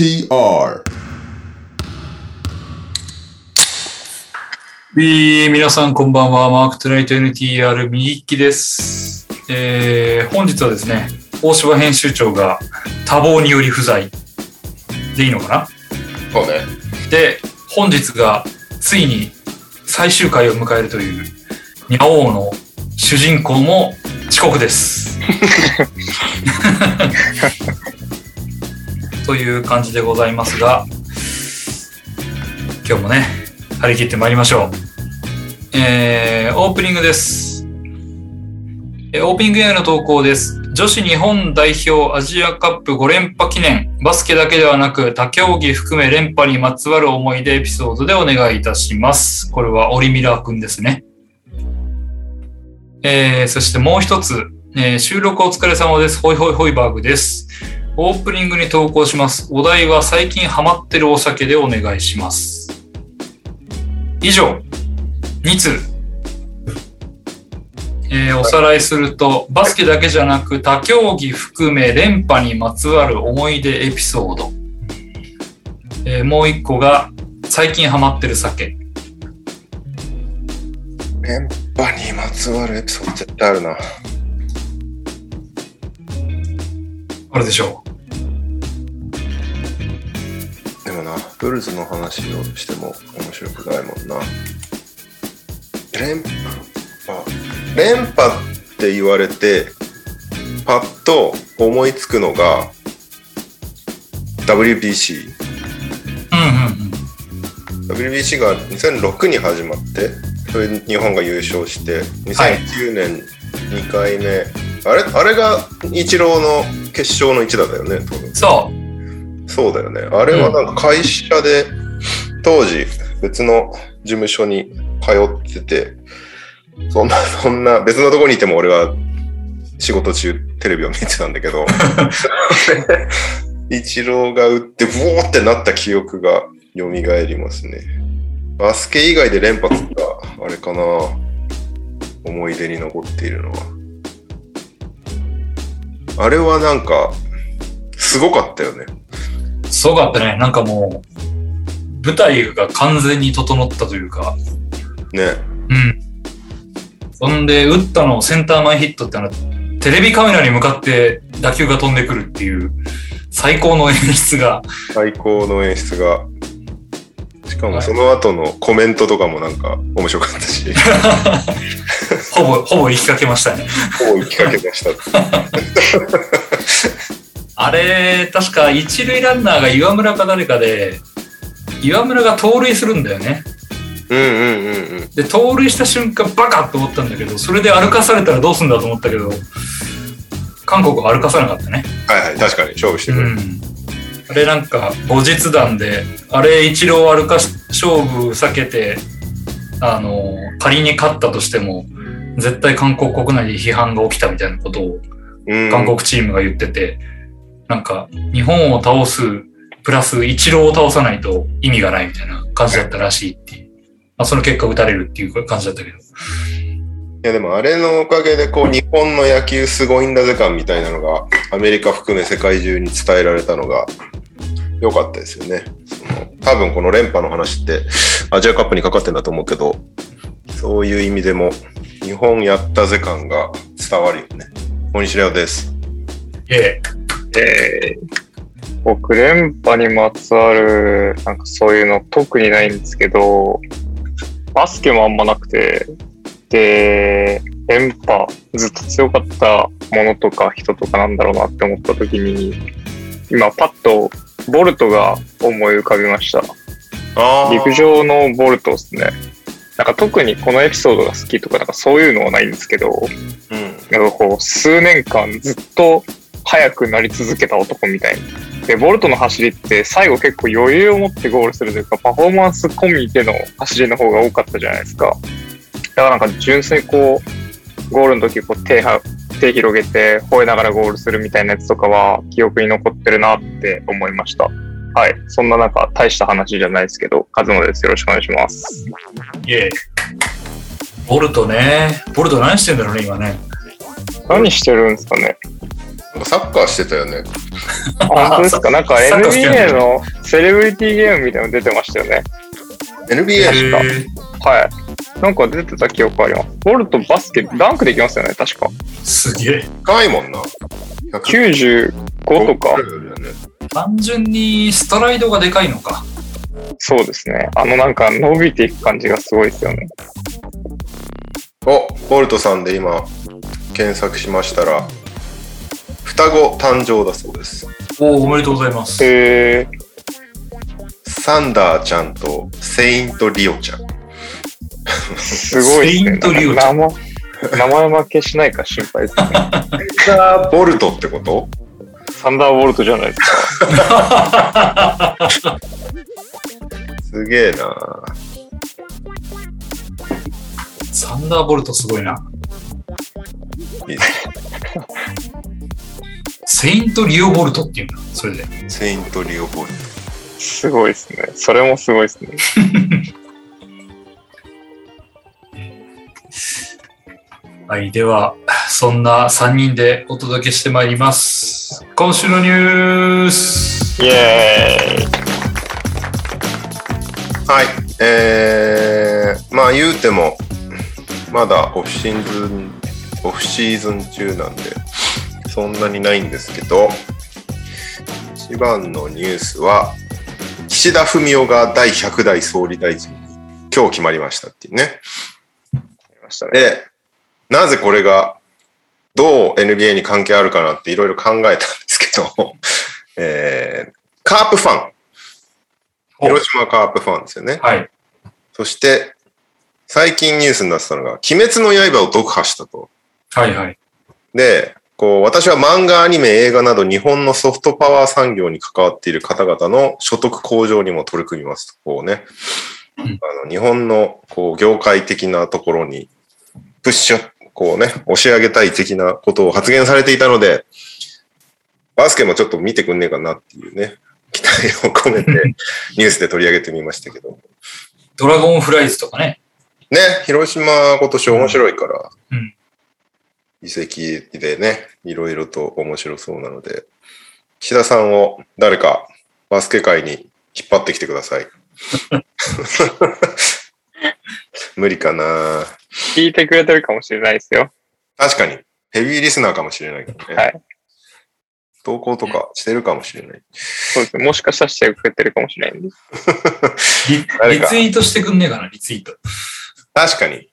ビー皆さんこんばんは。マークトゥナイト NTR 右利きです。えー、本日はですね、大柴編集長が多忙により不在でいいのかな？そうね。で、本日がついに最終回を迎えるという、ニャオウの主人公も遅刻です。という感じでございますが、今日もね、張り切ってまいりましょう。えー、オープニングです。えーオープニングへの投稿です。女子日本代表アジアカップ5連覇記念、バスケだけではなく他競技含め連覇にまつわる思い出エピソードでお願いいたします。これはオリミラーくんですね。えー、そしてもう一つ、えー収録お疲れ様です。ホイホイホイバーグです。オープニングに投稿します。お題は最近ハマってるお酒でお願いします。以上、2通。えーおさらいすると、バスケだけじゃなく他競技含め連覇にまつわる思い出エピソード。えーもう一個が最近ハマってる酒。連覇にまつわるエピソード絶対あるな。あるでしょでな、ブルズの話をしても面白くないもんな。連覇連覇って言われて、パッと思いつくのが WBC。う。うんうんうん。WBC が2006に始まって、それで日本が優勝して、2009年2回目、あれあれがイチローの決勝の一打だよね、多分。そう。そうだよね。あれはなんか会社で、当時別の事務所に通ってて、そんな、そんな、別のとこにいても俺は仕事中テレビを見てたんだけど、イチローが打って、ブオーってなった記憶が蘇りますね。バスケ以外で連発があれかな、思い出に残っているのは。あれはなんか、すごかったよね。すごかったね。なんかもう、舞台が完全に整ったというか、ね。うん。そんで、打ったのセンター前ヒットってあの、テレビカメラに向かって打球が飛んでくるっていう、最高の演出が、最高の演出が。しかはいもその後のコメントとかもなんか面白かったし、ほぼ、ほぼ行きかけましたね。ほぼ行きかけました。あれ、確か一塁ランナーが岩村か誰かで、岩村が盗塁するんだよね。うんうんうんうん。で、盗塁した瞬間バカって思ったんだけど、それで歩かされたらどうすんだと思ったけど、韓国は歩かさなかったね。はいはい、確かに勝負してくれる。うん。あれなんか後日談で、あれ一郎歩かし勝負避けて、あの、仮に勝ったとしても、絶対韓国国内で批判が起きたみたいなことをうん、韓国チームが言ってて、なんか日本を倒すプラス一郎を倒さないと意味がないみたいな感じだったらしいっていう。まあその結果打たれるっていう感じだったけど。いやでもあれのおかげでこう日本の野球すごいんだぜ感みたいなのがアメリカ含め世界中に伝えられたのが良かったですよね。その多分この連覇の話ってアジアカップにかかってんだと思うけど、そういう意味でも日本やったぜ感が伝わるよね。大西レオです。ええ。えー僕、連覇にまつわる、なんかそういうの特にないんですけど、バスケもあんまなくて、で、連覇、ずっと強かったものとか人とかなんだろうなって思った時に、今パッとボルトが思い浮かびました。あ陸上のボルトですね。なんか特にこのエピソードが好きとか、なんかそういうのはないんですけど、うん。なんかこう、数年間ずっと速くなり続けた男みたいな。で、ボルトの走りって最後結構余裕を持ってゴールするというか、パフォーマンス込みでの走りの方が多かったじゃないですか。だからなんか純粋にこう、ゴールの時こう手は、手広げて吠えながらゴールするみたいなやつとかは記憶に残ってるなって思いました。はい。そんななんか大した話じゃないですけど、カズマです。よろしくお願いします。いえ。ボルトね。ボルト何してんだろうね、今ね。何してるんですかねかサッカーしてたよね。本当ですかなんか NBA の？セレブリティゲームみたいなの出てましたよね。NBA へーはい。なんか出てた記憶あります。ボルトバスケ、ダンクできますよね、確か。すげえ。高いもんな。95とか。単純にストライドがでかいのか。そうですね。あのなんか伸びていく感じがすごいですよね。お、ボルトさんで今検索しましたら、双子誕生だそうです。おお、おめでとうございます。へえサンダーちゃんとセイントリオちゃん。すごいですね。セイントリオちゃ名前名前負けしないか心配ですね。サンダーボルトってこと？サンダーボルトじゃないですか。すげえなサンダーボルトすごいな。いいセイントリオボルトっていうんだ。それで。セイントリオボルト。すごいですね。それもすごいですね。はい。では、そんな3人でお届けしてまいります。今週のニュース。イエーイはい。えー、まあ言うても、まだオフシーズン、オフシーズン中なんで、そんなにないんですけど、一番のニュースは、岸田文雄が第100代総理大臣に今日決まりましたっていうね。で、なぜこれがどう NBA に関係あるかなっていろいろ考えたんですけど、えー、カープファン。お広島カープファンですよね。はい。そして、最近ニュースになってたのが、鬼滅の刃を読破したと。はいはい。で、こう、私は漫画、アニメ、映画など日本のソフトパワー産業に関わっている方々の所得向上にも取り組みますと。こうね。うんあの日本のこう業界的なところにプッシュ、こうね、押し上げたい的なことを発言されていたので、バスケもちょっと見てくんねえかなっていうね、期待を込めてニュースで取り上げてみましたけど。ドラゴンフライズとかね。ね、広島今年面白いから、うん移籍でね、いろいろと面白そうなので、岸田さんを誰かバスケ界に引っ張ってきてください。無理かな聞いてくれてるかもしれないですよ。確かに、ヘビーリスナーかもしれないけどね。はい。投稿とかしてるかもしれない。そうですね。もしかしたらしてくれてるかもしれないんで。リツイートしてくんねえかな、リツイート。確かに。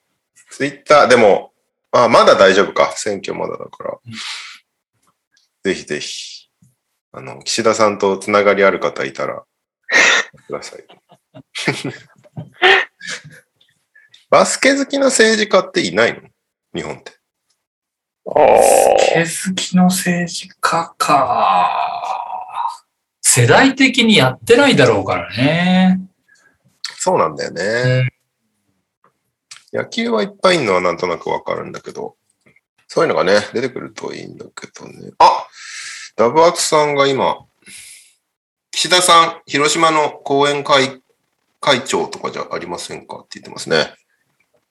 ツイッター、でも、あ、まだ大丈夫か。選挙まだだから。うんぜひぜひ。あの、岸田さんとつながりある方いたら、ください。バスケ好きな政治家っていないの？日本って。あ毛好きの政治家か。世代的にやってないだろうからね。そうなんだよね。野球はいっぱいいるのはなんとなくわかるんだけど、そういうのがね、出てくるといいんだけどね。あダブアツさんが今、岸田さん、広島の後援会会長とかじゃありませんかって言ってますね。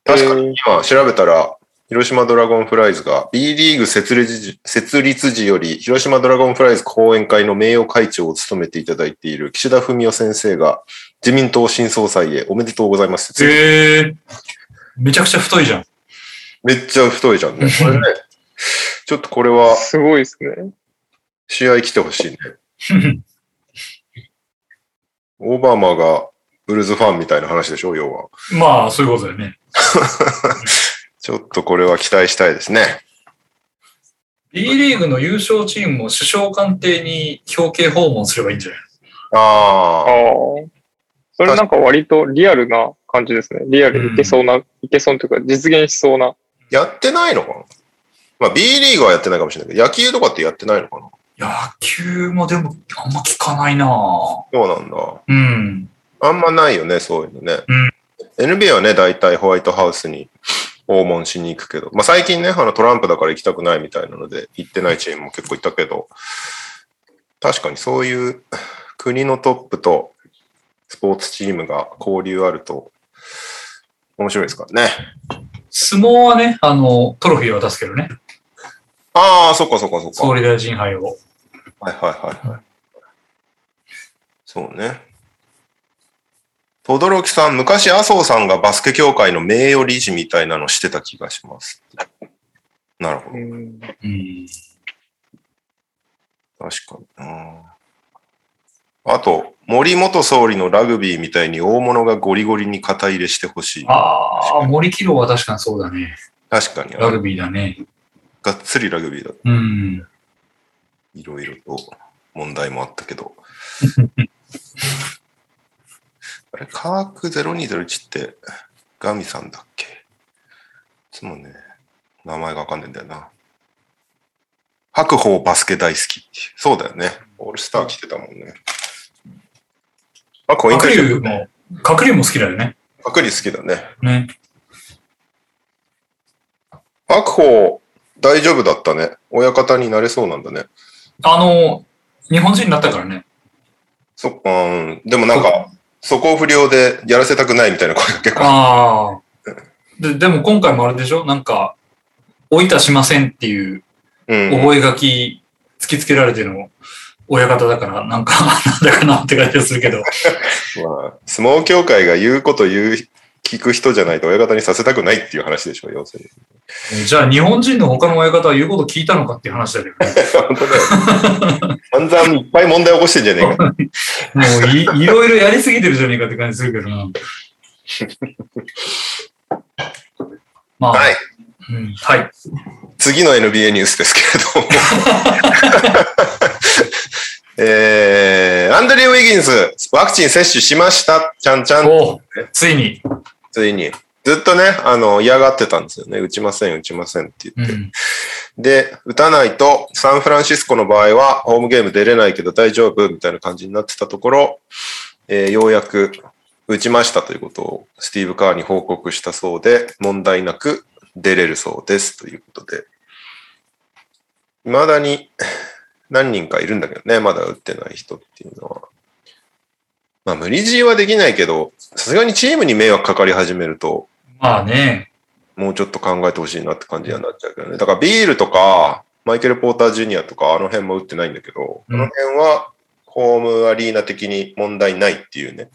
確かに今調べたら、広島ドラゴンフライズが B リーグ設立時設立時より広島ドラゴンフライズ後援会の名誉会長を務めていただいている岸田文雄先生が自民党新総裁へおめでとうございます。へえめちゃくちゃ太いじゃん。めっちゃ太いじゃんね。これね、ちょっとこれはあ。すごいですね。試合来てほしいね。オバマがブルーズファンみたいな話でしょ、要は。まあ、そういうことだよね。ちょっとこれは期待したいですね。B リーグの優勝チームも首相官邸に表敬訪問すればいいんじゃない？ああああ、。それなんか割とリアルな感じですね。リアルいけそうな、いけそうというか実現しそうな。やってないのかな？まあ B リーグはやってないかもしれないけど、野球とかってやってないのかな？野球もでもあんま聞かないなそうなんだ。うん。あんまないよね、そういうのね。うん NBA はね、大体ホワイトハウスに訪問しに行くけど、まあ最近ね、あのトランプだから行きたくないみたいなので、行ってないチームも結構いたけど、確かにそういう国のトップとスポーツチームが交流あると面白いですからね。相撲はね、あの、トロフィー渡すけどね。ああ、そっかそっかそっか。総理大臣杯を。はいはいはいはい。そうね。轟さん、昔麻生さんがバスケ協会の名誉理事みたいなのしてた気がします。なるほど。うんうん。確かにな。あと、森元総理のラグビーみたいに大物がゴリゴリに肩入れしてほしい。ああ、森キロは確かにそうだね。確かに。ラグビーだね。がっつりラグビーだ。うん。いろいろと問題もあったけど。あれ、カーク0201ってガミさんだっけ？いつもね、名前がわかんないんだよな。白鵬バスケ大好き。そうだよね。オールスター来てたもんね。白鵬引角退し竜も、角竜も好きだよね。白竜好きだね。ね。白鵬大丈夫だったね。親方になれそうなんだね。あの、日本人になったからね。そっか、うん。でもなんか、素行不良でやらせたくないみたいな声が結構。ああ。で、でも今回もあれでしょ？なんか、おいたしませんっていううん。覚書突きつけられてるの親方だから、なんか、なんだかなって感じがするけど。まあ、相撲協会が言うこと言う、聞く人じゃないと親方にさせたくないっていう話でしょ、要するに。じゃあ日本人の他の親方は言うこと聞いたのかっていう話だけどね。本当だよ。散々いっぱい問題起こしてんじゃねえか。もういいろいろやりすぎてるじゃねえかって感じするけどな。まあ、はい。うん、はい。次の NBA ニュースですけれども。えー、アンドリュー・ウィギンズ、ワクチン接種しました。ちゃんちゃん。おついに。ついに。ずっとね、あの、嫌がってたんですよね。打ちません、打ちませんって言って。うん。で、打たないと、サンフランシスコの場合は、ホームゲーム出れないけど大丈夫みたいな感じになってたところ、えーようやく打ちましたということをスティーブ・カーに報告したそうで、問題なく出れるそうですということで、未だに何人かいるんだけどね、まだ打ってない人っていうのは。まあ、無理強いはできないけど、さすがにチームに迷惑かかり始めると、まあね。もうちょっと考えてほしいなって感じにはなっちゃうけどね。だからビールとか、マイケル・ポーター・ジュニアとか、あの辺も打ってないんだけど、うんあの辺はホームアリーナ的に問題ないっていうね。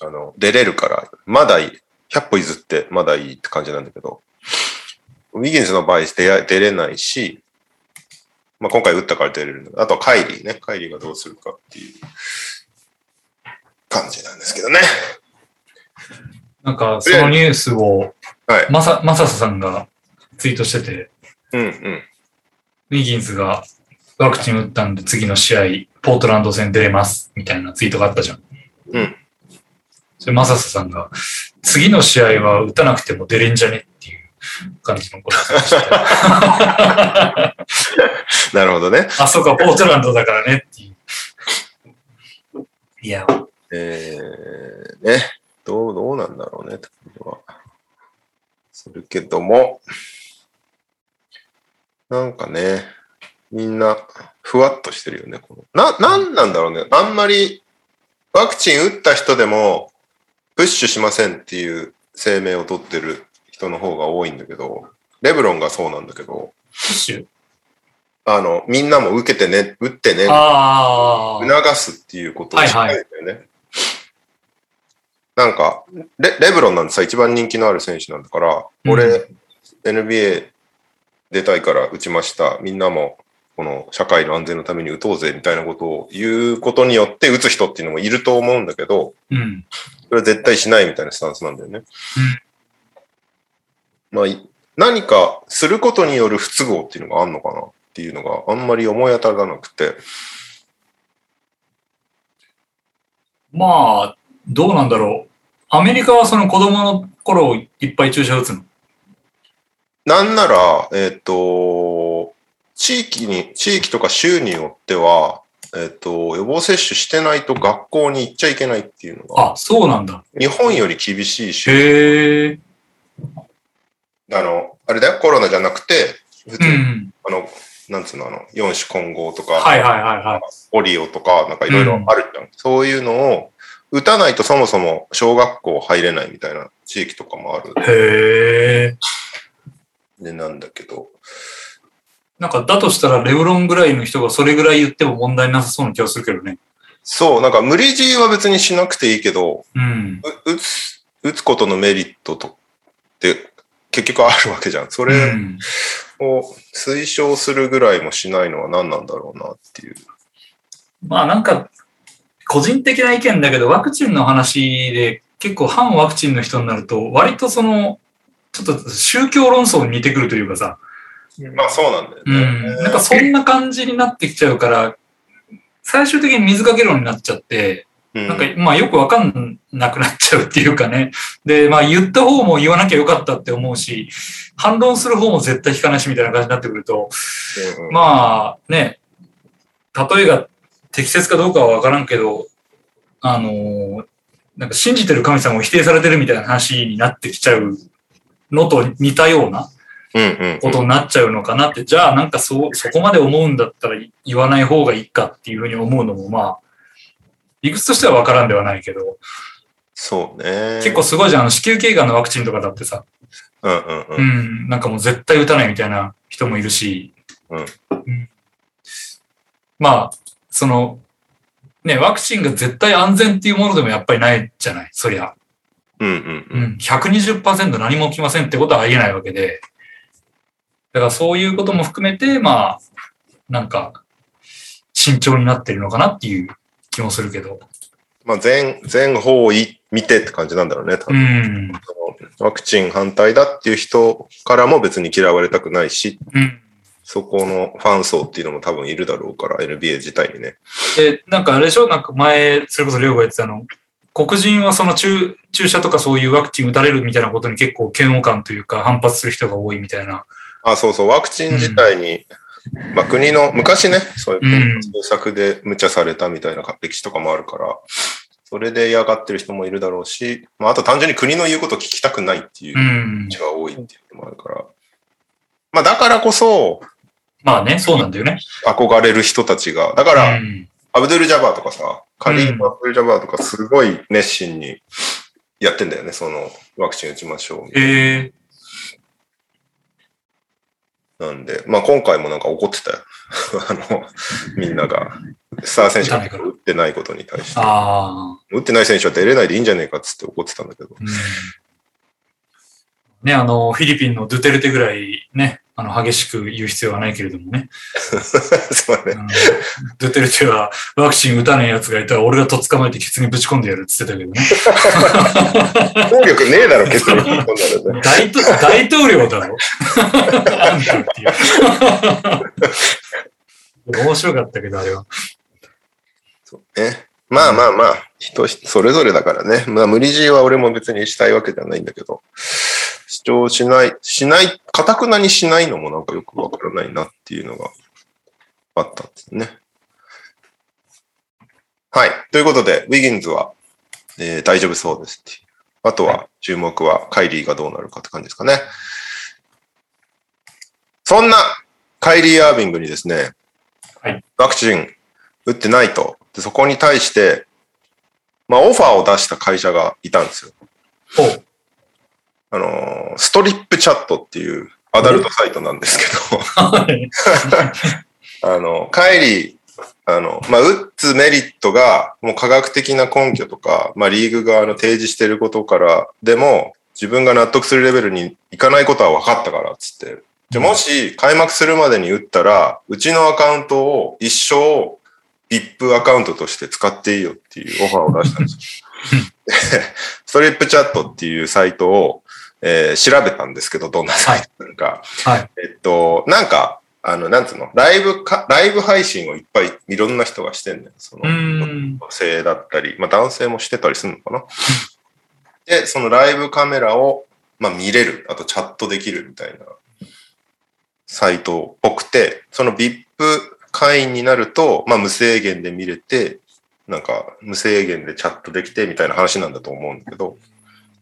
あの、出れるから、まだいい。100歩譲ってまだいいって感じなんだけど、ウィギンズの場合出れないし、まあ、今回打ったから出れるあとはカイリーね。カイリーがどうするかっていう感じなんですけどね。なんか、そのニュースを、はい。まさ、まさささんがツイートしてて、うんうん。ウィギンズがワクチン打ったんで次の試合、ポートランド戦出れます、みたいなツイートがあったじゃん。うん。それ、マササさんが、次の試合は打たなくても出れんじゃねっていう感じのことを言ってました。なるほどね。あ、そうか、ポートランドだからねっていう。いや、えー、ね、どう、どうなんだろうね、って感じはするけども、なんかね、みんな、ふわっとしてるよね。このな、なんなんだろうね。あんまり、ワクチン打った人でも、プッシュしませんっていう声明を取ってる人の方が多いんだけど、レブロンがそうなんだけど、あの、みんなも受けてね、打ってね。促すっていうことをしたいんだよね。なんかレ、レブロンなんてさ、一番人気のある選手なんだから、うん俺、NBA 出たいから打ちました。みんなも、この社会の安全のために打とうぜみたいなことを言うことによって打つ人っていうのもいると思うんだけど、うん。それは絶対しないみたいなスタンスなんだよね。まあ、い何かすることによる不都合っていうのがあるのかなっていうのがあんまり思い当たらなくて、まあ、どうなんだろう。アメリカはその子供の頃いっぱい注射打つの？なんなら、えっ、と、地域に、地域とか州によっては、えっ、と、予防接種してないと学校に行っちゃいけないっていうのが、あ、そうなんだ。日本より厳しい州。へえ。あの、あれだよ、コロナじゃなくて、普通に、うん。あの、なんつうの、あの、四種混合とか、はいはいはいはい。オリオとか、なんかいろいろあるじゃん,、そういうのを、打たないとそもそも小学校入れないみたいな地域とかもあるへえ。でなんだけど、なんか、だとしたらレブロンぐらいの人がそれぐらい言っても問題なさそうな気がするけどね。そう、なんか無理強いは別にしなくていいけど、うん。う打つ、打つことのメリットとって結局あるわけじゃん。そうれん。を推奨するぐらいもしないのは何なんだろうなっていう。まあなんか、個人的な意見だけど、ワクチンの話で結構反ワクチンの人になると、割とその、ちょっと宗教論争に似てくるというかさ、まあそうなんだようね。ん。なんかそんな感じになってきちゃうから、最終的に水かけ論になっちゃって、うんなんか、まあよくわかんなくなっちゃうっていうかね。で、まあ言った方も言わなきゃよかったって思うし、反論する方も絶対引かないしみたいな感じになってくると、まあね、例えが適切かどうかはわからんけど、あのーなんか信じてる神様を否定されてるみたいな話になってきちゃうのと似たようなことになっちゃうのかなって、じゃあなんかそう、そこまで思うんだったら言わない方がいいかっていうふうに思うのもまあ、理屈としてはわからんではないけど、そうね。結構すごいじゃん、子宮頸がんのワクチンとかだってさ、うんうんう。うん。ん、なんかもう絶対打たないみたいな人もいるし、うん。うん。まあ、その、ね、ワクチンが絶対安全っていうものでもやっぱりないじゃない、そりゃ。うんうんううん。ん、120%何も起きませんってことはありえないわけで、だからそういうことも含めて、まあ、なんか、慎重になってるのかなっていう気もするけど。まあ全、全方位見てって感じなんだろうね。多う分ん。ワクチン反対だっていう人からも別に嫌われたくないし、うん。そこのファン層っていうのも多分いるだろうから、NBA 自体にね。で、なんかあれでしょ？なんか前、それこそレオが言ってたの、黒人はその注注射とかそういうワクチン打たれるみたいなことに結構嫌悪感というか反発する人が多いみたいな。あ、そうそう、ワクチン自体に、まあ国の、昔ね、そういううん政策で無茶されたみたいな歴史とかもあるから、それで嫌がってる人もいるだろうし、まああと単純に国の言うことを聞きたくないっていううん。人が多いっていうのもあるから、まあだからこそ、まあね、そうなんだよね。憧れる人たちが、だから、うん。アブドゥル・ジャバーとかさ、カリーム・アブドゥル・ジャバーとかすごい熱心にやってんだよね、そのワクチン打ちましょうみたいな。へえなんで、まあ今回もなんか怒ってたよ。あの、みんなが、スター選手が打ってないことに対して。打ってない選手は出れないでいいんじゃねえかっつって怒ってたんだけど。うんね、あの、フィリピンのドゥテルテぐらいね、あの、激しく言う必要はないけれどもね。そうね。うんドゥテルテはワクチン打たねえ奴がいたら俺がとっ捕まえてケツにぶち込んでやるって言ってたけどね。能力ねえだろ、結局。こんなのね大統大統領だろあんたっていう。面白かったけど、あれは。そうね。まあまあまあ、人それぞれだからね。まあ無理強いは俺も別にしたいわけではないんだけど、主張しない、しない、かたくなにしないのもなんかよくわからないなっていうのがあったんですね。はい。ということで、ウィギンズは、えー大丈夫そうですっていう。あとは注目はカイリーがどうなるかって感じですかね。そんなカイリー・アービングにですね、はいワクチン打ってないと。でそこに対して、まあオファーを出した会社がいたんですよ。あのー、ストリップチャットっていうアダルトサイトなんですけど、はい あの、カイリー、あの、まあ、打つメリットが、もう科学的な根拠とか、まあ、リーグ側の提示してることから、でも、自分が納得するレベルにいかないことは分かったから、つって。じゃ、もし、開幕するまでに打ったら、うちのアカウントを一生、VIP アカウントとして使っていいよっていうオファーを出したんですよ。で ストリップチャットっていうサイトを、えー調べたんですけど、どんなサイトなのか。はい。えっと、なんか、あの、なんつうの、ライブか、ライブ配信をいっぱいいろんな人がしてんねん。そのう、ん。女性だったり、まあ男性もしてたりするのかな？で、そのライブカメラを、まあ見れる、あとチャットできるみたいなサイトっぽくて、その VIP 会員になると、まあ無制限で見れて、なんか無制限でチャットできてみたいな話なんだと思うんだけど、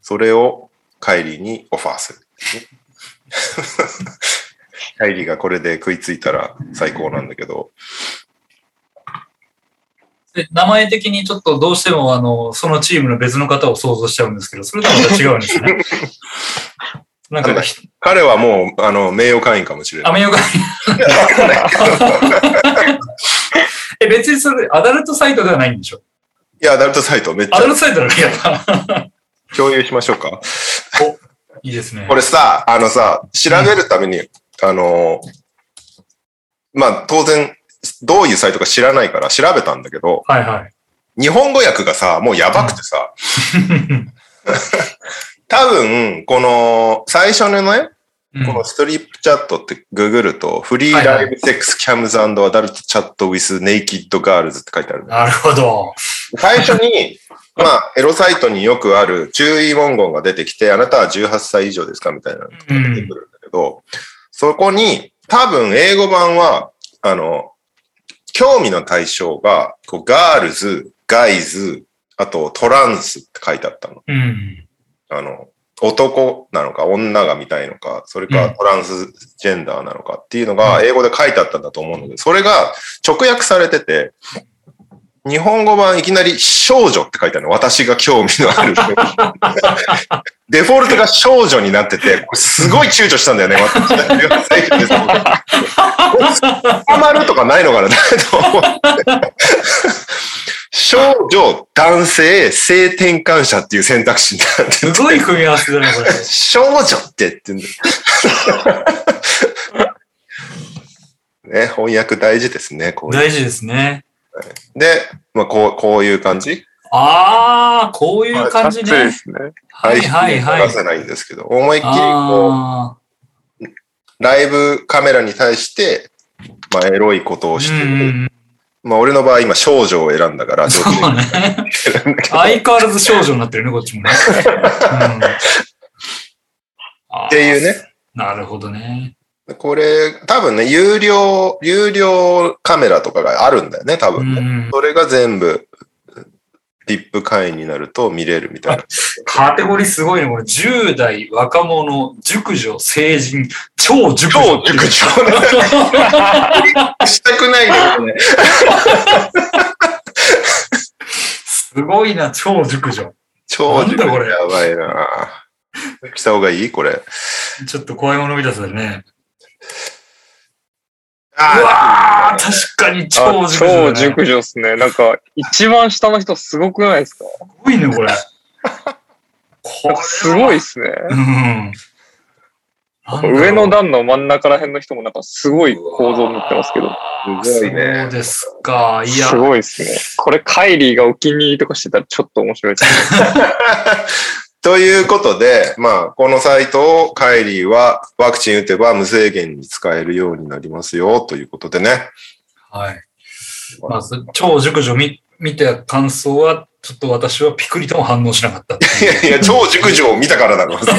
それをカイリーにオファーする。カイリーがこれで食いついたら最高なんだけど、で名前的にちょっとどうしてもあの、そのチームの別の方を想像しちゃうんですけど、それとはまた違うんですね。なんかひ、彼はもう、あの、名誉会員かもしれない。アメヨガえ、別にそれ、アダルトサイトではないんでしょ？いや、アダルトサイトめっちゃアダルトサイトだね、やった。共有しましょうか。いいですね。これさ、あのさ、調べるために、あの、まあ、当然、どういうサイトか知らないから調べたんだけど、はいはい。日本語訳がさ、もうやばくてさ、多分、この、最初のね、うんこのストリップチャットってググると、フリーライブセックスキャムズアダルトチャットウィスネイキッドガールズって書いてあるなるほど。最初に、まあ、エロサイトによくある注意文言が出てきて、あなたは18歳以上ですかみたいなのが出てくるんだけど、そこに、多分英語版は、あの、興味の対象が、こうガールズ、ガイズ、あとトランスって書いてあったの。うん。あの、男なのか女が見たいのか、それかうんトランスジェンダーなのかっていうのが英語で書いてあったんだと思うので、それが直訳されてて、日本語版いきなり少女って書いてあるの。私が興味のある。デフォルトが少女になってて、すごい躊躇したんだよね。私が18歳以上ですハマるとかないのかなと思って。少女、男性、性転換者っていう選択肢になってすごい組み合わせだね、これ。少女ってってんだよ ね、翻訳大事ですね。こう大事ですね。で、まあ、こう、こういう感じああ、こういう感じチャッツでね。すね。はいはいはい。出せないんですけど、思いっきりこあう、ライブカメラに対して、まあ、エロいことをあ、してる。うん。まあ、俺の場合、今、少女を選んだから、そうね。相変わらず少女になってるね、こっちもね。うん、っていうね。なるほどね。これ、多分ね、有料、有料カメラとかがあるんだよね、多う分ね。ん、それが全部、VIP 会員になると見れるみたいな。カテゴリーすごいね。これ10代、若者、熟女、成人、超熟女。超熟女。したくないね。すごいな、超熟女。超熟女やばいなした方がいい？これ。ちょっと怖いもの見たさだね。うあわー、確かに超あ熟女、ね。超熟女っすね。なんか、一番下の人すごくないですか？すごいね、これ。これはすごいっすね。うん。上の段の真ん中ら辺の人もなんかすごい構造になってますけど。すごいねそうですか。いやす、ごいっすね。これカイリーがお気に入りとかしてたらちょっと面白いですね。ということで、まあ、このサイトをカイリーはワクチン打てば無制限に使えるようになりますよということでね。はい。まず、超熟女見見た感想は、ちょっと私はピクリとも反応しなかったいういやいや、超熟女を見たからだろ。そ れ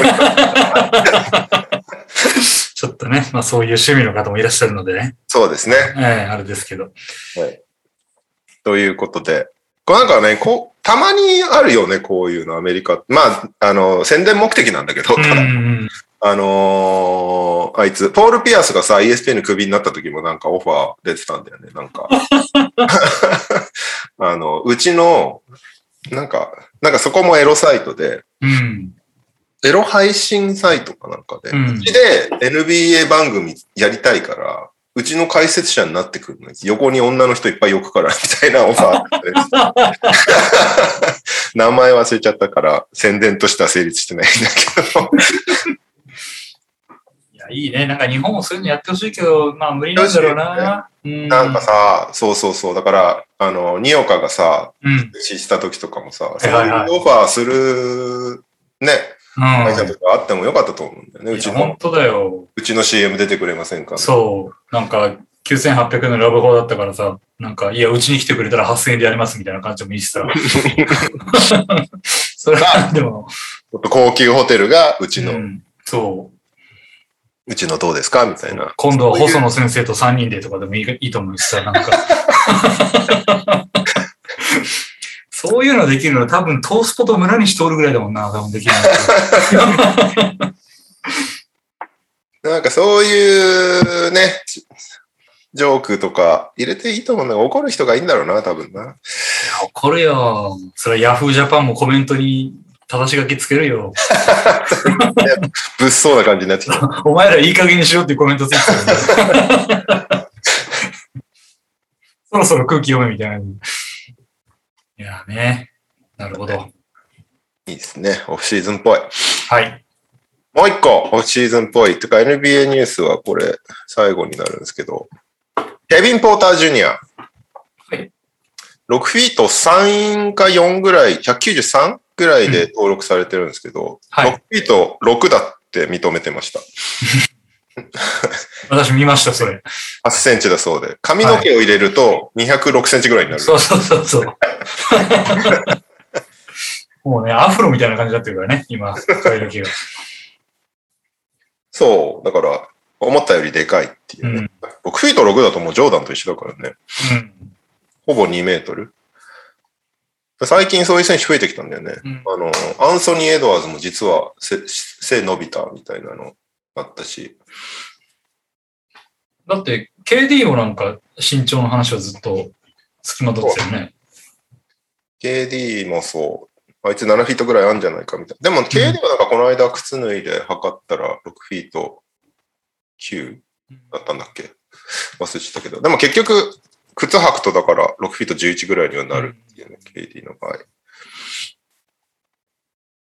ちょっとね、まあそういう趣味の方もいらっしゃるのでね、そうですね。ええあれですけど。ということで。これなんかね、こう、たまにあるよね、こういうの、アメリカ。まあ、あの、宣伝目的なんだけど、うんただうんあのーあいつ、ポール・ピアスがさ、ESPN クビになった時もなんかオファー出てたんだよね、なんか。あの、うちの、なんか、なんかそこもエロサイトで、うん。エロ配信サイトかなんかで、ううんちで NBA 番組やりたいから、うちの解説者になってくるの横に女の人いっぱい置くから、みたいなオファー。名前忘れちゃったから、宣伝としては成立してないんだけど。いや、いいね。なんか日本もそういうのやってほしいけど、まあ無理なんだろうな。うん。なんかさ、そうそうそう。だから、あの、ニオカがさ、うん。知した時とかもさ、いそういうオファーする、ね、会社うん。とかあってもよかったと思うんだよね。うち本当だよ。うちの CM 出てくれませんか？そう。なんか、9800円のラブホだったからさ、なんか、いや、うちに来てくれたら8000円でやりますみたいな感じもいいしさ。それは、でも、高級ホテルがうちの、う、うんそう。ちのどうですか？みたいな。今度は細野先生と3人でとかでもいいいいと思うしさ、なんか。そういうのできるのは多分トースポと村西通るぐらいだもんな、多分できるの。なんかそういうね、ジョークとか入れていいと思うんだけど、怒る人がいいんだろうな、多分な。怒るよ。それはヤフージャパンもコメントに正し書きつけるよ。物騒な感じになってきた。お前らいい加減にしろってコメントついてたよねそろそろ空気読めみたいな。いやね。なるほど。いいですね。オフシーズンっぽい。はい。もう一個、オフシーズンっぽい。てか NBA ニュースはこれ、最後になるんですけど、ケビン・ポーター・ジュニア。はい6フィート3か4ぐらい、193ぐらいで登録されてるんですけど、はい6フィート6だって認めてました。私見ました、それ。8センチだそうで。髪の毛を入れると206センチぐらいになる。そうそうそうそう。もうね、アフロみたいな感じになってるからね、今、髪の毛が。そう。だから、思ったよりでかいっていうね。6フィート6だともうジョーダンと一緒だからね。うん。ほぼ2メートル。最近そういう選手増えてきたんだよね。うんあの、アンソニー・エドワーズも実は背背伸びたみたいなのあったし。だって、KD もなんか身長の話はずっと付きまとってたよね。KD もそう。あいつ7フィートぐらいあるんじゃないかみたいな。でも KD はなんかこの間靴脱いで測ったら6フィート9だったんだっけ？忘れちゃったけど。でも結局、靴履くとだから6フィート11ぐらいにはなるっていうね、KD の場合。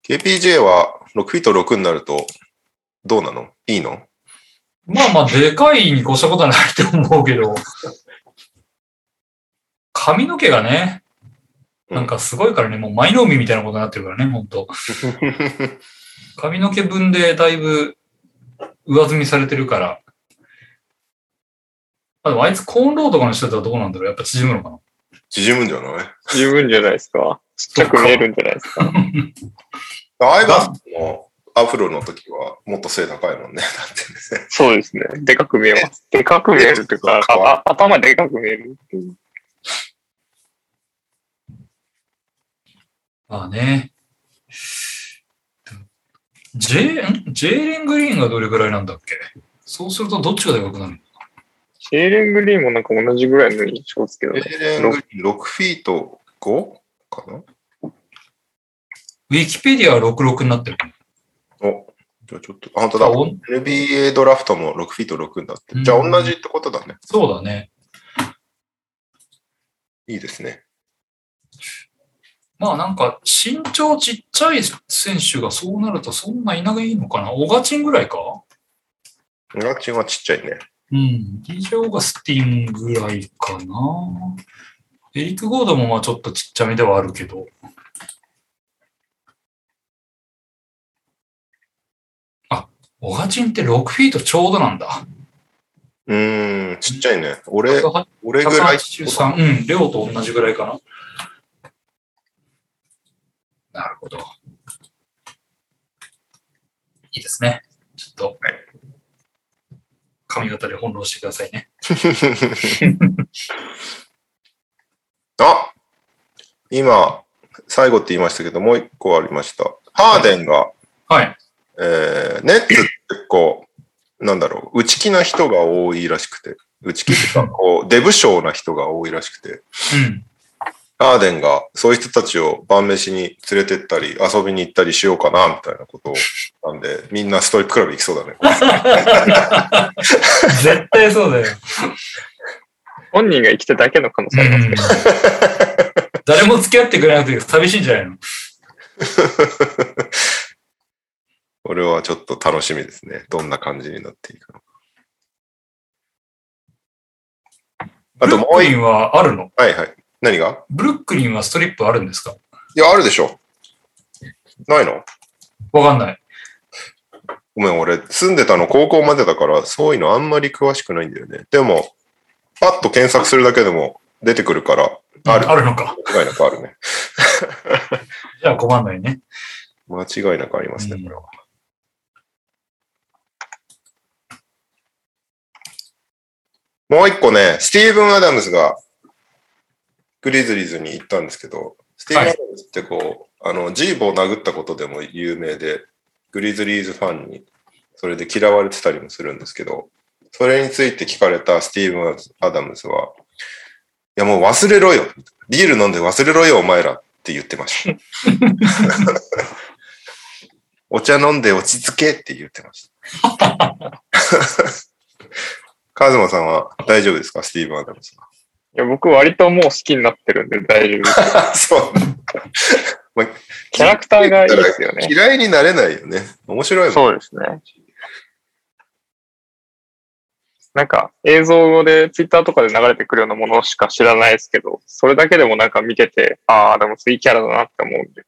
KPJ は6フィート6になると、どうなの？いいの？まあまあ、でかいに越したことはないと思うけど、髪の毛がね、なんかすごいからね、もう舞の海みたいなことになってるからね、本当髪の毛分でだいぶ上積みされてるから。あでもあいつコーンローとかの人だったらどうなんだろう？やっぱ縮むのかな？縮むんじゃない？十分じゃないですか？ちっちゃく見えるんじゃないですか？アイバスのアフロの時はもっと背高いもんね。だってね。そうですね。でかく見えます。でかく見えるというか、ああ頭でかく見えるっていう。まあね。ジェん？ジェーレン・グリーンがどれぐらいなんだっけ？そうするとどっちがでかくなるの？シェーレン・グリーンもなんか同じぐらいの印象ですけどね。エレングリーン6フィート 5? かな？ウィキペディアは66になってる。お、じゃあちょっと、あ、本当だ。お NBA ドラフトも6フィート6になってる。じゃあ同じってことだね。そうだね。いいですね。まあなんか身長ちっちゃい選手がそうなるとそんないないのかな？オガチンぐらいか？ガチンはちっちゃいね。うん。DJ オーガスティンぐらいかな。エリック・ゴードンもまあちょっとちっちゃめではあるけど。あ、オガチンって6フィートちょうどなんだ。うーん、ちっちゃいね。俺、183俺ぐらい。うん、レオと同じぐらいかな。なるほど。いいですね。ちょっと、髪型で翻弄してくださいね。あ今、最後って言いましたけど、もう一個ありました。ハーデンが、はい。えー、ネッツって結構、なんだろう、内気な人が多いらしくて、内気っていうか、こう、デブ症な人が多いらしくて、うん。ハーデンがそういう人たちを晩飯に連れてったり、遊びに行ったりしようかな、みたいなことを、なんで、みんなストリップクラブ行きそうだね。絶対そうだよ。本人が生きただけの可能性ありますね。誰も付き合ってくれなくて寂しいんじゃないの？これはちょっと楽しみですね。どんな感じになっていくのか。あともう一ブルックリンはあるの？はいはい。何が？ブルックリンはストリップあるんですか？いや、あるでしょ。ないの？わかんない。ごめん、俺、住んでたの高校までだから、そういうのあんまり詳しくないんだよね。でも、パッと検索するだけでも出てくるから、ある。あるのか。間違いなくあるね。じゃあ困んないね。間違いなくありますね、うんこれは。もう一個ね、スティーブン・アダムスがグリズリーズに行ったんですけど、スティーブン・アダムスってこう、あの、ジーボを殴ったことでも有名で、グリズリーズファンにそれで嫌われてたりもするんですけど、それについて聞かれたスティーブン・アダムスは、いやもう忘れろよ。ビール飲んで忘れろよ、お前らって言ってました。お茶飲んで落ち着けって言ってました。カズマさんは大丈夫ですか？スティーブン・アダムスいや、僕割ともう好きになってるんで大丈夫です。は。そう。まあキャラクターがいいですよね。嫌いになれないよね。面白いもん。そうですね。なんか映像でツイッターとかで流れてくるようなものしか知らないですけど、それだけでもなんか見てて、ああ、でもいいキャラだなって思うんで。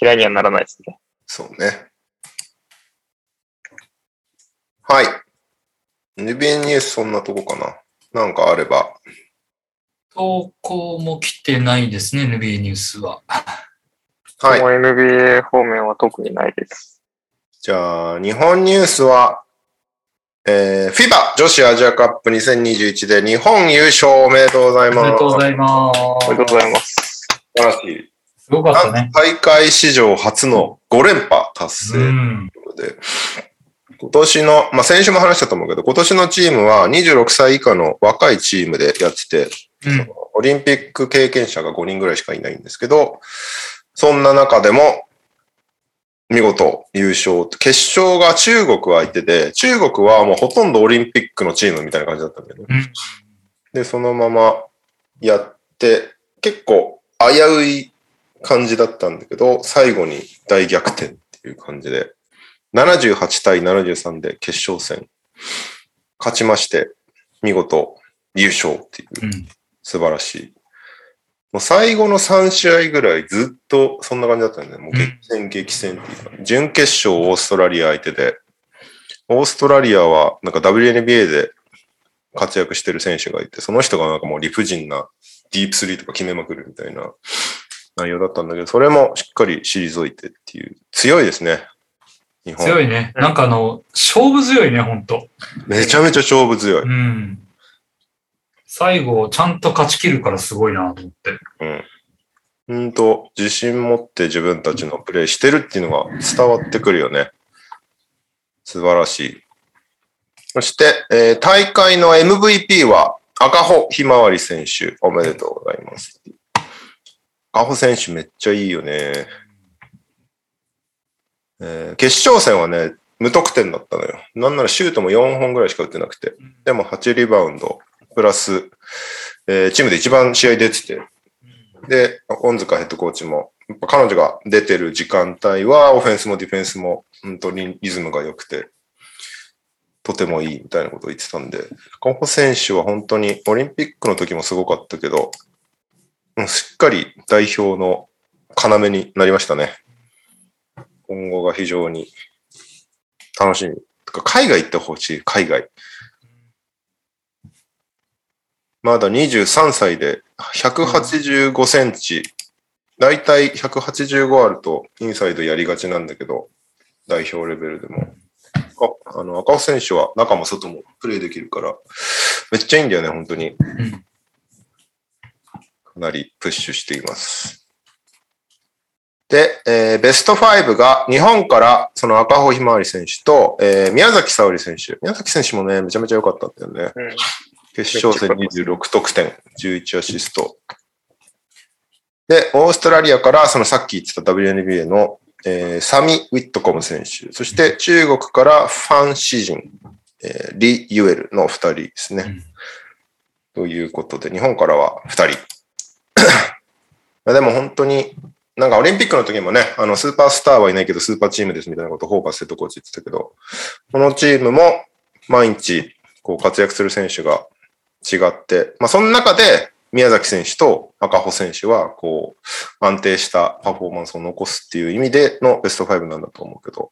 嫌いにはならないですね。そうね。はい。NBA ニュースそんなとこかな。なんかあれば。投稿も来てないですね、NBA ニュースは。はい NBA 方面は特にないです。じゃあ、日本ニュースは、えー、FIBA 女子アジアカップ2021で日本優勝おめでとうございます。おめでとうございます。おめでとうございます。素晴らしい。すごかったね。大会史上初の5連覇達成うん。ということで、今年の、まあ、先週も話したと思うけど、今年のチームは26歳以下の若いチームでやってて、うん。オリンピック経験者が5人ぐらいしかいないんですけど、そんな中でも、見事優勝。決勝が中国相手で、中国はもうほとんどオリンピックのチームみたいな感じだったんだよね。うんで、そのままやって、結構危うい感じだったんだけど、最後に大逆転っていう感じで、78対73で決勝戦勝ちまして、見事優勝っていううん。素晴らしい。もう最後の3試合ぐらいずっとそんな感じだったんだよね。もう激戦激戦っていうか、準決勝オーストラリア相手で、オーストラリアはなんか WNBA で活躍してる選手がいて、その人がなんかもう理不尽なディープスリーとか決めまくるみたいな内容だったんだけど、それもしっかり退いてっていう、強いですね。日本。強いね。なんかあの、勝負強いね、ほんと。めちゃめちゃ勝負強い。うん。最後、ちゃんと勝ち切るからすごいなと思って。うん。うんと、自信持って自分たちのプレイしてるっていうのが伝わってくるよね。素晴らしい。そして、えー大会の MVP は赤穂ひまわり選手。おめでとうございます。赤穂選手めっちゃいいよね。えー決勝戦はね、無得点だったのよ。なんならシュートも4本ぐらいしか打ってなくて。でも8リバウンド、プラス、えーチームで一番試合出てて、で、恩塚ヘッドコーチも、やっぱ彼女が出てる時間帯は、オフェンスもディフェンスも、本当にリズムが良くて、とてもいいみたいなことを言ってたんで、カホ選手は本当にオリンピックの時もすごかったけど、うんしっかり代表の要になりましたね。今後が非常に楽しみ。海外行ってほしい、海外。まだ23歳で185センチ。だいたい185あるとインサイドやりがちなんだけど、代表レベルでも。ああの赤尾選手は中も外もプレイできるから、めっちゃいいんだよね、本当に。うん。かなりプッシュしています。で、えーベスト5が日本からその赤穂ひまわり選手と、えー宮崎沙織選手。宮崎選手もね、めちゃめちゃ良かったんだよね。うん。決勝戦26得点、11アシスト。で、オーストラリアからそのさっき言ってた WNBA の、えーサミ・ウィットコム選手。そして中国からファン・シジン、えーリ・ユエルの2人ですね。うんということで、日本からは2人。まあでも本当に、なんかオリンピックの時もね、あの、スーパースターはいないけど、スーパーチームですみたいなことをホーバスヘッドコーチ言ってたけど、このチームも毎日、こう活躍する選手が違って、まあその中で、宮崎選手と赤穂選手は、こう、安定したパフォーマンスを残すっていう意味でのベスト5なんだと思うけど、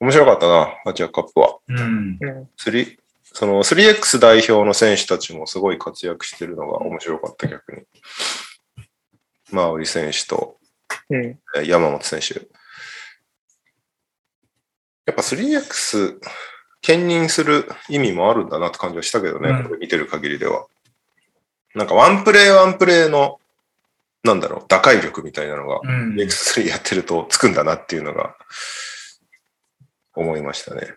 面白かったな、アジアカップは。うん。うん3その 3X 代表の選手たちもすごい活躍してるのが面白かった、逆に。馬織選手とうん。えー山本選手。やっぱ 3X 兼任する意味もあるんだなって感じはしたけどね、うんこれ見てる限りでは。なんかワンプレーワンプレーの、なんだろう、打開力みたいなのがうん。X3 やってるとつくんだなっていうのが思いましたね。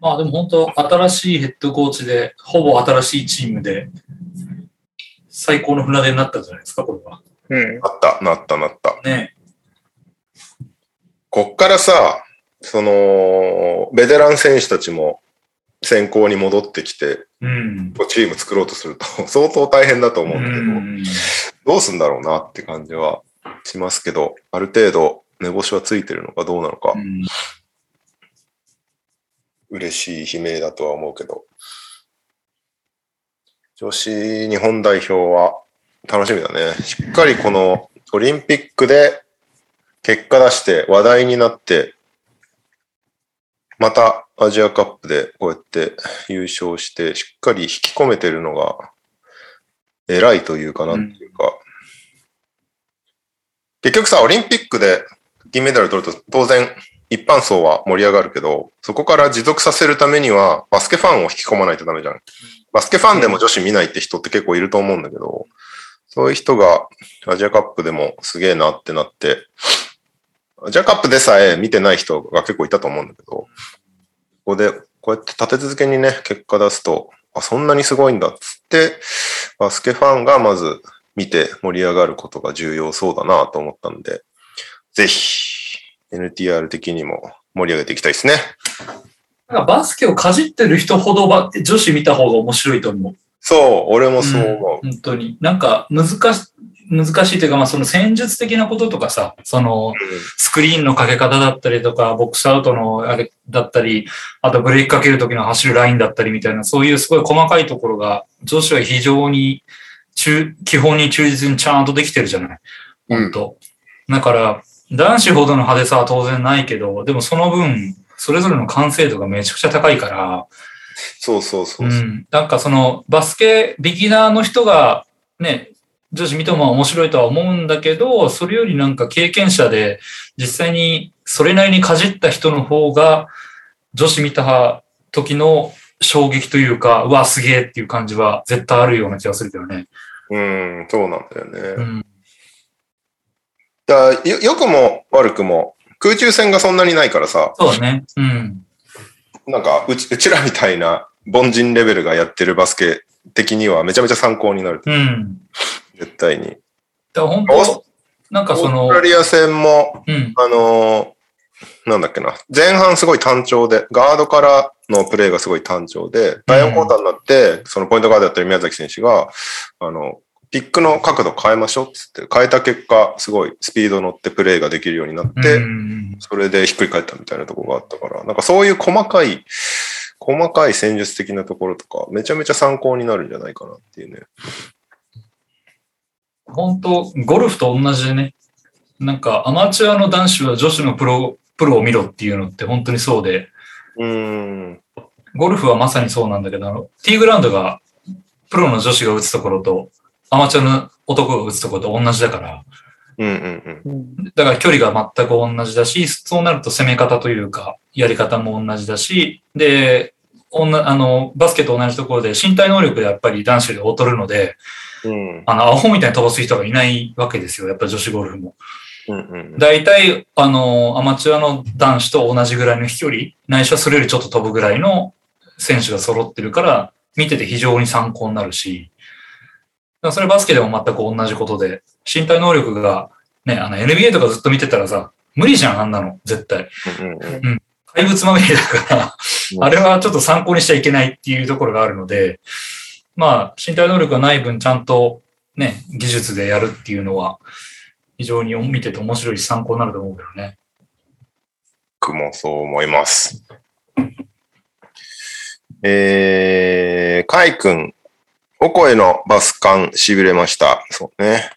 まあでも本当、新しいヘッドコーチで、ほぼ新しいチームで、最高の船出になったんじゃないですか、これは。うん。なった、なった、なった。ね。こっからさ、その、ベテラン選手たちも先行に戻ってきて、うん。チーム作ろうとすると 相当大変だと思ううんだけど、ん。どうすんだろうなって感じはしますけど、ある程度目星はついてるのかどうなのか、うん嬉しい悲鳴だとは思うけど、女子日本代表は楽しみだね。しっかりこのオリンピックで結果出して話題になって、またアジアカップでこうやって優勝して、しっかり引き込めてるのが偉いというかなんていうか、結局さ、オリンピックで銀メダル取ると当然一般層は盛り上がるけど、そこから持続させるためにはバスケファンを引き込まないとダメじゃん。バスケファンでも女子見ないって人って結構いると思うんだけど、そういう人がアジアカップでもすげえなってなって、アジアカップでさえ見てない人が結構いたと思うんだけど、ここでこうやって立て続けにね、結果出すと、あ、そんなにすごいんだっつって、バスケファンがまず見て盛り上がることが重要そうだなと思ったんで、ぜひ NTR 的にも盛り上げていきたいですね。なんかバスケをかじってる人ほどば女子見た方が面白いと思う。そう、俺もそう思う。本当に。なんか難し、難しいというか、まあその戦術的なこととかさ、そのスクリーンのかけ方だったりとか、ボックスアウトのあれだったり、あとブレーキかける時の走るラインだったりみたいな、そういうすごい細かいところが、女子は非常に中、基本に忠実にちゃんとできてるじゃない。本当。だから、男子ほどの派手さは当然ないけど、でもその分、それぞれの完成度がめちゃくちゃ高いから、そうそうそう。うん。なんかその、バスケ、ビギナーの人が、ね、女子見ても面白いとは思うんだけど、それよりなんか経験者で、実際にそれなりにかじった人の方が、女子見た時の衝撃というか、うわ、すげえっていう感じは絶対あるような気がするけどね。うん、そうなんだよね。うん。だよ良くも悪くも空中戦がそんなにないからさ、そうだね。うん。なんかうちうちらみたいな凡人レベルがやってるバスケ的にはめちゃめちゃ参考になる。うん。絶対に。だ本当、なんかそのオースト、ラリア戦も、うん。あのーなんだっけな、前半すごい単調で、ガードからのプレーがすごい単調で、第4クォーターになって、そのポイントガードやってる宮崎選手が、あの、ピックの角度変えましょうっつって変えた結果、すごいスピード乗ってプレーができるようになって、うんそれでひっくり返ったみたいなところがあったから、なんかそういう細かい、細かい戦術的なところとか、めちゃめちゃ参考になるんじゃないかなっていうね。本当、ゴルフと同じでね、なんかアマチュアの男子は女子のプロ、プロを見ろっていうのって本当にそうで、うーん。ゴルフはまさにそうなんだけど、ティーグラウンドがプロの女子が打つところと、アマチュアの男が打つところと同じだから、うんうんうん。だから距離が全く同じだし、そうなると攻め方というか、やり方も同じだし、で、おんなあの、バスケと同じところで身体能力でやっぱり男子で劣るので、うんあの、アホみたいに飛ばす人がいないわけですよ。やっぱ女子ゴルフも。うんうん大体、あの、アマチュアの男子と同じぐらいの飛距離、ないしはそれよりちょっと飛ぶぐらいの選手が揃ってるから、見てて非常に参考になるし、それバスケでも全く同じことで、身体能力が、ね、あの NBA とかずっと見てたらさ、無理じゃん、あんなの、絶対。うんうん怪物まみれだから、うんあれはちょっと参考にしちゃいけないっていうところがあるので、まあ、身体能力がない分、ちゃんとね、技術でやるっていうのは、非常に見てて面白いし参考になると思うけどね。僕もそう思います。えー、カイ君、お声のバスカン痺れました。そうね。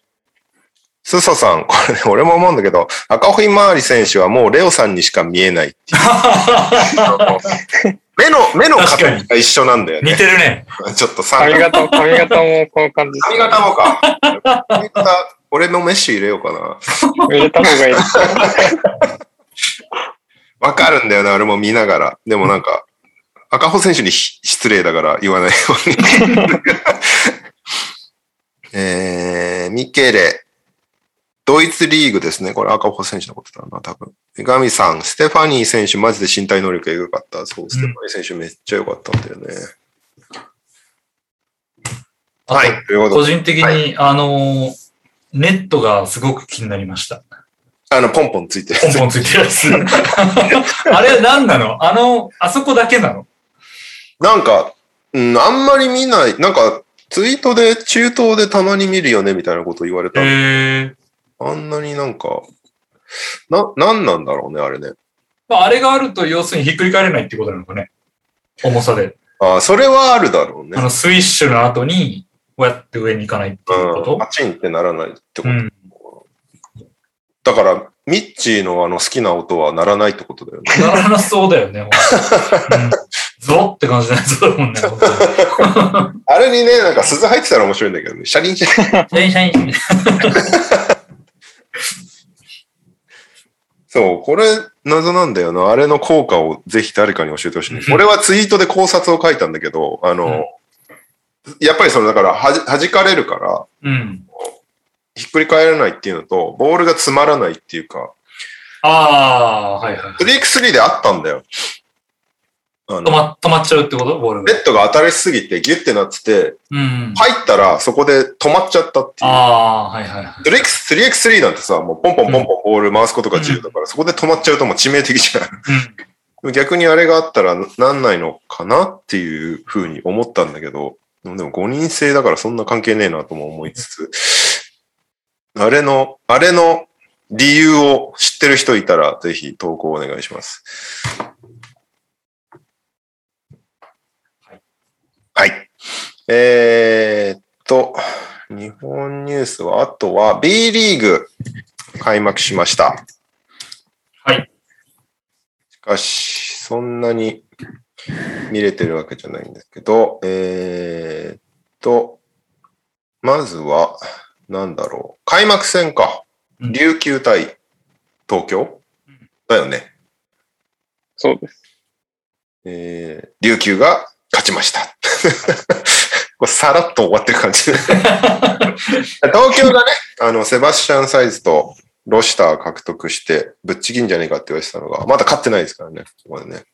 スソさん、これね、俺も思うんだけど、赤穂回り選手はもうレオさんにしか見えないっていう。目の、目の形が一緒なんだよ似ね。てるね。ちょっとさ、髪型も、髪型もこの感じ髪型もか。髪型、俺もメッシュ入れようかな。入れた方がいい。わかるんだよな、俺も見ながら。でもなんか、赤穂選手にひ失礼だから言わないように。えー、ミケレ。ドイツリーグですね。これ赤穂選手のことだな、多分。ガミさん、ステファニー選手、マジで身体能力エグかった。そう、ステファニー選手めっちゃ良かったんだよね。はい。ということで、個人的に、あの、ネットがすごく気になりました。あの、ポンポンついてるポンポンついてるやつ。あれ何なの？あの、あそこだけなの？なんか、うん、あんまり見ない、なんか、ツイートで中東でたまに見るよねみたいなこと言われた。あんなになんか、な、なんなんだろうね、あれね。まあ、あれがあると要するにひっくり返れないってことなのかね。重さで。ああ、それはあるだろうねあ。の、スイッシュの後に、こうやって上に行かないっていうこうん、パチンってならないってこと。とうん。だから、ミッチーのあの好きな音は鳴らないってことだよね。ならなそうだよね。うん、ゾロって感じのやつだもんね。あれにね、なんか鈴入ってたら面白いんだけどね。シャリンシャリン。そう、これ謎なんだよな。あれの効果をぜひ誰かに教えてほしいね。うん俺はツイートで考察を書いたんだけど、あの、やっぱりその、だからはじ、弾かれるから、うん。ひっくり返らないっていうのと、ボールが詰まらないっていうか、ああ、はいはい。3x3 であったんだよ。止ま、止まっちゃうってこと？ボールが。ネットが当たりすぎてギュッてなってて、うん。入ったらそこで止まっちゃったっていう。ああ、はいはいはい。3x- 3x3 なんてさ、もうポンポンポンポンボール回すことが自由だから、そこで止まっちゃうともう致命的じゃん。うん。逆にあれがあったらなんないのかなっていうふうに思ったんだけど、でも5人制だからそんな関係ねえなとも思いつつ、あれの、あれの理由を知ってる人いたらぜひ投稿お願いします。はい。えーっと、日本ニュースは、あとは B リーグ開幕しました。はい。しかし、そんなに見れてるわけじゃないんですけど、えーっと、まずは、なんだろう。開幕戦か。うん琉球対東京？だよね。そうです。えー、琉球が勝ちました。さらっと終わってる感じ。東京がね、あの、セバスチャンサイズとロシター獲得して、ぶっちぎんじゃねえかって言われてたのが、まだ勝ってないですからね、ここまでね。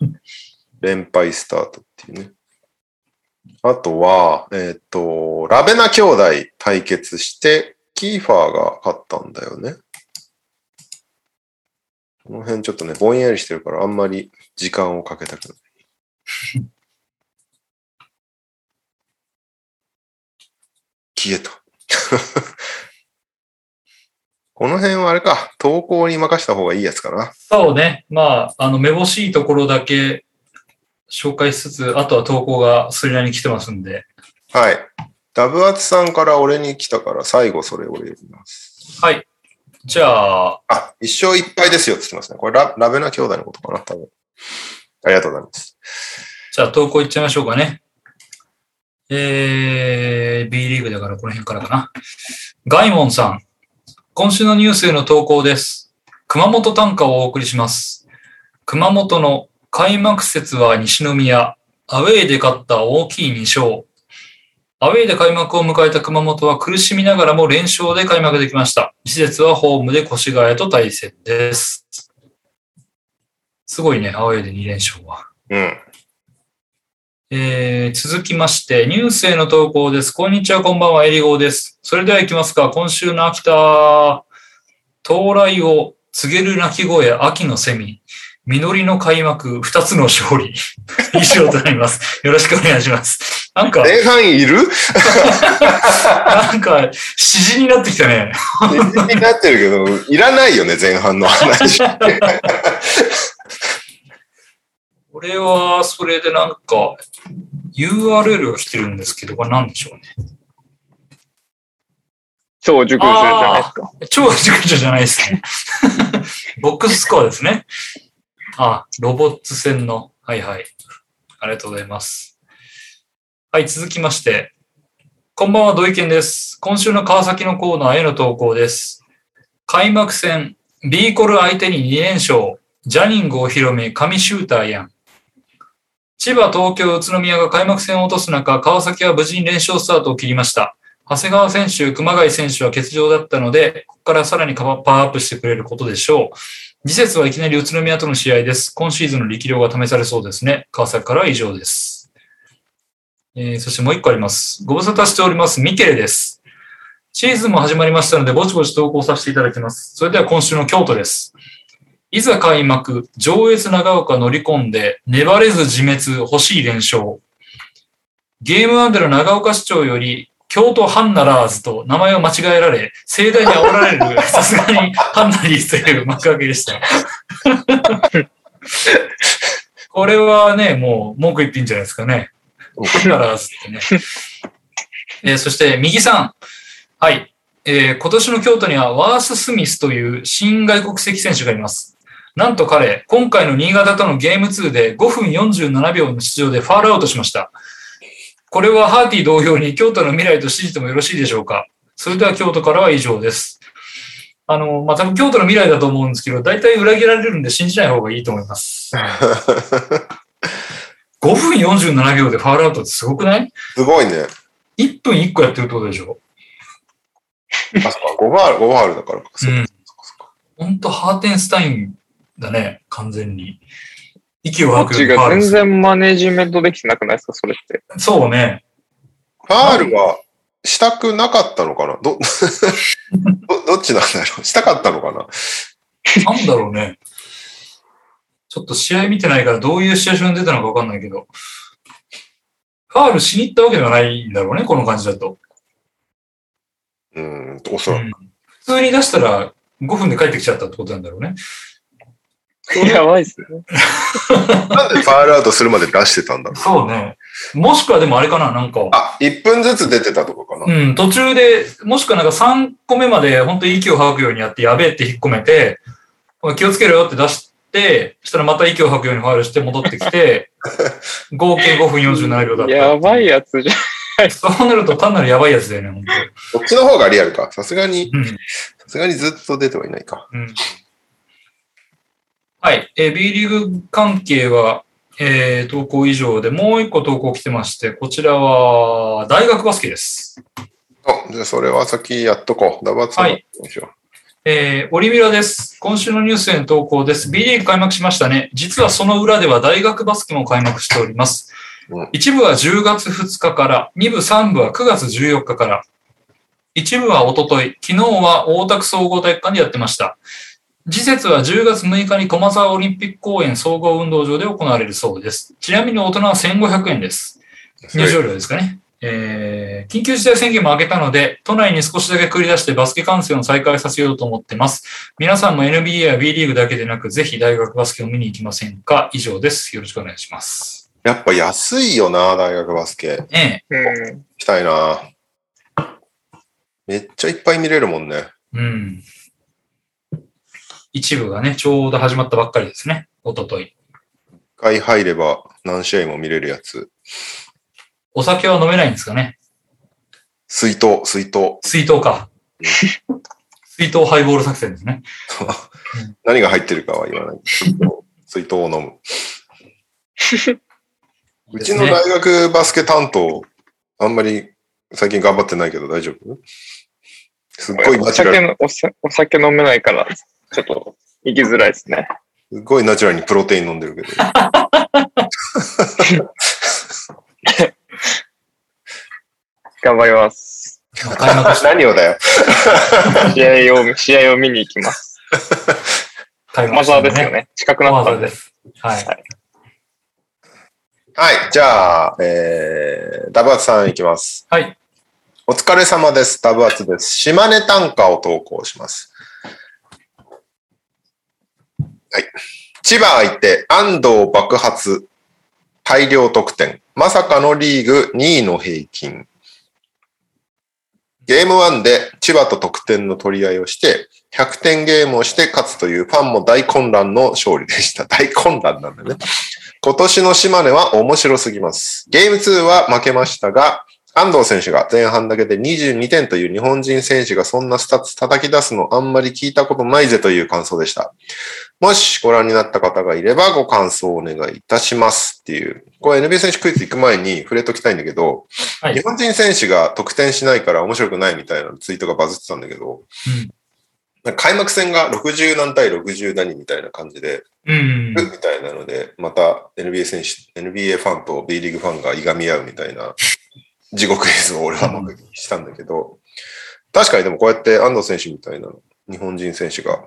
連敗スタートっていうね。あとは、えっ、と、ラベナ兄弟対決して、キーファーが勝ったんだよね。この辺ちょっとね、ぼんやりしてるから、あんまり時間をかけたくない。消えた。この辺はあれか、投稿に任せた方がいいやつかな。そうね。まあ、あの、めぼしいところだけ紹介しつつ、あとは投稿がそれなりに来てますんで。はい。ダブアツさんから俺に来たから、最後それを入れます。はい。じゃあ、あ、一生いっぱいですよって言ってますね。これララベナ兄弟のことかな、多分。ありがとうございます。じゃあ投稿いっちゃいましょうかね。えー、B リーグだからこの辺からかな。ガイモンさん。今週のニュースへの投稿です。熊本短歌をお送りします。熊本の開幕節は西宮。アウェーで勝った大きい2勝。アウェーで開幕を迎えた熊本は苦しみながらも連勝で開幕できました。施設はホームで越谷と対戦です。すごいね、アウェーで2連勝は。うん。えー続きまして、ニュースへの投稿です。こんにちは、こんばんは、エリゴーです。それでは行きますか。今週の秋田、到来を告げる鳴き声、秋のセミ、実りの開幕、二つの勝利。以上となります。よろしくお願いします。なんか、前半いる？なんか、指示になってきたね。になってるけど、いらないよね、前半の話。これは、それでなんか、URL が来てるんですけど、これ何でしょうね。超熟女じゃないですか。超熟女じゃないですね。ボックススコアですね。あ、ロボッツ戦の。はいはい。ありがとうございます。はい、続きまして。こんばんは、土井健です。今週の川崎のコーナーへの投稿です。開幕戦、ビーコル相手に2連勝。ジャニングお披露目、神シューターやん。千葉、東京、宇都宮が開幕戦を落とす中、川崎は無事に連勝スタートを切りました。長谷川選手、熊谷選手は欠場だったので、ここからさらにパワーアップしてくれることでしょう。次節はいきなり宇都宮との試合です。今シーズンの力量が試されそうですね。川崎からは以上です。えーそしてもう一個あります。ご無沙汰しております。ミケレです。シーズンも始まりましたので、ぼちぼち投稿させていただきます。それでは今週の京都です。いざ開幕、上越長岡乗り込んで、粘れず自滅、欲しい連勝。ゲームワンでの長岡市長より、京都ハンナラーズと名前を間違えられ、盛大に煽られる、さすがにハンナリーズという 幕開けでした。これはね、もう文句一品じゃないですかね。ハンナラーズってね。えーそして、右さん。はい。えー今年の京都にはワース・スミスという新外国籍選手がいます。なんと彼、今回の新潟とのゲーム2で5分47秒の出場でファールアウトしました。これはハーティー同様に京都の未来と信じてもよろしいでしょうか？それでは京都からは以上です。あの、まあ、多分京都の未来だと思うんですけど、大体裏切られるんで信じない方がいいと思います。5分47秒でファールアウトってすごくない？すごいね。?1 分1個やってるってことでしょ？あ、そっか、5バール、5バールだからかうん本当ハーテンスタインだね、完全に。息を吐くようが全然マネジメントできてなくないですか、それって。そうね。ファールはしたくなかったのかな？ど、どどっちなんだろう？したかったのかな？なんだろうね。ちょっと試合見てないからどういうシチュエーションで出たのかわかんないけど。ファールしに行ったわけではないんだろうね、この感じだと。うん、おそらく。うん普通に出したら5分で帰ってきちゃったってことなんだろうね。やばいっすね。なんでファールアウトするまで出してたんだろうそうね。もしくはでもあれかな、なんか。あ、1分ずつ出てたとこかな。うん、途中で、もしくはなんか3個目まで本当に息を吐くようにやって、やべえって引っ込めて、気をつけろよって出して、そしたらまた息を吐くようにファウルして戻ってきて、合計5分47秒だった。やばいやつじゃん。そうなると単なるやばいやつだよね、本こっちの方がリアルか。さすがに、当。うんさすがにずっと出てはいないか。うんはい。えー B リーグ関係は、えー投稿以上でもう一個投稿来てまして、こちらは大学バスケです。あ、じゃあそれは先やっとこう。ダバツはいえーオリミラです。今週のニュースへの投稿です。B リーグ開幕しましたね。実はその裏では大学バスケも開幕しております。うん一部は10月2日から、2部3部は9月14日から、一部は一昨日昨日は大田区総合体育館でやってました。次節は10月6日に駒沢オリンピック公園総合運動場で行われるそうです。ちなみに大人は1500円です。う。入場料ですかね。えー緊急事態宣言も明けたので、都内に少しだけ繰り出してバスケ観戦を再開させようと思ってます。皆さんも NBA や B リーグだけでなく、ぜひ大学バスケを見に行きませんか？以上です。よろしくお願いします。やっぱ安いよな、大学バスケ。ねうん。行きたいな。めっちゃいっぱい見れるもんね。え。うん。一部がね、ちょうど始まったばっかりですね。おととい。一回入れば何試合も見れるやつ。お酒は飲めないんですかね水筒、水筒。水筒か。水筒ハイボール作戦ですね。何が入ってるかは言わない。水筒水筒を飲む。うちの大学バスケ担当、あんまり最近頑張ってないけど大丈夫？すっごいおナチュラル、酒のお酒お酒飲めないから、ちょっと行きづらいですね。すっごいナチュラルにプロテイン飲んでるけど。頑張ります。何をだよ。試合を、試合を見に行きます。駒したんですよね。近くなったんで。駒沢です。はい。はい、じゃあ、えー、ダブアツさんいきます。はい。お疲れ様です。ダブアツです。島根短歌を投稿します。はい。千葉相手、安藤爆発、大量得点。まさかのリーグ2位の平均。ゲーム1で千葉と得点の取り合いをして、100点ゲームをして勝つというファンも大混乱の勝利でした。大混乱なんだね。今年の島根は面白すぎます。ゲーム2は負けましたが、安藤選手が前半だけで22点という日本人選手がそんなスタッツ叩き出すのあんまり聞いたことないぜという感想でした。もしご覧になった方がいればご感想をお願いいたしますっていう。これ NBA 選手クイズ行く前に触れときたいんだけど、はい日本人選手が得点しないから面白くないみたいなツイートがバズってたんだけど、うん開幕戦が60何対60何みたいな感じで、うん。みたいなので、また NBA 選手、NBA ファンと B リーグファンがいがみ合うみたいな地獄映像を俺は目撃したんだけど、確かにでもこうやって安藤選手みたいな日本人選手が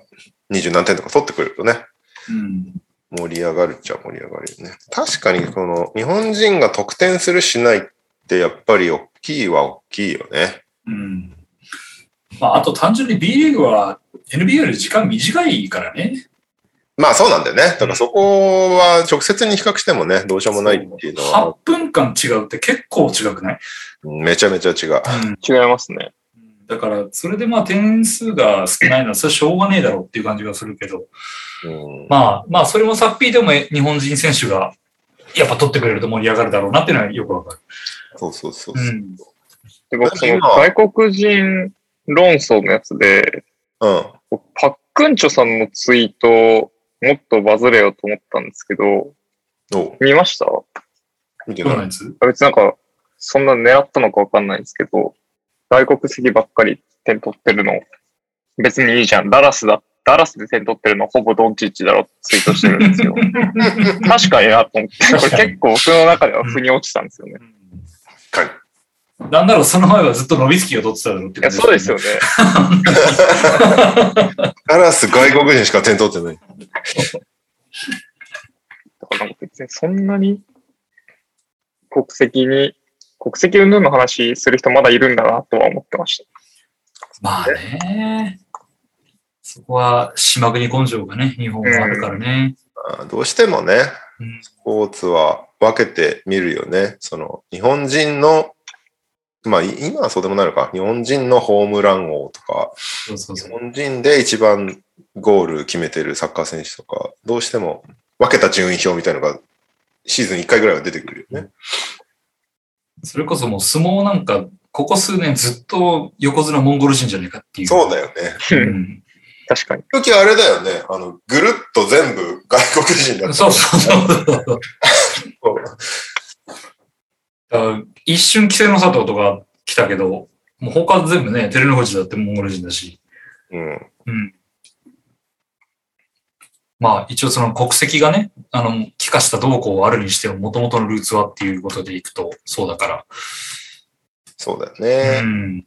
二十何点とか取ってくれるとね、うん。盛り上がるっちゃ盛り上がるよね。確かにこの日本人が得点するしないってやっぱり大きいは大きいよね。うん。まあ、あと単純に B リーグは NBA より時間短いからね。まあそうなんだよね。だからそこは直接に比較してもね、どうしようもないっていうのは8分間違うって結構違くない、めちゃめちゃ違う。うん、違いますね。だから、それでまあ点数が少ないのは、それはしょうがねえだろうっていう感じがするけど、うんまあ、まあ、それもサッピーでも日本人選手がやっぱ取ってくれると盛り上がるだろうなっていうのはよくわかる。そうそうそうそう。うん。で、僕、その今外国人論争のやつで、うん。パックンチョさんのツイート、もっとバズれよと思ったんですけど、お見ました？見てない。どうなんです別になんか、そんな狙ったのかわかんないんですけど、外国籍ばっかり点取ってるの、別にいいじゃん。ダラスだ。ダラスで点取ってるのほぼドンチッチだろってツイートしてるんですよ。確かになと思って、これ結構僕の中では腑に落ちたんですよね。はいなんだろう、その前はずっとノビツキが取ってただろうっていや、感じそうですよね。ガラス外国人しか点取ってない。だから別にそんなに国籍に、国籍云々の話する人まだいるんだなとは思ってました。まあね。そこは島国根性がね、日本はあるからね。あーどうしてもね、うんスポーツは分けてみるよね。その、日本人の、まあ、い今はそうでもないのか。日本人のホームラン王とか、日そうそうそう。本人で一番ゴール決めてるサッカー選手とか、どうしても分けた順位表みたいなのがシーズン1回ぐらいは出てくるよね。それこそもう相撲なんか、ここ数年ずっと横綱モンゴル人じゃねえかっていう。そうだよね。うん。確かに。時あれだよね。あの、ぐるっと全部外国人だった。そうそうそう。だから一瞬、稀勢の里とか来たけど、もう他全部ね、照ノ富士だってモンゴル人だし。うん。うん。まあ、一応その国籍がね、あの、帰化した動向はあるにしても、元々のルーツはっていうことでいくと、そうだから。そうだよね。うん。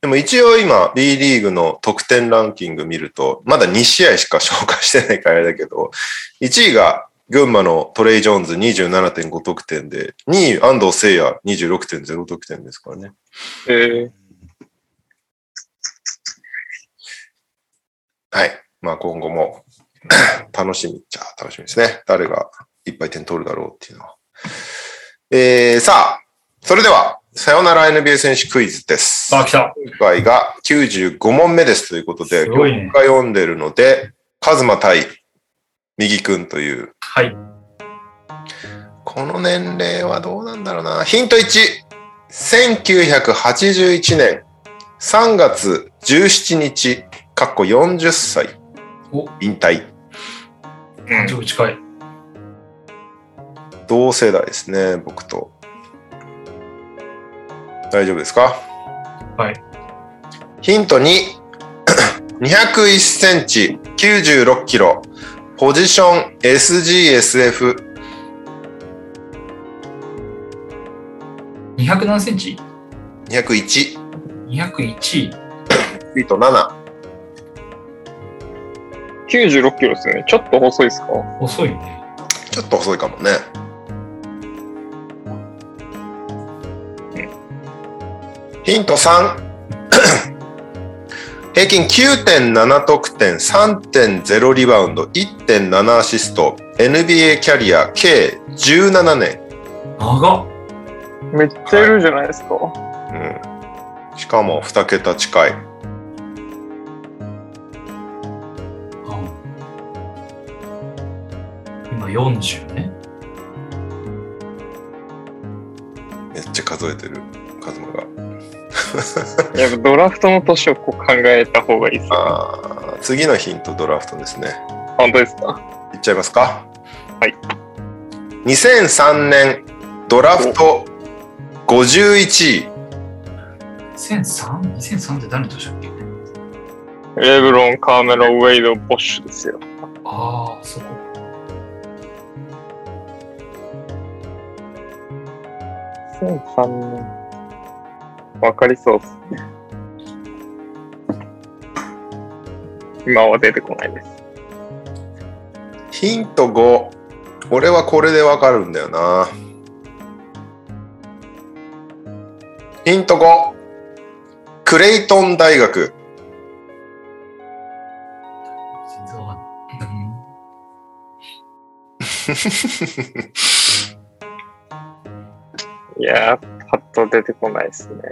でも一応今 B リーグの得点ランキング見ると、まだ2試合しか紹介してないからあれだけど、1位が群馬のトレイ・ジョーンズ27.5得点で、2位安藤聖也26.0得点ですからね。えー、はい。まあ今後も 楽しみっちゃ楽しみですね。誰がいっぱい点取るだろうっていうのは。えー、さあ、それでは、さよなら NBA 選手クイズです。あ、来た。今回が95問目ですということで、ね今回読んでるので、カズマ対右くんという、はい。この年齢はどうなんだろうな。ヒント1、1981年3月17日、かっこ40歳お、引退。誕生日近い。同世代ですね、僕と。大丈夫ですか？はい。ヒント2、201センチ、96キロ、ポジション SGSF、200何センチ？201、?201。フィート7。96キロですね。ちょっと細いですか？遅いね。ちょっと細いかもね。ヒント3。平均9.7得点、3.0リバウンド、1.7アシスト、NBA キャリア計17年。長っ。めっちゃいるじゃないですか。うん、しかも2桁近い。うん今40ね。めっちゃ数えてる、カズマが。やっぱドラフトの年をこう考えた方がいいですよ、ね。あー次のヒントドラフトですね。本当ですか？いっちゃいますか？はい。2003年ドラフト51位。2003?2003 2003って誰としたっけ？レブロン、カーメロン、ウェイド、ボッシュですよ。ああ、そこ。2003年。わかりそうっすね。今は出てこないです。ヒント5。俺はこれでわかるんだよな。ヒント5。クレイトン大学。いうんいやー、パッと出てこないですね。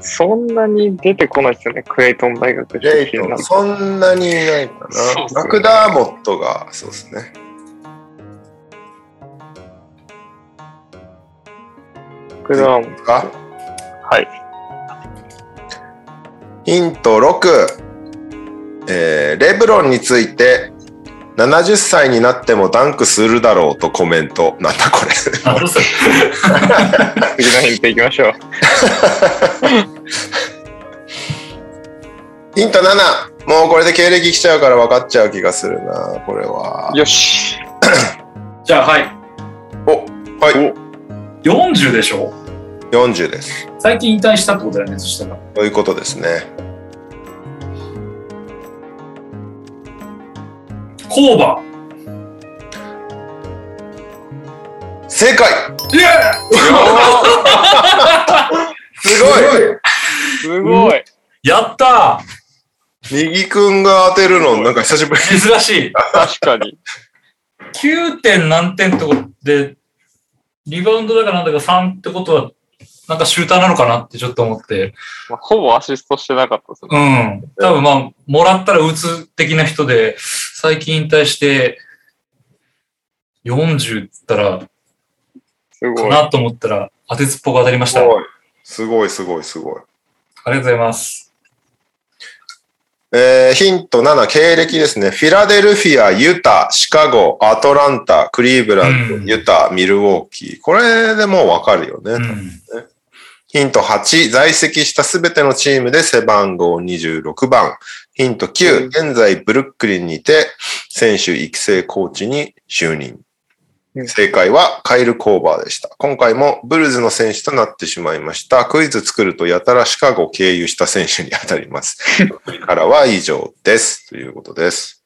そんなに出てこないですよね、クレイトン大学出身なそんなにいないかな。ねマクダーモットが、そうですね。僕らもかはい。ヒント6。えーレブロンについて、70歳になってもダンクするだろうとコメント。なんだこれ。次のヒントいきましょう。ヒント7。もうこれで経歴来ちゃうから分かっちゃう気がするな。これは。よし。じゃあ、はい。お、はい。40でしょ40です。最近引退したってことだよね、そしたら。そういうことですね。コーバ正解イエすごいすごい。ーやった右くんが当てるの、なんか久しぶり。ー珍しい。確かに。9点何点ってことで、リバウンドだかなんだか3ってことは、なんかシューターなのかなってちょっと思って。まあ、ほぼアシストしてなかったですね。うん。多分まあ、もらったら打つ的な人で、最近引退して、40って言ったら、すごい。かなと思ったら、当てずっぽく当たりました。あすごい、すごい、すごい。りがとうございます。えーヒント7、経歴ですね。フィラデルフィア、ユタ、シカゴ、アトランタ、クリーブランド、うんユタ、ミルウォーキー。これでもうわかるよね。うん。ヒント8、在籍したすべてのチームで背番号26番。ヒント9、現在ブルックリンにて選手育成コーチに就任う。ん正解はカイル・コーバーでした。今回もブルズの選手となってしまいました。クイズ作るとやたらシカゴを経由した選手に当たります。からは以上です。ということです。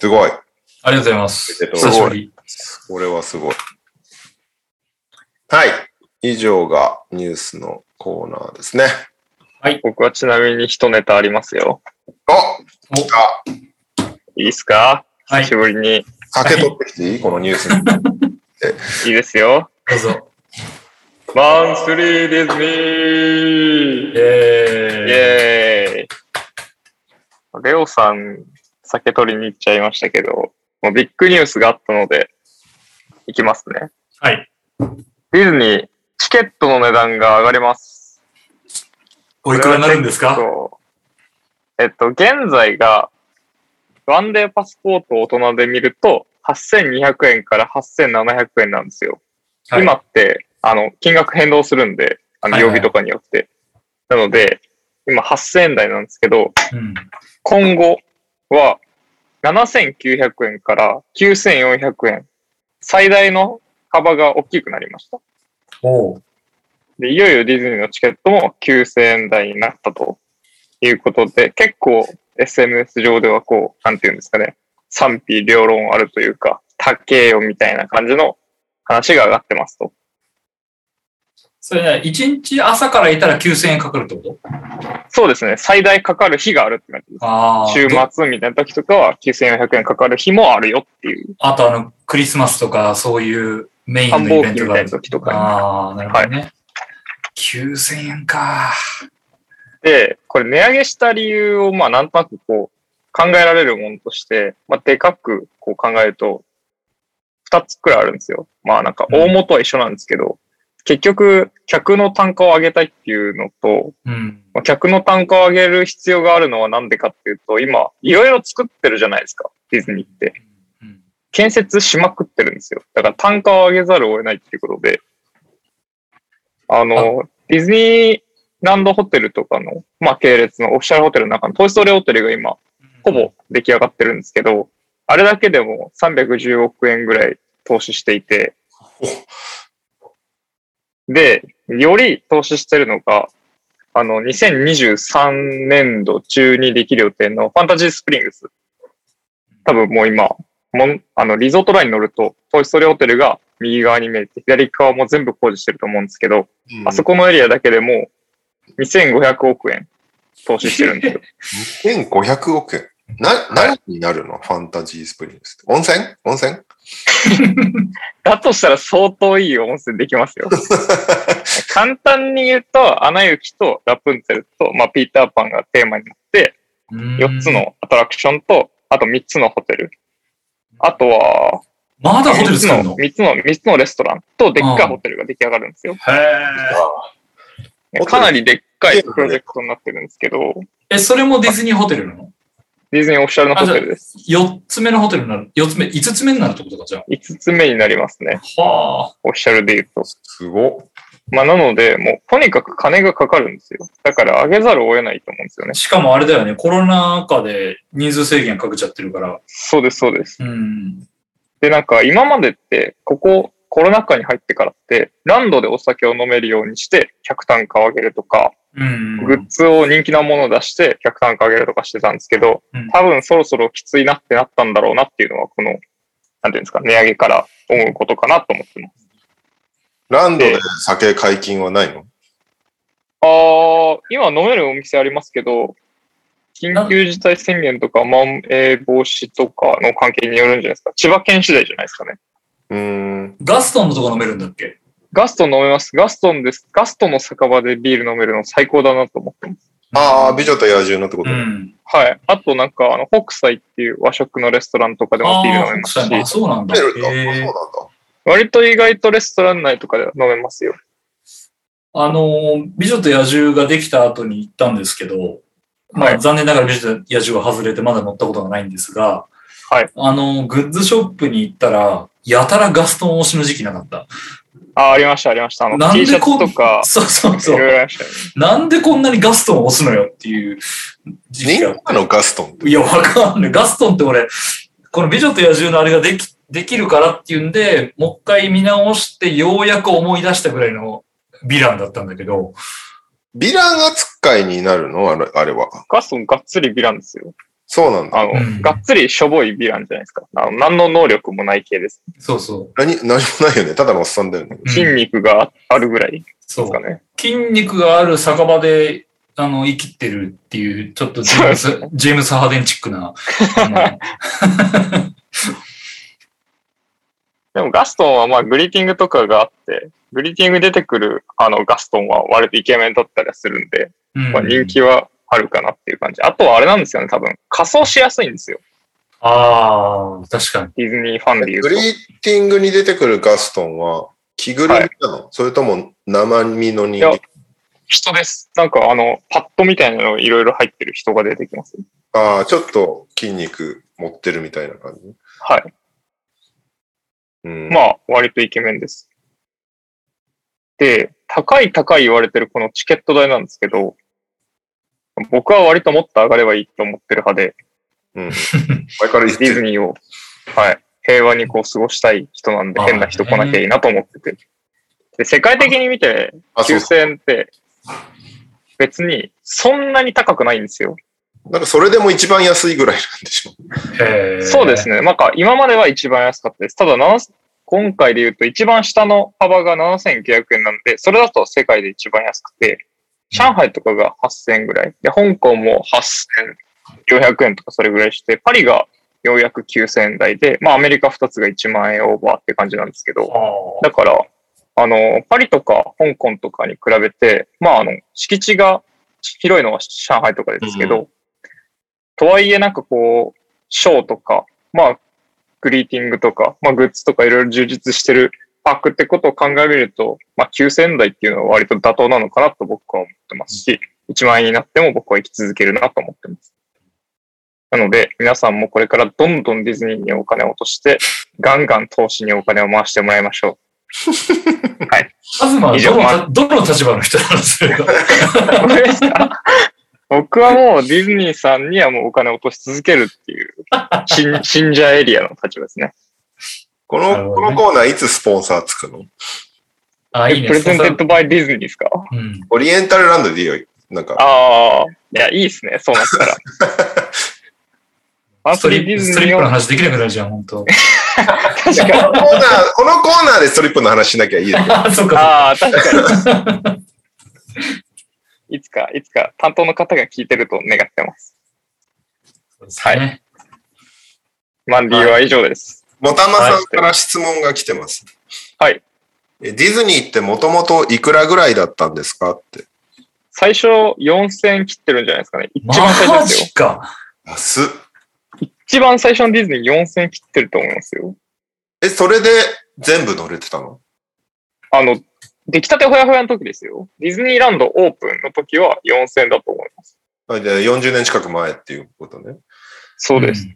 すごい。ありがとうございます。えっと久しぶり。これはすごい。はい。以上がニュースのコーナーですね。僕はちなみに一ネタありますよ。お来た。いいですか？はい久しぶりに。酒取ってきていい？このニュースに。いいですよ。どうぞ。マンスリーディズニーイえエーイレオさん、酒取りに行っちゃいましたけど、もうビッグニュースがあったので、行きますね。ー。はい。ディズニー、チケットの値段が上がります。おいくらになるんですか？えっと、現在が、ワンデーパスポートを大人で見ると、8200円から8700円なんですよ。はい今って、あの、金額変動するんで、あの、はいはい曜日とかによって。なので、今8000円台なんですけど、うん。今後は7900円から9400円。最大の幅が大きくなりました。で、いよいよディズニーのチケットも9000円台になったということで、結構 SNS 上ではこう、なんていうんですかね、賛否両論あるというか、高えよみたいな感じの話が上がってますと。それね、1日朝からいたら9000円かかるってこと？そうですね、最大かかる日があるって感じです。ああ。週ど末みたいな時とかは9400円かかる日もあるよっていう、あとあの、クリスマスとかそういうメイン繁のイ忙期みたいベントがあるな時とかにああ、なるほどね。9000円か。で、これ値上げした理由を、まあ、なんとなくこう、考えられるものとして、まあ、でかくこう考えると、二つくらいあるんですよ。まあ、なんか、大元は一緒なんですけど、結局、客の単価を上げたいっていうのと、うん。まあ、客の単価を上げる必要があるのはなんでかっていうと、今、いろいろ作ってるじゃないですか、ディズニーって。うん建設しまくってるんですよ。だから単価を上げざるを得ないっていうことで、あの、ディズニーランドホテルとかの、まあ、系列のオフィシャルホテルの中のトイストーリーホテルが今、ほぼ出来上がってるんですけど、あれだけでも310億円ぐらい投資していて、で、より投資してるのが、あの、2023年度中にできる予定のファンタジースプリングス。多分もう今、もんあの、リゾートラインに乗ると、トイストーリーホテルが右側に見えて、左側も全部工事してると思うんですけど、あそこのエリアだけでも2500億円投資してるんですよ。1500億円？な、何になるの？ファンタジースプリングスって。温泉？温泉？だとしたら相当いい温泉できますよ。簡単に言うと、アナ雪とラプンツェルと、まあ、ピーターパンがテーマになって、4つ。のアトラクションと、あと3つのホテル。あとは、まだホテル3つの、作るの？3つの、三つのレストランと、でっかいホテルが出来上がるんですよ。へえ。かなりでっかいプロジェクトになってるんですけど、え、それもディズニーホテルなの？ディズニーオフィシャルのホテルです。?4 つ目のホテルになる？4つ目、5つ目になるってことか、じゃ5つ目になりますね。あ。はあ。オフィシャルで言うと。すごっ。まあ、なので、もう、とにかく金がかかるんですよ。だから、上げざるを得ないと思うんですよね。しかもあれだよね、コロナ禍で人数制限かけちゃってるから。そうです、そうです。うん。で、なんか、今までって、ここ、コロナ禍に入ってからって、ランドでお酒を飲めるようにして、客単価を上げるとか、うん。グッズを人気なものを出して、客単価上げるとかしてたんですけどうん、多分そろそろきついなってなったんだろうなっていうのは、この、なんていうんですか、値上げから思うことかなと思ってます。ランドで酒解禁はないの？あー、今飲めるお店ありますけど、緊急事態宣言とか、まん延防止とかの関係によるんじゃないですか。千葉県次第じゃないですかね。うーん。ガストンのとこ飲めるんだっけ？ガストン飲めます。ガストンです。ガストンの酒場でビール飲めるの最高だなと思ってます。ああ、美女と野獣のってこと？ね。うん。はい。あとなんか、あの、北斎っていう和食のレストランとかでもビール飲めますしあそうなんだ。そうなんだ。割と意外とレストラン内とかで飲めますよ。あのー、美女と野獣ができた後に行ったんですけど、まあ、はい残念ながら美女と野獣は外れてまだ乗ったことがないんですが、はい。あのー、グッズショップに行ったら、やたらガストン推しの時期なかった。あ、ありました、ありました。あの、なんで T シャツとか、そうそういそう。なんでこんなにガストンを押すのよっていう時期があって人気なのガストン。いや、わかんない。ガストンって俺、この美女と野獣のあれができ、できるからっていうんで、もう一回見直してようやく思い出したぐらいのヴィランだったんだけど、ヴィラン扱いになるの？あれあれは。ガストンがっつりヴィランですよ。そうなんだ。あの、うんがっつりしょぼいヴィランじゃないですか。あの何の能力もない系です。そうそ何、何もないよね。ただのおっさんだよね。う。筋うん肉があるぐらいでそうすか。ね。筋肉がある酒場で、あの、生きてるっていう、ちょっとジェームス、ジェームス・ハーデンチックな、でもガストンはまあグリーティングとかがあって、グリーティング出てくるあのガストンは割とイケメンだったりはするんで、うんまあ、人気はあるかなっていう感じ。あとはあれなんですよね、多分。仮装しやすいんですよ。ああ、確かに。ディズニーファンで言うと。グリーティングに出てくるガストンは、着ぐるみなの、それとも生身の人いや間人です。なんかあの、パッドみたいなのいろいろ入ってる人が出てきます。ああ、ちょっと筋肉持ってるみたいな感じ？はい。うん。まあ、割とイケメンです。で、高い高い言われてるこのチケット代なんですけど、僕は割ともっと上がればいいと思ってる派で、うん。前から。ディズニーを、はい、平和にこう過ごしたい人なんで変な人来なきゃいいなと思ってて。で、世界的に見てあ、そう9000円って別にそんなに高くないんですよ。なんかそれでも一番安いぐらいなんでしょ。へーそうですね。なんか今までは一番安かったです。ただ7、今回で言うと一番下の幅が7900円なんで、それだと世界で一番安くて、上海とかが8000円ぐらい。で、香港も8400円とかそれぐらいして、パリがようやく9000円台で、まあアメリカ2つが1万円オーバーって感じなんですけど、あだから、あの、パリとか香港とかに比べて、まああの、敷地が広いのは上海とかですけど、うとはいえなんかこう、ショーとか、まあ、グリーティングとか、まあグッズとかいろいろ充実してるパックってことを考えみると、まあ9000円台っていうのは割と妥当なのかなと僕は思ってますし、1万円になっても僕は生き続けるなと思ってます。なので、皆さんもこれからどんどんディズニーにお金を落として、ガンガン投資にお金を回してもらいましょカズマは以上どのどの立場の人なのそれが。う。これですか 僕はもうディズニーさんにはもうお金を落とし続けるっていう、信信者エリアの立場ですね。この、なるほどねこのコーナーいつスポンサーつくの？あ、いいね。プレゼンテッドバイディズニーですか？うん。オリエンタルランドでいいよ。なんか、ああ、いや、いいっすね、そうなったら。マンストスリーディリップ、ストリップの話できなくなるじゃん、本当。確かに。このコーナー、このコーナーでストリップの話しなきゃいいですよ。あ、そうか。ああ、確かに。いつか、いつか担当の方が聞いてると願ってます。そうですね。マンディは以上です。もたまさんから質問が来てます。はい。えディズニーってもともといくらぐらいだったんですかって。最初4000切ってるんじゃないですかね。一番最マ初ですよ。ジか。安っ。一番最初のディズニー4000切ってると思いますよ。え、それで全部乗れてたの？あの、出来たてほやほやの時ですよ。ディズニーランドオープンの時は4000だと思います。あで40年近く前っていうことね。そうです。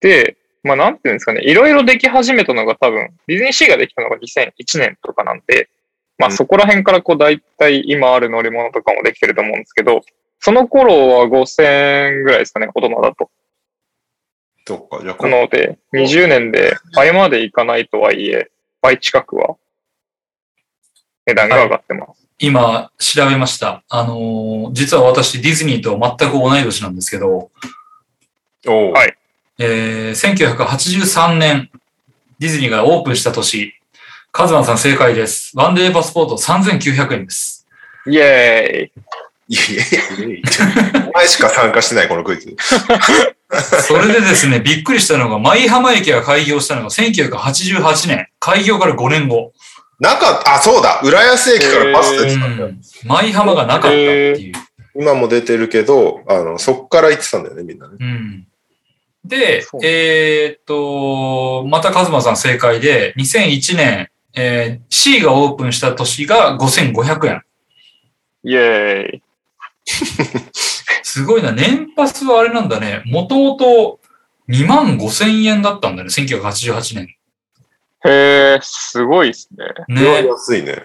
で、まあなんていうんですかね、いろいろでき始めたのが多分、ディズニーシーができたのが2001年とかなんで、まあうんそこら辺からこう大体今ある乗り物とかもできてると思うんですけど、その頃は5000円ぐらいですかね、大人だと。そっか、じゃあなので、20年で倍までいかないとはいえ、倍近くは値段が上がってます。今、調べました。あのー実は私、ディズニーと全く同い年なんですけど、おうはいえー、1983年、ディズニーがオープンした年、カズマンさん正解です。ワンデーパスポート3900円です。イェーイいやいやいやお前しか参加してない、このクイズ。それでですね、びっくりしたのが、舞浜駅が開業したのが1988年、開業から5年後。なかった、あ、そうだ、浦安駅からバスう出てたんだよ。ん。舞浜がなかったっていう。今も出てるけど、あの、そっから行ってたんだよね、みんなね。うん。でえーっと、またカズマさん正解で、2001年、えー C がオープンした年が5500円。イェーイすごいな。年パスはあれなんだね。もともと2万5000円だったんだね。1988年。へー、すごいっすね。これはね。安いね。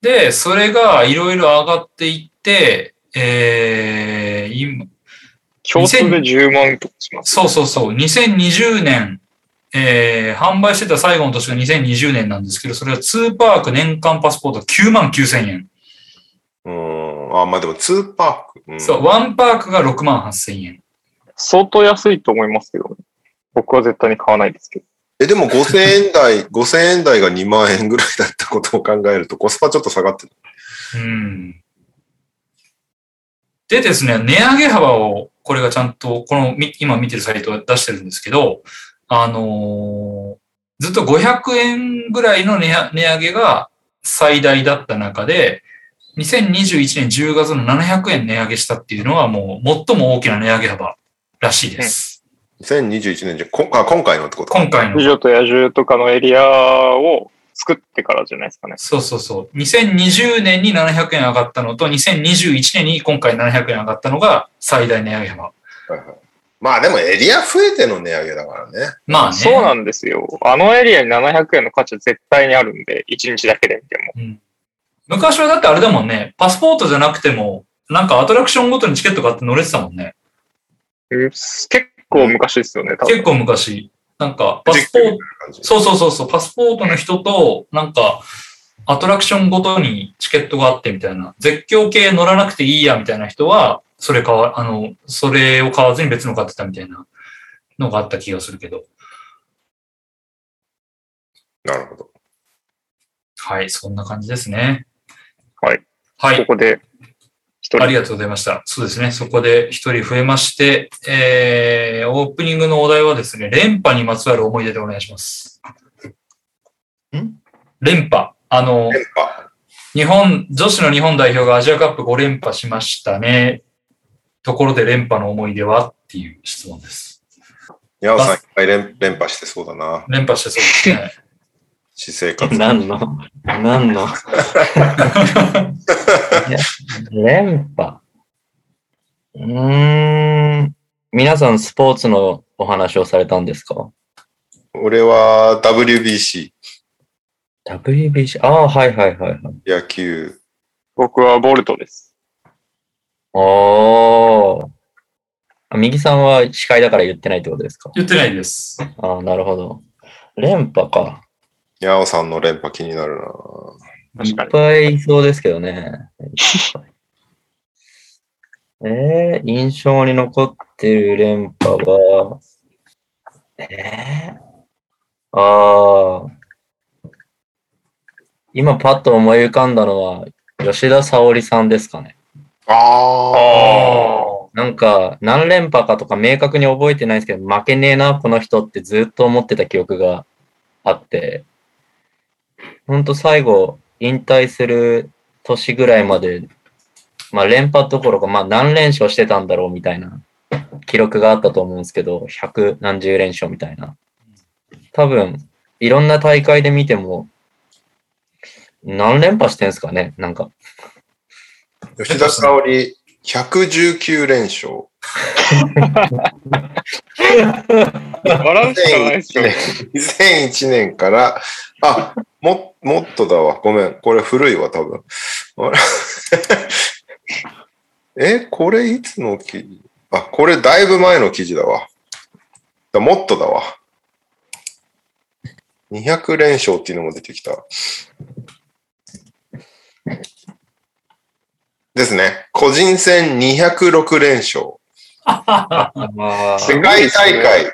で、それがいろいろ上がっていって、えー、今、共通で10万とかします。そうそうそう。2020年、えー、販売してた最後の年が2020年なんですけど、それは2パーク年間パスポート9万9000円。うーん。あ、まあでも2パーク。うんそう、1パークが6万8000円。相当安いと思いますけどね。僕は絶対に買わないですけど。え、でも5000円台、5000円台が2万円ぐらいだったことを考えるとコスパちょっと下がってる。うん。でですね、値上げ幅を、これがちゃんと、このみ今見てるサイトは出してるんですけど、あのーずっと500円ぐらいの値値上げが最大だった中で、2021年10月の700円値上げしたっていうのはもう最も大きな値上げ幅らしいです。2021年じゃ、こあ今回のってこと？か今回の美。女と野獣とかのエリアを作ってからじゃないですかね。そうそうそう。2020年に700円上がったのと、2021年に今回700円上がったのが最大値上げ幅。はいはいまあでもエリア増えての値上げだからね。まあね。そうなんですよ。あのエリアに700円の価値は絶対にあるんで、1日だけで見ても。うん昔はだってあれだもんね、パスポートじゃなくても、なんかアトラクションごとにチケット買って乗れてたもんね。うん結構昔ですよね、多分。結構昔。なんか、パスポート、そうそうそうそう、パスポートの人と、なんか、アトラクションごとにチケットがあってみたいな、絶叫系乗らなくていいやみたいな人は、それ買わ、あの、それを買わずに別の買ってたみたいなのがあった気がするけど。なるほど。はい、そんな感じですね。はい。はい。ここで、一人。ありがとうございました。そうですね。そこで一人増えまして、えー、オープニングのお題はですね、連覇にまつわる思い出でお願いします。ん？連覇。あの、連覇。日本、女子の日本代表がアジアカップ5連覇しましたね。ところで連覇の思い出はっていう質問です。ヤオさんいっぱい連連覇してそうだな。連覇してそうですね。私生活。何の？何の？いや連覇。うーん。皆さんスポーツのお話をされたんですか？俺は WBC、?WBC? ああ、はいはいはいはい。野球。僕はボルトです。おー。あ右さんは司会だから言ってないってことですか？言ってないです。ああ、なるほど。連覇か。ヤオさんの連覇気になるな。いっ確かに。ぱいいそうですけどね。えー、印象に残ってる連覇は、えー、ああ、今パッと思い浮かんだのは、吉田沙保里さんですかね。ああ。なんか、何連覇かとか明確に覚えてないですけど、負けねえな、この人ってずっと思ってた記憶があって、ほんと最後、引退する年ぐらいまで、まあ連覇どころか、まあ何連勝してたんだろうみたいな記録があったと思うんですけど、百何十連勝みたいな。多分、いろんな大会で見ても、何連覇してんすかねなんか。吉田沙保里、119連勝。笑うしかないですよ。2001年から、あ、も、もっとだわ。ごめん。これ古いわ、多分。え、これいつの記事あ、これだいぶ前の記事だわ。だもっとだわ。200連勝っていうのも出てきた。ですね。個人戦206連勝。あ 世界大会、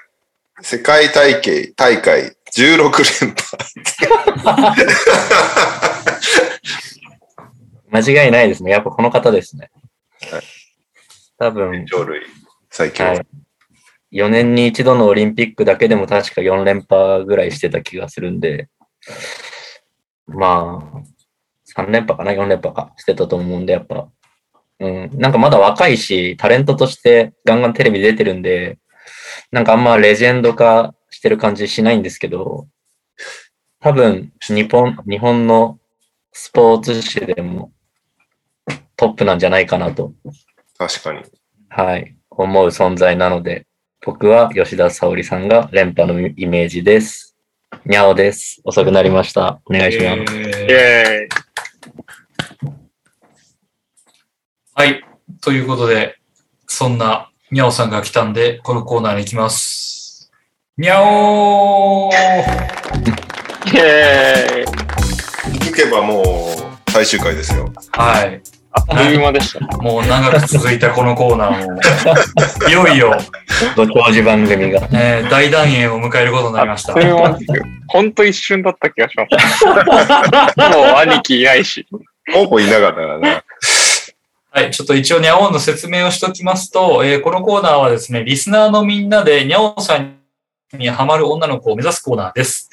世界大会、大会 16連覇。間違いないですね。やっぱこの方ですねはい。多分、最強。はい。4年に一度のオリンピックだけでも確か4連覇ぐらいしてた気がするんで、まあ、3連覇かな、4連覇かしてたと思うんで、やっぱ、うん、なんかまだ若いし、タレントとしてガンガンテレビ出てるんで、なんかあんまレジェンド化してる感じしないんですけど、多分、日本、日本のスポーツ史でもトップなんじゃないかなと確かに。はい、思う存在なので、僕は吉田沙保里さんが連覇のイメージです。にゃおです。遅くなりました。お願いします。イえーェーイ。はい。ということで、そんなにゃおさんが来たんで、このコーナーに行きます。にゃおーイェーイ。気づけばもう最終回ですよ。はい。あっという間でしたね。もう長く続いたこのコーナーも、いよいよ、ご長寿番組が。えー大団円を迎えることになりましたあっと。いう間ですよ。ほんと一瞬だった気がします。もう兄貴いないし。ほぼいなかったからな。はい。ちょっと一応、にゃおの説明をしておきますと、えーこのコーナーはですね、リスナーのみんなでにゃおさんにハマる女の子を目指すコーナーです。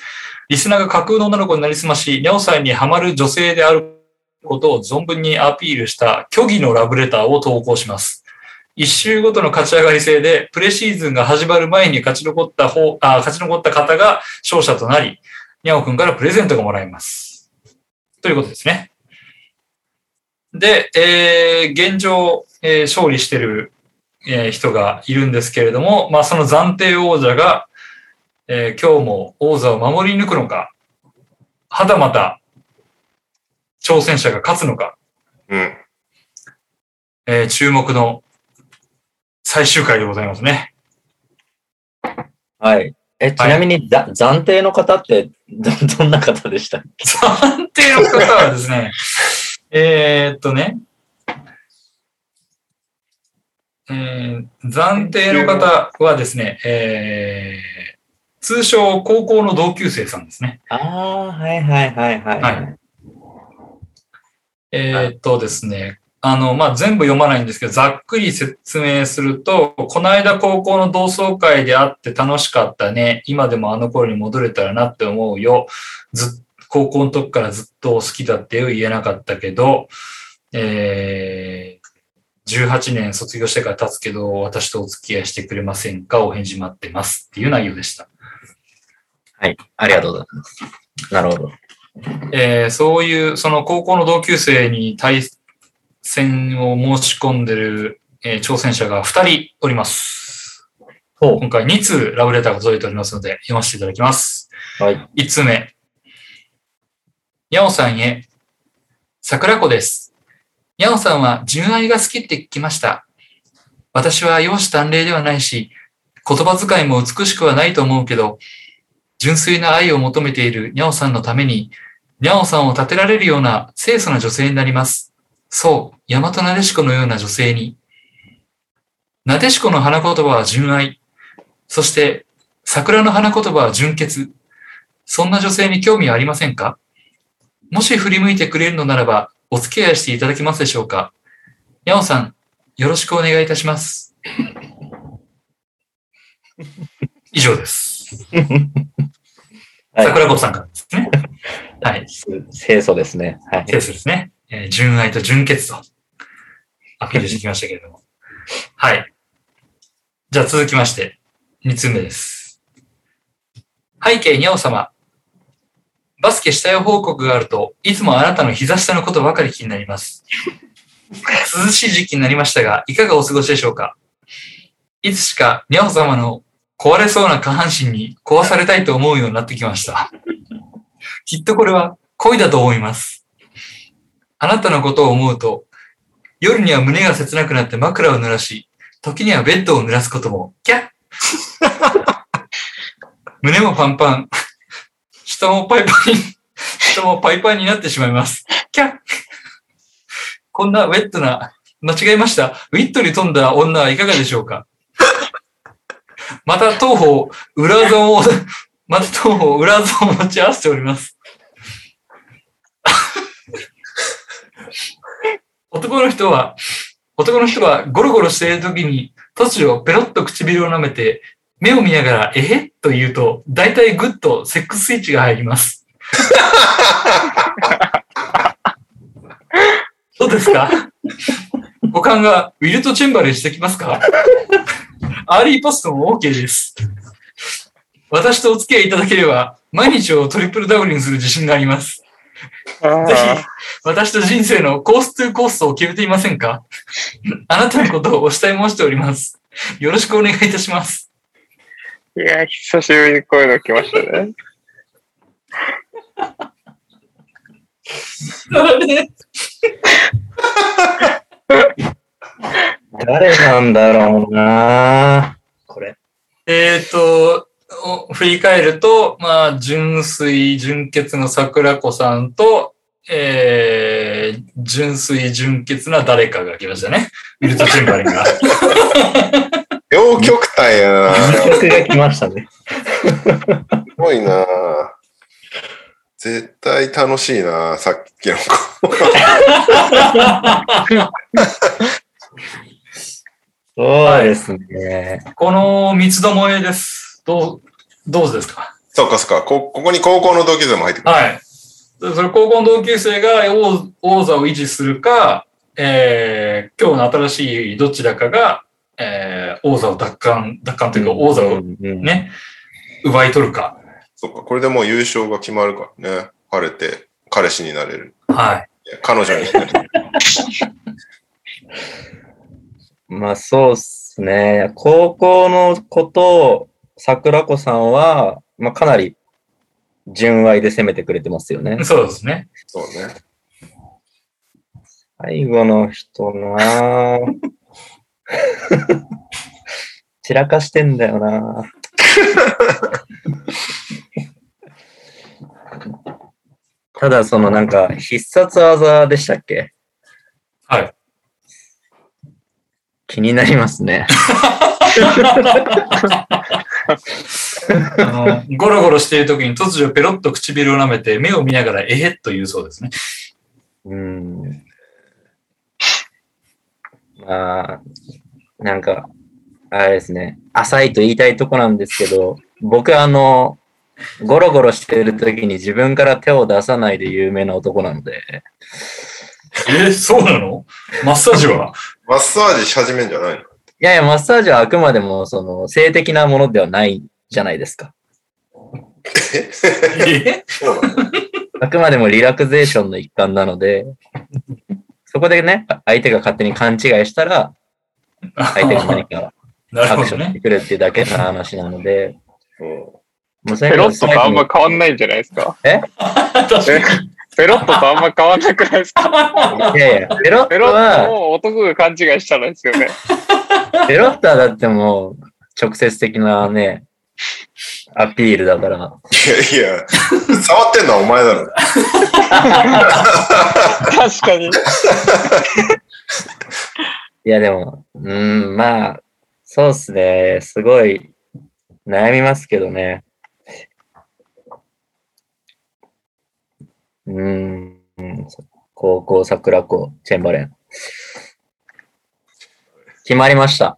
リスナーが架空の女の子になりすまし、にゃおさんにハマる女性であることを存分にアピールした虚偽のラブレターを投稿します。一周ごとの勝ち上がり制で、プレシーズンが始まる前に勝ち残った方、あ勝ち残った方が勝者となり、にゃおくんからプレゼントがもらえます。ということですね。で、えー現状、えー勝利してる、えー人がいるんですけれども、まあ、その暫定王者が、えー今日も王座を守り抜くのか、はたまた挑戦者が勝つのか、うん。えー注目の最終回でございますね。はい。え、ちなみに、ざ暫定の方ってど、どんな方でしたっけ？暫定の方はですね、えーっとね、えー暫定の方はですね、えー通称高校の同級生さんですね。ああ、はいはいはいはい。はいえーっとですね、あの、まあ、全部読まないんですけど、ざっくり説明すると、この間高校の同窓会で会って楽しかったね。今でもあの頃に戻れたらなって思うよ。ずっ高校の時からずっと好きだってよ言えなかったけど、えー、18年卒業してから経つけど、私とお付き合いしてくれませんか？お返事待ってますっていう内容でした。はい。ありがとうございます。なるほど。えーそういう、その高校の同級生に対戦を申し込んでる、えー挑戦者が2人おります。ほ今回2通ラブレターが届いておりますので、読ませていただきます。う。はい。1通目。にゃおさんへ、桜子です。にゃおさんは純愛が好きって聞きました。私は容姿端麗ではないし、言葉遣いも美しくはないと思うけど、純粋な愛を求めているにゃおさんのために、にゃおさんを立てられるような清楚な女性になります。そう、大和なでしこのような女性に。なでしこの花言葉は純愛。そして、桜の花言葉は純潔。そんな女性に興味はありませんか？もし振り向いてくれるのならば、お付き合いしていただけますでしょうか？にゃおさん、よろしくお願いいたします。以上です。はい桜子さんからですね。はい。清楚ですね。はい。ケースですね。えー純愛と純潔とアピールしてきましたけれども。はい。じゃあ続きまして、2つ目です。背景にゃお様。バスケしたよ報告があると、いつもあなたの膝下のことばかり気になります。涼しい時期になりましたが、いかがお過ごしでしょうか？いつしかにゃお様の壊れそうな下半身に壊されたいと思うようになってきました。きっとこれは恋だと思います。あなたのことを思うと、夜には胸が切なくなって枕を濡らし、時にはベッドを濡らすことも、キャッ胸もパンパン、下もパイパンに、下もパイパンになってしまいます。キャッこんなウェットな、間違えました。ウィットに富んだ女はいかがでしょうか？また、当方、裏技を、また当方、裏技を持ち合わせております。男の人は、男の人はゴロゴロしている時に突如ペロッと唇を舐めて目を見ながらえへと言うと大体グッとセックススイッチが入ります。どうですか？股間がウィルト・チェンバレンしてきますか？ early post も OK です。私とお付き合いいただければ毎日をトリプルダブルにする自信があります。あぜひ、私と人生のコーストゥーコーストを決めていませんか？あなたのことをお慕い申しております。よろしくお願いいたします。いや、久しぶりにこういうの来ましたね。誰なんだろうなこれ。えっ、と、お振り返ると、まあ、純粋、純潔の桜子さんと、えー、純粋、純潔な誰かが来ましたね。ウィルト・チェンバレンが。両極端やな二曲が来ましたね。すごいな絶対楽しいなさっきの子。そうですね。この三つどもえです。どう、どうですか？そっかそっか。こ、ここに高校の同級生も入ってくる。はい。それ高校の同級生が王王座を維持するか、えー、今日の新しいどちらかが、えー、王座を奪還、奪還というか王座をうんうんね、奪い取るか。そっか。これでもう優勝が決まるからね。晴れて彼氏になれる。はい。彼女になれる。まあそうっすね。高校の子と桜子さんは、まあかなり純愛で攻めてくれてますよね。そうですね。そうね。最後の人なぁ散らかしてんだよなぁただそのなんか必殺技でしたっけ？はい。気になりますね。あのゴロゴロしている時に突如ペロッと唇を舐めて目を見ながらえへっと言うそうですね。うん。まあ、なんか、あれですね。浅いと言いたいとこなんですけど、僕あの、ゴロゴロしてる時に自分から手を出さないで有名な男なので、えそうなの？マッサージは？マッサージし始めんじゃないの？いやいや、マッサージはあくまでもその性的なものではないじゃないですか。え？そうなの？あくまでもリラクゼーションの一環なので、そこでね、相手が勝手に勘違いしたら、相手が何か なるアほどね。クションしてくるっていうだけの話なので、うペロットとあんま変わんないんじゃないですか？確かに。ペロットとあんま変わんなくないですか？いやいや、ペロッペロットトは、も男が勘違いしたらですよね。ペロットはだってもう、直接的なね、アピールだから。いやいや、触ってんのはお前だろ。確かに。いやでも、うーん、まあ、そうですね。すごい悩みますけどね。うーん。高校桜子、チェンバレン。決まりました。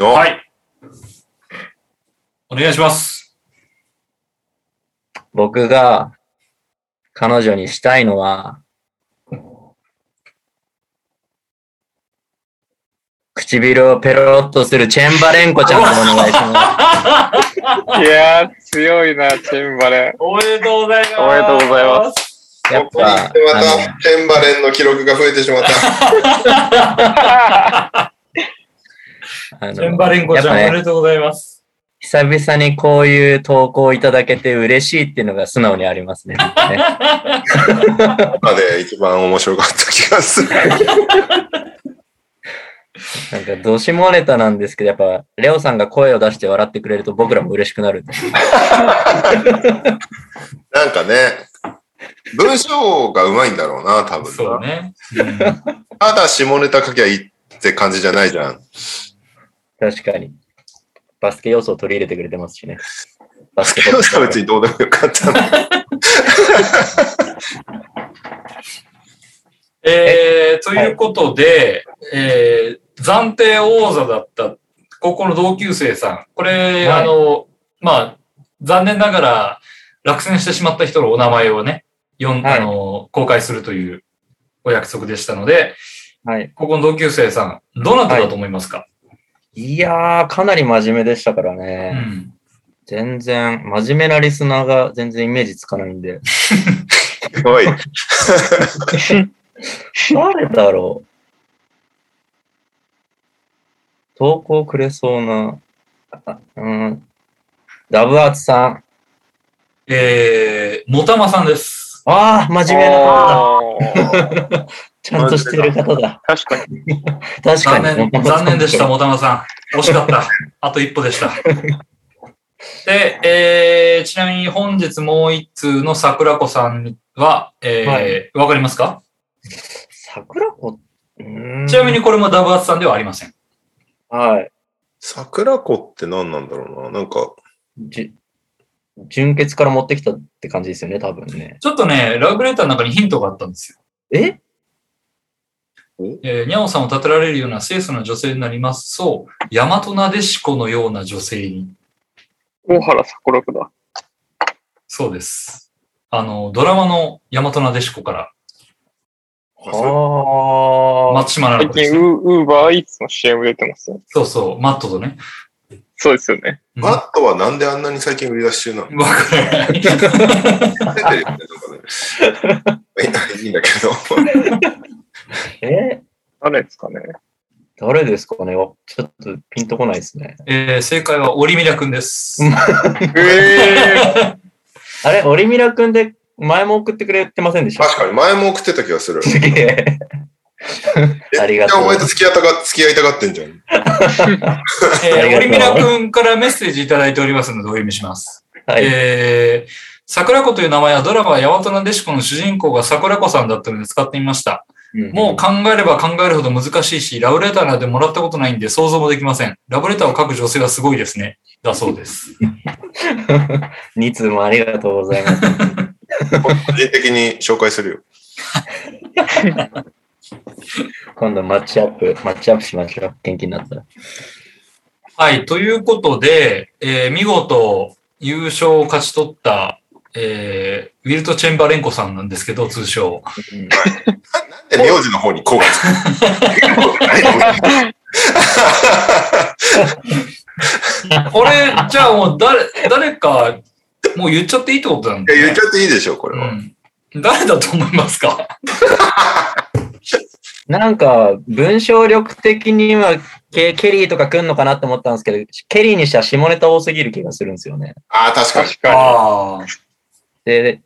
おはい。お願いします。僕が彼女にしたいのは、唇をペロッとするチェンバレンコちゃんでお願いしまいやー、強いな、チェンバレン。おめでとうございます。おめでとうございます。す。やっここに行ってまぱ、あた、チェンバレンの記録が増えてしまった。の、あのチェンバレンコちゃん、ねおめでとうございます。久々にこういう投稿をいただけて嬉しいっていうのが素直にありますね。ねまで一番面白かった気がする。なんか、どしもネタなんですけど、やっぱ、レオさんが声を出して笑ってくれると僕らも嬉しくなるんで。なんかね、文章がうまいんだろうな、多分な。そうね。ただ下ネタ書きゃいいって感じじゃないじゃん。確かに。バスケ要素を取り入れてくれてますしね。バスケ今日は別にどうでもよかったな。えー、ということで、えー、暫定王座だった高校の同級生さん。これ、はいあの、まあ、残念ながら落選してしまった人のお名前をね、よんはいあの公開するというお約束でしたので、はい。高校の同級生さん、どなただと思いますか、いやー、かなり真面目でしたからうね。ん。全然、真面目なリスナーが全然イメージつかないんで。すごい。誰だろう？投稿くれそうな、あうん、ダブアーツさん。えー、もたまさんです。ああ、真面目な方だ。あー ちゃんとしてる方だ。確かに。確かに。残念、残念でした、もたまさん。惜しかった。あと一歩でした。で、えー、ちなみに本日もう一通の桜子さんは、えーわかりますか？桜子？ちなみにこれもダブアツさんではありません。はい。桜子って何なんだろうな。なんか、じ純潔から持ってきたって感じですよね、多分ね。ちょっとね、ラブレターの中にヒントがあったんですよ。え？え？ー、にゃおさんを立てられるような清楚な女性になりますそう、大和なでしこのような女性に。大原桜子だ。そうです。あの、ドラマの大和なでしこから、ああ。松島奈々子です最近、。ウーバーイーツの CM 出てますね。そうそう、マットとね。そうですよね。うんマットはなんであんなに最近売り出し中なの？わからない。出てるよね、なんかね。いいんだけど。え？誰ですかね？誰ですかね？わちょっとピンとこないですね。えー正解はオリミラくんです。え あれ、オリミラくんで前も送ってくれてませんでした？確かに前も送ってた気がする。すげえ。ありがとうお前と付き合ったが付き合いたがってんじゃん。えーオリミラくんからメッセージいただいておりますのでお読みします。はい。えー桜子という名前はドラマ大和なでしこの主人公が桜子さんだったので使ってみました。もう考えれば考えるほど難しいし、ラブレターなんてもらったことないんで想像もできません。ラブレターを書く女性はすごいですね。だそうです。2通もありがとうございます。個人的に紹介するよ。今度マッチアップ、マッチアップしましょう。元気になったら。はい。ということで、えー見事優勝を勝ち取った、えーウィルト・チェンバレンコさんなんですけど、通称。うんで、名字の方にこうがつく。これ、じゃあもう誰、誰か、もう言っちゃっていいってことなんいだや言っちゃっていいでしょ、これは。うん。誰だと思いますか？なんか、文章力的にはケケリーとか来んのかなって思ったんですけど、ケリーにしては下ネタ多すぎる気がするんですよね。ああ、確かに。確かああ。で、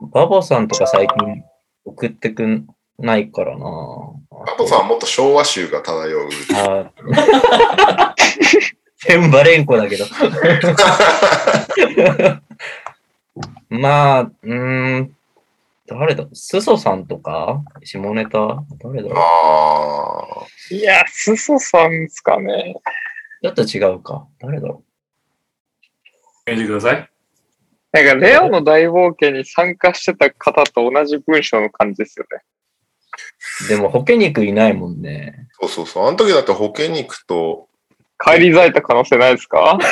バボさんとか最近送ってくんないからなパポさんはもっと昭和集が漂う。あテンバレンコだけど。まあ、うーん、誰だ？スソさんとか？下ネタ？誰だ？ろああ。に。いや、すそさんですかね。ちょっと違うか。誰だ？ろ見てください。なんか、レオの大冒険に参加してた方と同じ文章の感じですよね。う。でも、ホケ肉いないもんね。そうそうそう。あの時だって保険肉と、帰り咲いた可能性ないですか？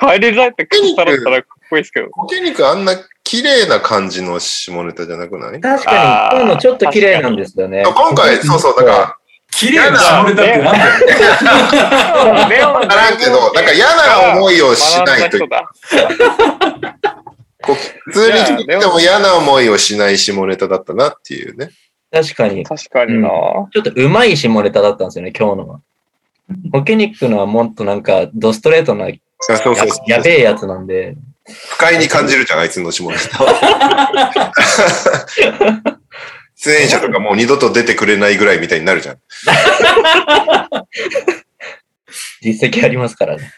帰り咲いた方だったらかっこいいですけど。保険肉あんな綺麗な感じの下ネタじゃなくない？確かに、今日のちょっと綺麗なんですよね。今回、そうそう、だから、綺麗な下ネタってなんだよ。わからんけど、なんか嫌な思いをしないと普通に聞いても嫌な思いをしない下ネタだったなっていうね。確かに。確かにな、ちょっと上手い下ネタだったんですよね、今日のは。ホケニックのはもっとなんか、ドストレートな、やそうそうそう。やべえやつなんで、不快に感じるじゃん、あいつの下ネタ。出演者とかもう二度と出てくれないぐらいみたいになるじゃん。実績ありますからね。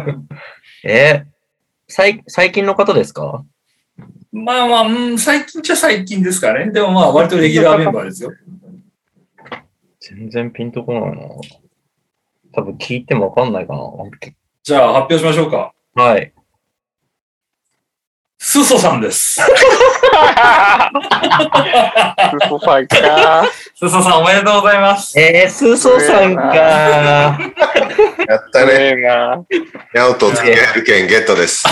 えー最最近の方ですか？まあまあ、うん、最近っちゃ最近ですかね。でもまあ、割とレギュラーメンバーですよ。全然ピンとこないな。多分聞いてもわかんないかな。じゃあ、発表しましょうか。はい。スソさんです。嘘さんか。スソさん、おめでとうございます。えー、スーソーさんか。やったすね。げえな。ヤオと付き合える券ゲットです。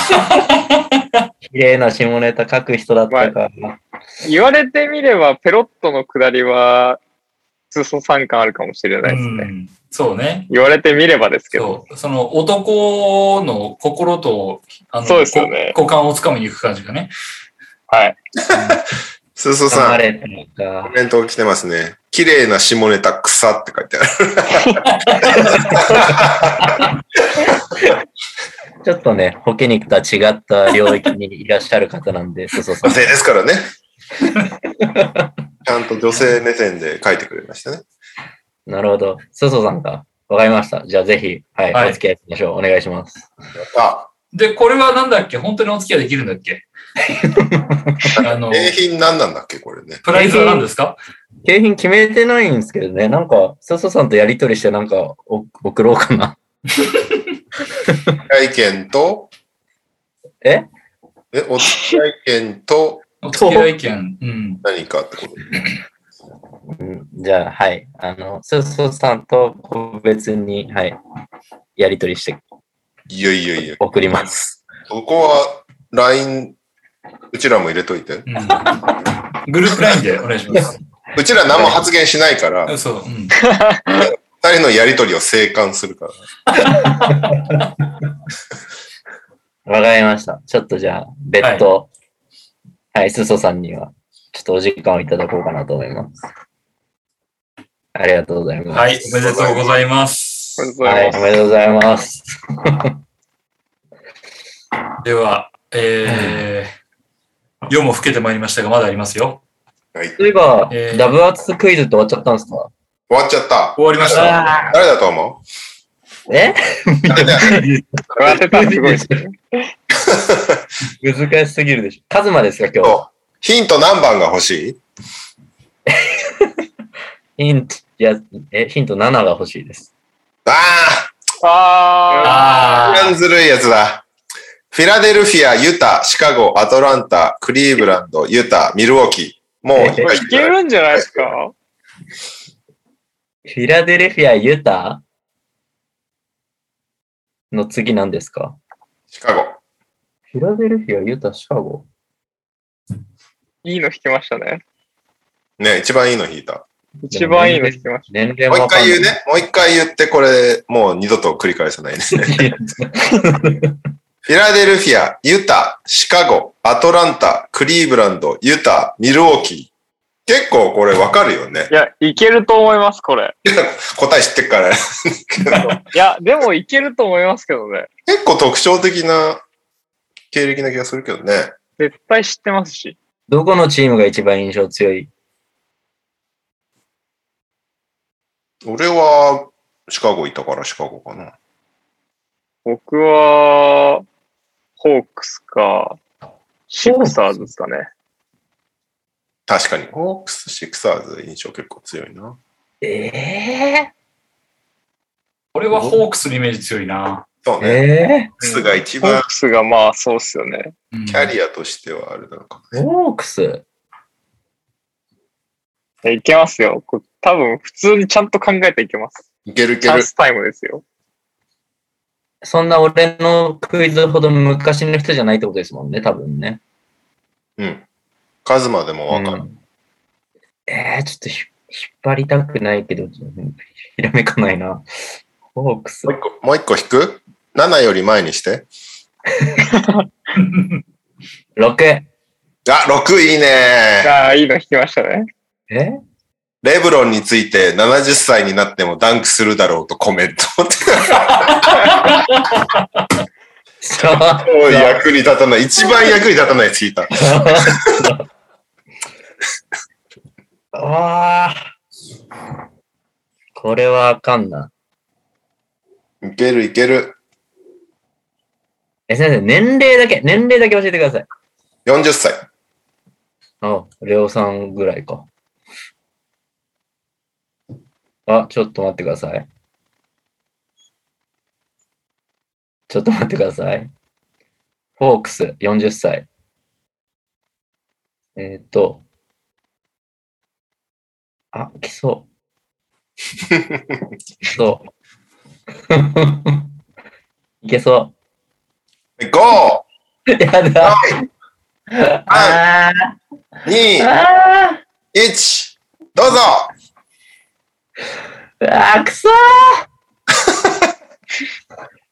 綺麗な下ネタ書く人だったから。言われてみれば、ペロットの下りは、通ソ参感あるかもしれないですね。うん、そうね。言われてみればですけど。そう。その男の心と、あの、そうですよねこ股間をつかみに行く感じがね。はい。スースーさん、コか。メント来てますね。綺麗な下ネタ草って書いてある。ちょっとね、ホケ肉とは違った領域にいらっしゃる方なんで、スーソーさん。女性ですからね。ちゃんと女性目線で書いてくれましたね。なるほど。スーソーさんか。わかりました。じゃあぜひ、はい、はいお付き合いしましょう。お願いします。あ、で、これはなんだっけ？本当にお付き合いできるんだっけ？あの、景品何なんだっけ？これね。プライズは何ですか？景品決めてないんですけどね。なんか、スーソーさんとやりとりしてなんかお送ろうかな。体験と、え？え、お付き合い券と？お付き合い券。うん。何かってことうんじゃあ、はい。あの、スーソーさんと個別に、はい、やりとりしていやいやいや、送ります。そこは LINE、うちらも入れといて。うん、グループラインでお願いします。うちら何も発言しないから、二そう。うん。人のやりとりを静観するから。わかりました。ちょっとじゃあ、別途、はい、スーソーさんには、ちょっとお時間をいただこうかなと思います。ありがとうございます。はい、おめでとうございます。はい。おめでとうございます。では、えー、夜も更けてまいりましたが、まだありますよ。はい。そういえば、えーダブアツクイズって終わっちゃったんですか？終わっちゃった。終わりました。誰だと思えう？誰だ当てたらすごいですね。難しすぎるでしょ。カズマですか、今日。ヒント何番が欲しい？ヒント、いや、え、ヒント7が欲しいです。ああああずるいやつだ。フィラデルフィア、ユタ、シカゴ、アトランタ、クリーブランド、ユタ、ミルウォーキー。もう。いけるんじゃないですか？フィラデルフィア、ユタ？の次何ですか？シカゴ。フィラデルフィア、ユタ、シカゴいいの引きましたね。ね、一番いいの引いた。一番いいの引きまし年齢もう一回言うね。もう一回言って、これ、もう二度と繰り返さないね。フィラデルフィア、ユタ、シカゴ、アトランタ、クリーブランド、ユタ、ミルウォーキー。結構これわかるよねた。い。や、いけると思います、これ。答え知ってっから。いや、でもいけると思いますけどね。結構特徴的な経歴な気がするけどね。絶対知ってますし。どこのチームが一番印象強い？俺はシカゴいたからシカゴかな。僕は、ホークスか、シクサーズですかね。確かに。ホークス、シクサーズ印象結構強いな。ええ俺はホークスのイメージ強いな。そうね。えホー？クスが一ホー番クスがまあそうっすよね。うんキャリアとしてはあれなのかもー、ホークスいけますよ。これ多分普通にちゃんと考えていけます。いけるいチける。ャンスタイムですよ。そんな俺のクイズほど昔の人じゃないってことですもんね、多分ね。うん。カズマでもわかる。うんえー、ちょっとひ引っ張りたくないけど、うんひらめかないな。ホークスもう。一個、もう一個引く ?7 より前にして。6。あ、6いいね。ああ、いいの引きましたね。え？レブロンについて70歳になってもダンクするだろうとコメント。そう。役に立たない。一番役に立たないやつ聞いた。ああ。これはあかんな。いけるいける。え、先生、年齢だけ、年齢だけ教えてください。40歳。あ、レオさんぐらいか。あ、ちょっと待ってください。ちょっと待ってください。フォークス、40歳。えっ、と。あ、来そう。来そう。いけそ 5! う。やだ。あ 2! ーあ 1! どうぞーあー、くそ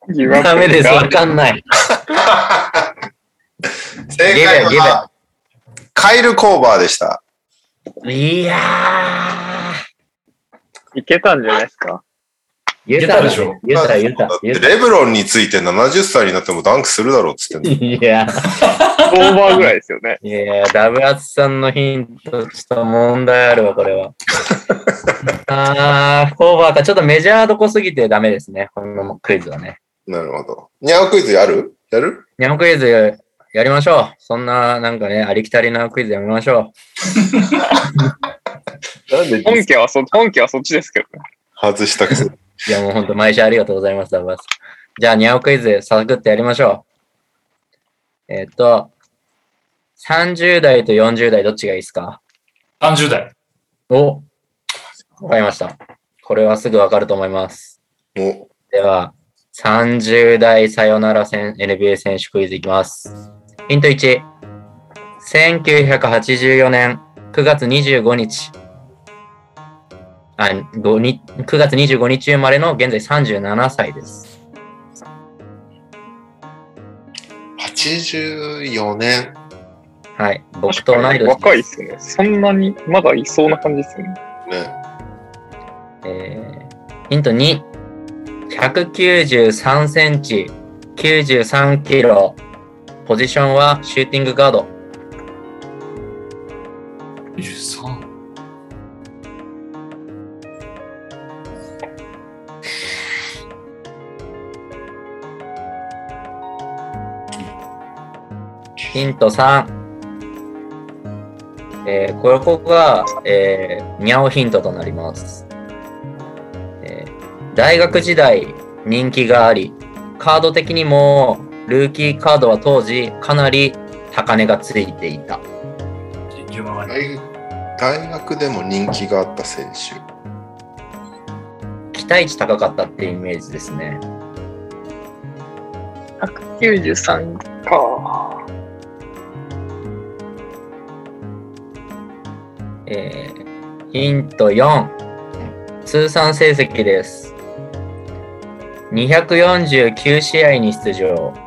ーダメです、わかんない。正解は、カイル・コーバーでした。いやいけたんじゃないですか？ー、言言ったでしょ言った、言ったレブロンについて70歳になってもダンクするだろうっつってんのいや、オーバーぐらいですよね。いや、ダブアツさんのヒント、ちょっと問題あるわ、これは。あー、コーバーか、ちょっとメジャーどこすぎてダメですね、このクイズはね。なるほど。ニャオクイズやる？やる？日本クイズやりましょう。そんな、なんかね、ありきたりなクイズやめましょなんで本家はそ、本家はそっちですけどね。外したくせに。う。いや、もう本当毎週ありがとうございます、ダブアツ。じゃあ、ニャオクイズ、サクッとやりましょう。えっ、と、30代と40代どっちがいいですか？30代。おわかりました。これはすぐわかると思います。おでは、30代さよなら戦 NBA 選手クイズいきます。ヒント1。1984年9月25日。あ、5に9月25日生まれの現在37歳です。84年。はい。僕と同い年です。若いっすよね。そんなに、まだいそうな感じですよね。ね。えーヒント2。193センチ、93キロ。ポジションはシューティングガード。23。ヒント3。えー、ここが、えー、ニャオヒントとなります。えー大学時代人気があり、カード的にもルーキーカードは当時かなり高値がついていた。大大学でも人気があった選手。期待値高かったっていうイメージですね。193か。えー、ヒント4。通算成績です。249試合に出場。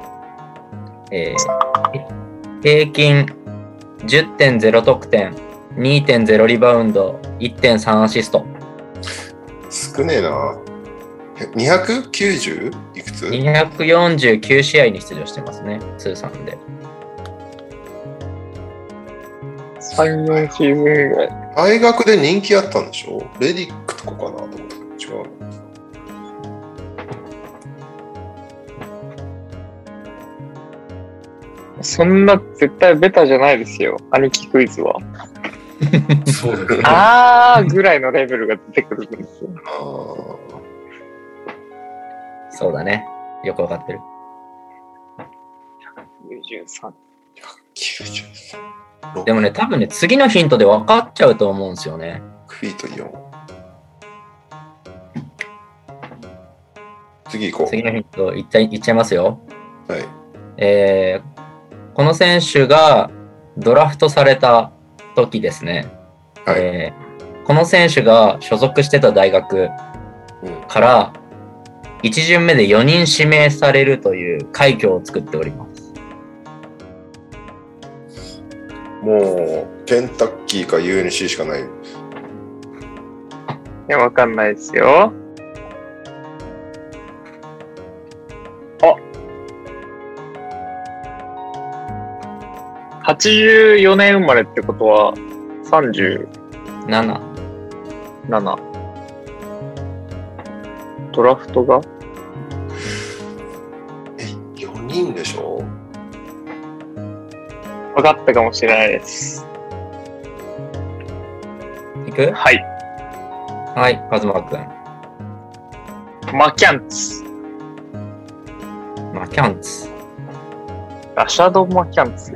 えー平均10.0得点、2.0リバウンド、1.3アシスト。少ねえな。え 290? いくつ？249試合に出場してますね、通算で。3、4シーズンぐらい。大学で人気あったんでしょ？レディックとかかな？と思ったけど違う。そんな絶対ベタじゃないですよ。兄貴クイズは。そうだよね。あーぐらいのレベルが出てくるんですよ。あそうだね。よくわかってる。93。93。でもね、多分ね、次のヒントで分かっちゃうと思うんですよね。6フィート4。次行こ次のヒントいっちゃいいっちゃいますよ。う。はい。えーこの選手がドラフトされた時ですね。はい。えーこの選手が所属してた大学うんから1巡目で4人指名されるという快挙を作っております。もう、ケンタッキーか UNC しかない。いや、わかんないですよ。84年生まれってことは37 7。ドラフトが？え、4人でしょ？分かったかもしれないです。いく？はい。はい、カズマくん。マキャンツ。マキャンツ。ラシャド・マキャンツ。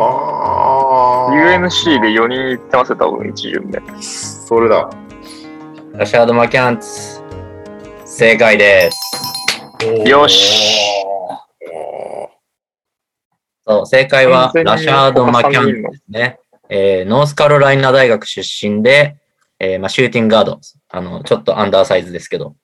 ああ。UNC で4人行ってますよ、多分1巡目。それだ。ラシャード・マキャンツ。正解です。よし。おそう、正解はラシャード・マキャンツですね。えーノースカロライナ大学出身で、えーまあ、シューティングガード。あの、ちょっとアンダーサイズですけど。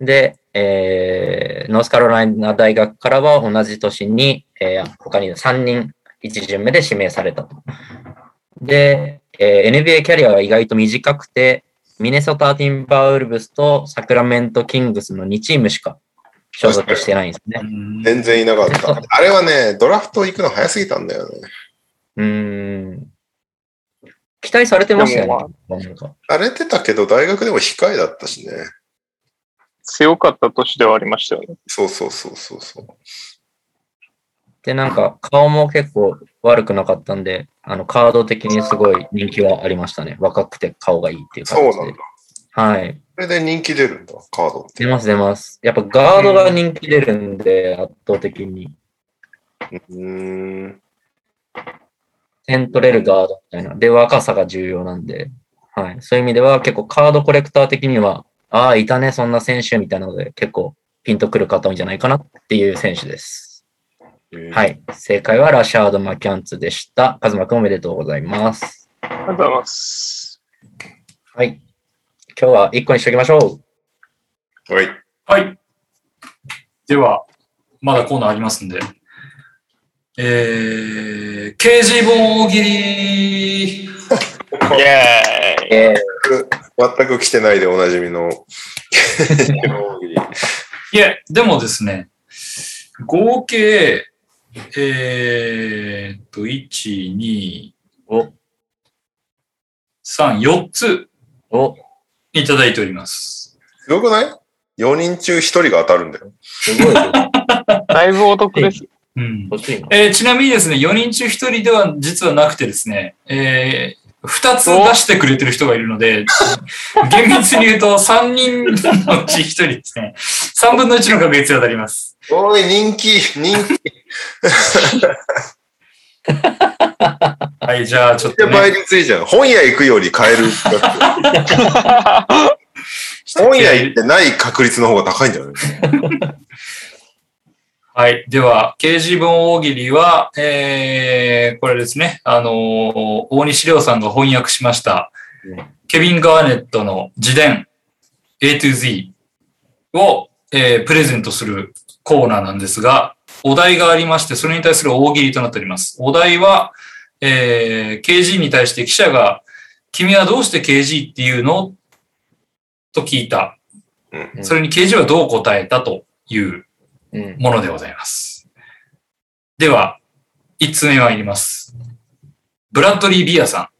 で、えーノースカロライナ大学からは同じ年に、えー他に3人1巡目で指名されたと。で、えー NBA キャリアは意外と短くて、ミネソタ・ティンバーウルブスとサクラメント・キングスの2チームしか所属してないんですね。全然いなかった。あれはね、ドラフト行くの早すぎたんだよね。うーん。期待されてましたよでね。なんか荒れてたけど、大学でも控えだったしね。強かった年ではありましたよね。そうそうそうそうそう。で、なんか顔も結構悪くなかったんで、あのカード的にすごい人気はありましたね。若くて顔がいいっていう感じで。そうなんだ。はい。それで人気出るんだ、カードって。出ます出ます。やっぱガードが人気出るんで、圧倒的に。うーん。点取れるガードみたいな。で、若さが重要なんで、はい。そういう意味では結構カードコレクター的には、ああ、いたね、そんな選手みたいなので、結構ピンとくる方多いんじゃないかなっていう選手です。は。い。正解はラシャード・マキャンツでした。カズマくんおめでとうございます。ありがとうございます。はい。今日は1個にしておきましょう。はい。はい。では、まだコーナーありますんで。えー、KG 本大喜利イェーイえ全く来てないでおなじみの。いえ、でもですね、合計、えーっと、1、2、お、3、4つお、いただいております。すごくない ?4 人中1人が当たるんだよ。すごい。だいぶお得です。うん。欲しいな。えーちなみにですね、4人中1人では実はなくてですね、えー、2つ出してくれてる人がいるので、厳密に言うと3人のうち1人ですね。3分の1の確率が当たります。おい、人気、人気。はい、じゃあちょっでと、ね、倍率いいじゃん。本屋行くより買える。本屋行ってない確率の方が高いんじゃない？はい。では、掲示文大喜利は、えー、これですね、あのー大西亮さんが翻訳しました、ケビン・ガーネットの自伝 A to Z を、えープレゼントするコーナーなんですが、お題がありまして、それに対する大喜利となっております。お題は、えー、KG に対して記者が、君はどうして KG っていうの？と聞いた。うんそれに KG はどう答えたといううん。ものでございます。では、一つ目参ります。ブラッドリー・ビアさ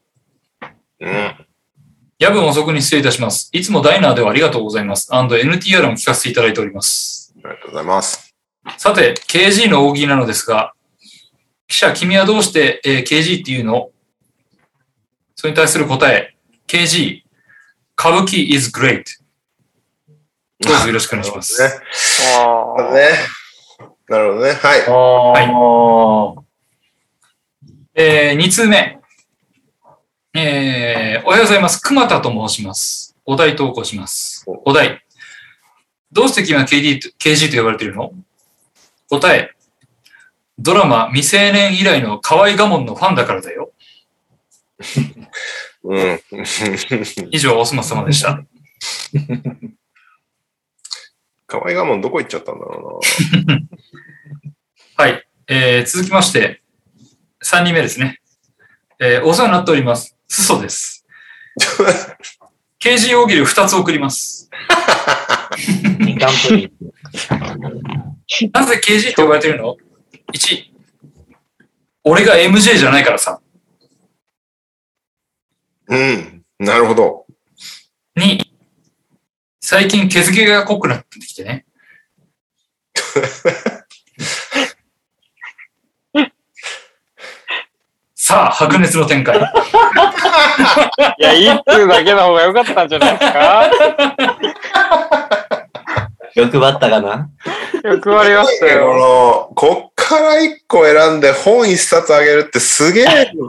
ん。うん。夜分遅くに失礼いたします。いつもダイナーではありがとうございます。NTR も聞かせていただいております。ありがとうございます。さて、KG の大喜利なのですが、記者、君はどうして、えー KG っていうの？それに対する答え、KG、歌舞伎 is great。どうぞよろしくお願いします。ね。ああ。ね。なるほどね。はい。ああ。えー、2通目。えー、おはようございます。熊田と申します。お題投稿します。お題。どうして君は KD と KG と呼ばれているの？答え。ドラマ未成年以来の河合我門のファンだからだよ。うん。以上、おすま様でした。河合我門どこ行っちゃったんだろ はい。えー、続きまして、3人目ですね。えー、お世話になっております。すそです。KG 大喜利2つ送ります。二冠プリン。なぜ KG って呼ばれてるの ?1、俺が MJ じゃないからさ。うん。なるほど。2、最近毛付けが濃くなってきてね。さあ、白熱の展開。いや、一通だけの方が良かったんじゃないですか？欲張ったかな？欲張りましたこよ。の、こっから一個選んで本一冊あげるってすげえ。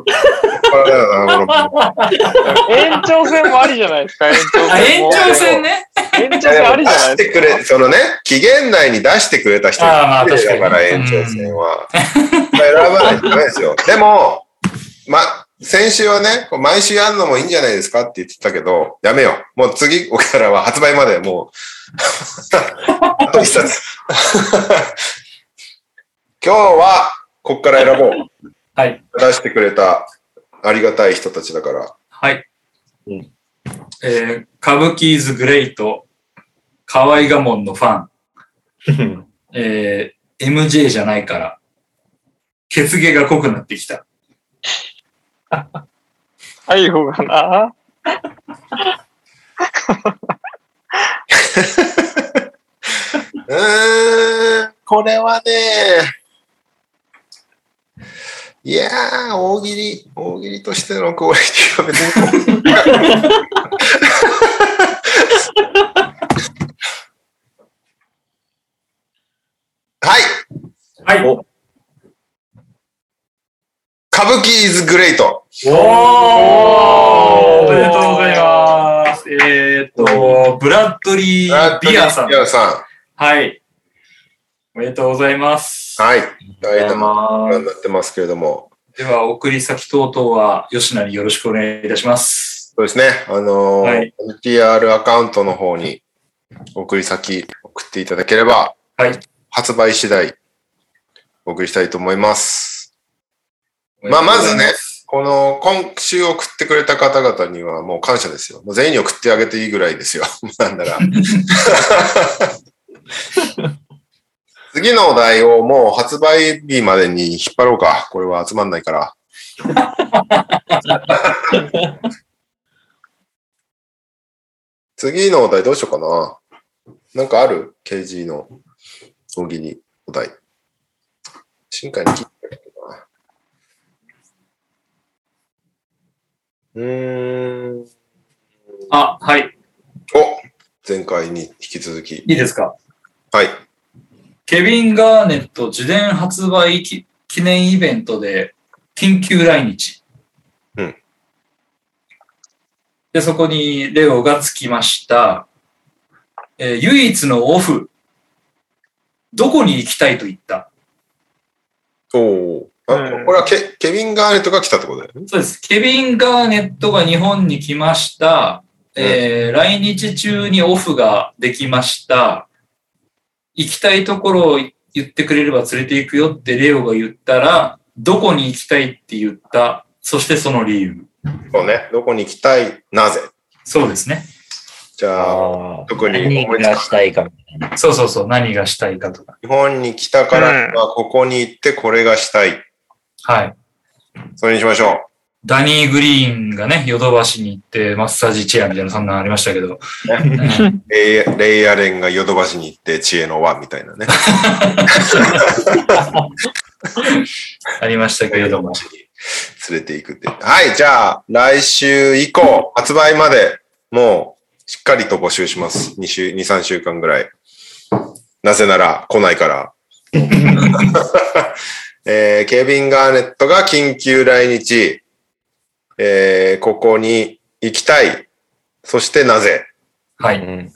延長戦もありじゃないですか、延長あ、戦も。延長戦ね。延長戦あり出じゃないですか？してくれ、そのね、期限内に出してくれた人あーまあ確かにだから延長戦は。選ばないとダメですよ。でも、ま、先週はね、毎週やるのもいいんじゃないですかって言ってたけど、やめよう。もう次からは発売までもう、あと一冊。今日は、こっから選ぼう。はい。出してくれたありがたい人たちだから。はい。うんえー、歌舞伎ズグレイト、河合我門のファン、えー、MJ じゃないから、血毛が濃くなってきた。最後がな。うーん、これはね、いやー、大喜利、大喜利としてのクオリティは別に。はい、はい。お歌舞伎 is great。おーおめでとうございます。えーっと、ブラッドリー・ビアさんビ。アさはい。おめでとうございます。ん。はい。大ありがとう変ございまなになってますけれども。では、送り先等々は、吉野によろしくお願いいたします。そうですね。あのーはい NTR アカウントの方に送り先送っていただければ、はい。発売次第お送りしたいと思います。まあまずねこの今週送ってくれた方々にはもう感謝ですよ。もう全員に送ってあげていいぐらいですよ。なんなら。次のお題をもう発売日までに引っ張ろうか。これは集まんないから。次のお題どうしようかな。なんかある ?KG の大喜利お題。新海に聞いたけどな。うーん。あ、はい。お前回に引き続き。いいですか？はい。ケビン・ガーネット自伝発売記記念イベントで緊急来日。うんで、そこにレオがつきました。えー唯一のオフ。どこに行きたいと言った？おお。あうんこれはケケビン・ガーネットが来たってことだよね？そうです。ケビン・ガーネットが日本に来ました。えー来日中にオフができました。行きたいところを言ってくれれば連れて行くよってレオが言ったら、どこに行きたいって言った？そしてその理由。そうね。どこに行きたい？なぜ？そうですね。じゃあ。特に何がしたいかみたいな。そうそうそう。何がしたいかとか。日本に来たからにはここに行ってこれがしたい。はい。それにしましょダニー・グリーンがね、ヨドバシに行ってマッサージチェアみたいなそんなのありましたけど。う。レイレイアレンがヨドバシに行って知恵の輪みたいなね。ありましたけれども。連れて行くって。はい。じゃあ、来週以降、発売までもうしっかりと募集します。2週、2、3週間ぐらい。なぜなら来ないから。えーケビン・ガーネットが緊急来日。えーここに行きたい。そしてなぜはい。うん。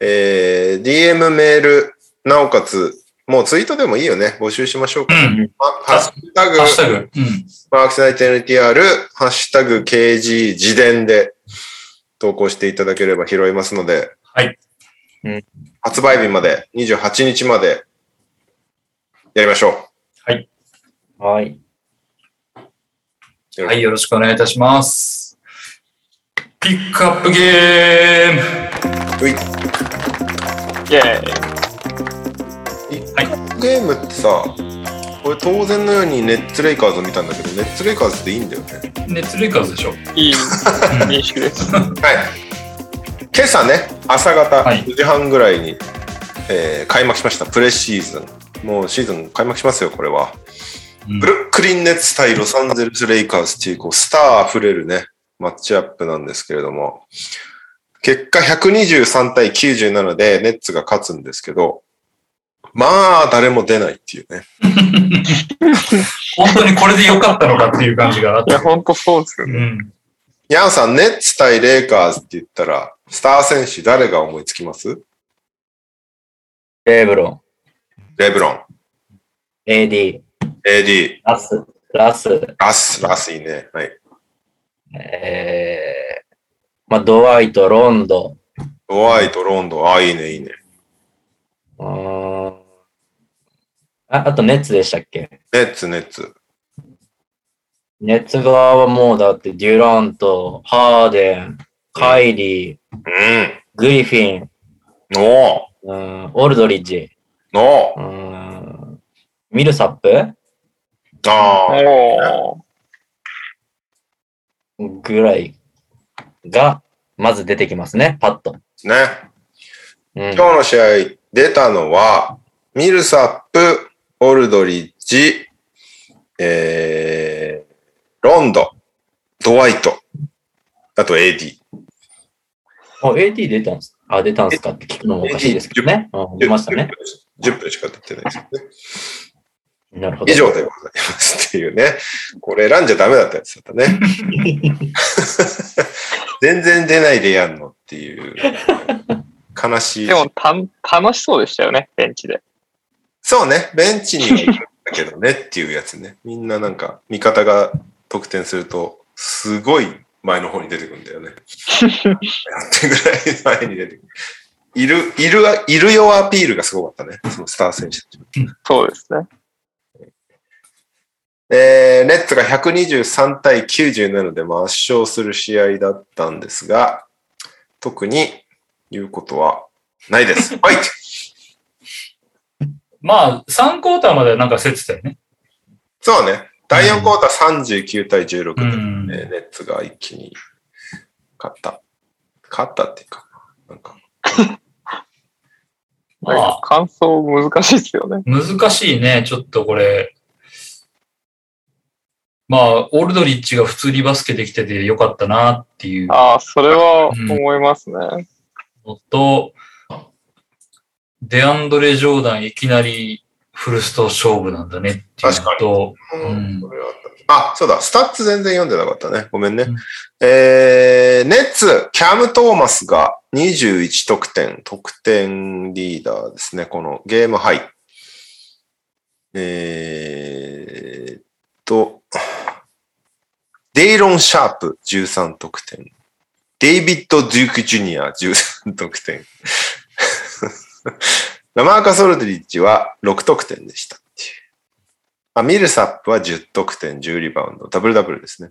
えー DM メール、なおかつ、もうツイートでもいいよね。募集しましょうか。うん。まハッシュタグ、ハッシュタグ。うん。マークスナイト NTR、ハッシュタグ KG 自伝で投稿していただければ拾いますので、はい。うん発売日まで、28日までやりましょはい。う。はい、よろしくお願いいたします。ピックアップゲームういイェーイ。はいゲームってさ、これ当然のようにネッツレイカーズを見たんだけど、ネッツレイカーズっていいんだよね。ネッツレイカーズでしょいい認識です。はい。今朝ね、朝方はい9時半ぐらいに、えー開幕しました。プレシーズン。もうシーズン開幕しますよ、これは。うんブルックリンネッツ対ロサンゼルス・レイカーズっていうこうスター溢れるね、マッチアップなんですけれども、結果123対97でネッツが勝つんですけど、まあ誰も出ないっていうね。本当にこれで良かったのかっていう感じがあっいや、て。ほんとそうですよね。うん。ヤンさん、ネッツ対レイカーズって言ったら、スター選手誰が思いつきます？レブロン、レブロン、AD、AD、ラス、ラス、ラス、ラスいいね。はい。えー、まあ、ドワイト、ロンド、ドワイト、ロンド。ン、あ、いいね、いいね。うーん。ああとネッツでしたっけ？ネッツ、ネッツ。ネッツ側はもうだってデュラント、ハーデン、カイリー、うん。グリフィン、のうんオルドリッジ、ー、のうん。ミルサップ？ー、ああ。ぐらいが、まず出てきますね、パッと。ね。うん、今日の試合出たのは、ミルサップ、オルドリッジ、えー、ロンド、ドワイト、あと AD。あ、AD 出たんですあ、出たんですかって聞くのもおかしいですけどね。うん、出ましたね。10分しか経ってないですよね。なるほど。以上でございますっていうね。これ選んじゃダメだったやつだったね。全然出ないでやんのっていう。悲しいで。もたん、楽しそうでしたよね、ベンチで。そうね。ベンチにはいるんだけどねっていうやつね。みんななんか、味方が得点すると、すごい前の方に出てくるんだよね。やってぐらい前に出てくる。いる、いる、いるよアピールがすごかったね。そのスター選手たち。そうですね。えー、ネッツが123対97で圧勝する試合だったんですが、特に言うことはないです。はい。まあ、3クォーターまではなんか競ってたよね。そうね。第4クォーター39対16で、うんえーネッツが一気に勝った。勝ったっていうか、なんか、まあ感想難しいですよね。難しいね、ちょっとこれ。まあ、オールドリッチが普通にバスケできててよかったなっていうああ、それは思いますね。のと、デアンドレ・ジョーダンいきなりフルスト勝負なんだねっていうのと、うんんそれはあそうだ、スタッツ全然読んでなかったね。ごめんね。うんえー、ネッツ、キャム・トーマスが21得点、得点リーダーですね。この game high。えーっと、デイロン・シャープ13得点。デイビッド・デューク・ジュニア13得点。ラマーカ・ソルドリッジは6得点でした。あ、ミルサップは10得点、10リバウンド。ダブルダブルですね。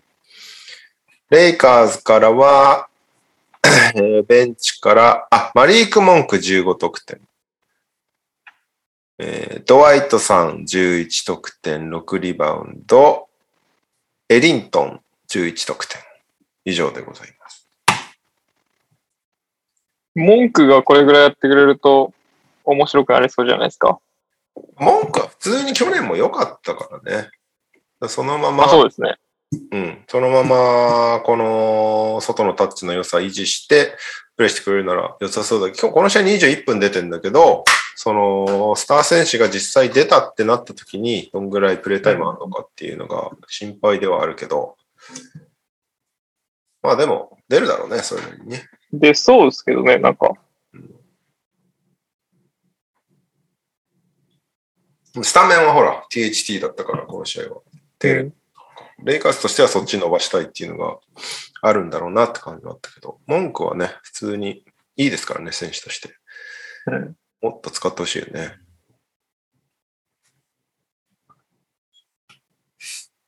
レイカーズからは、え ーベンチから、あ、マリーク・モンク15得点。えードワイトさん11得点、6リバウンド。エリントン11得点。以上でございます。文句がこれぐらいやってくれると面白くなりそうじゃないですか？モンクは普通に去年も良かったからね。そのまままあそうですね。うん、そのまま、この外のタッチの良さ維持して、プレイしてくれるなら良さそうだ今日この試合21分出てんだけど、その、スター選手が実際出たってなった時に、どんぐらいプレイタイムあるのかっていうのが心配ではあるけど、まあでも、出るだろうね、それなりにね。で、そうですけどね、なんか、スタメンはほら、THT だったから、この試合は。で、レイカーズとしてはそっち伸ばしたいっていうのがあるんだろうなって感じはあったけど、文句はね、普通にいいですからね、選手として。うんもっと使ってほしいよね。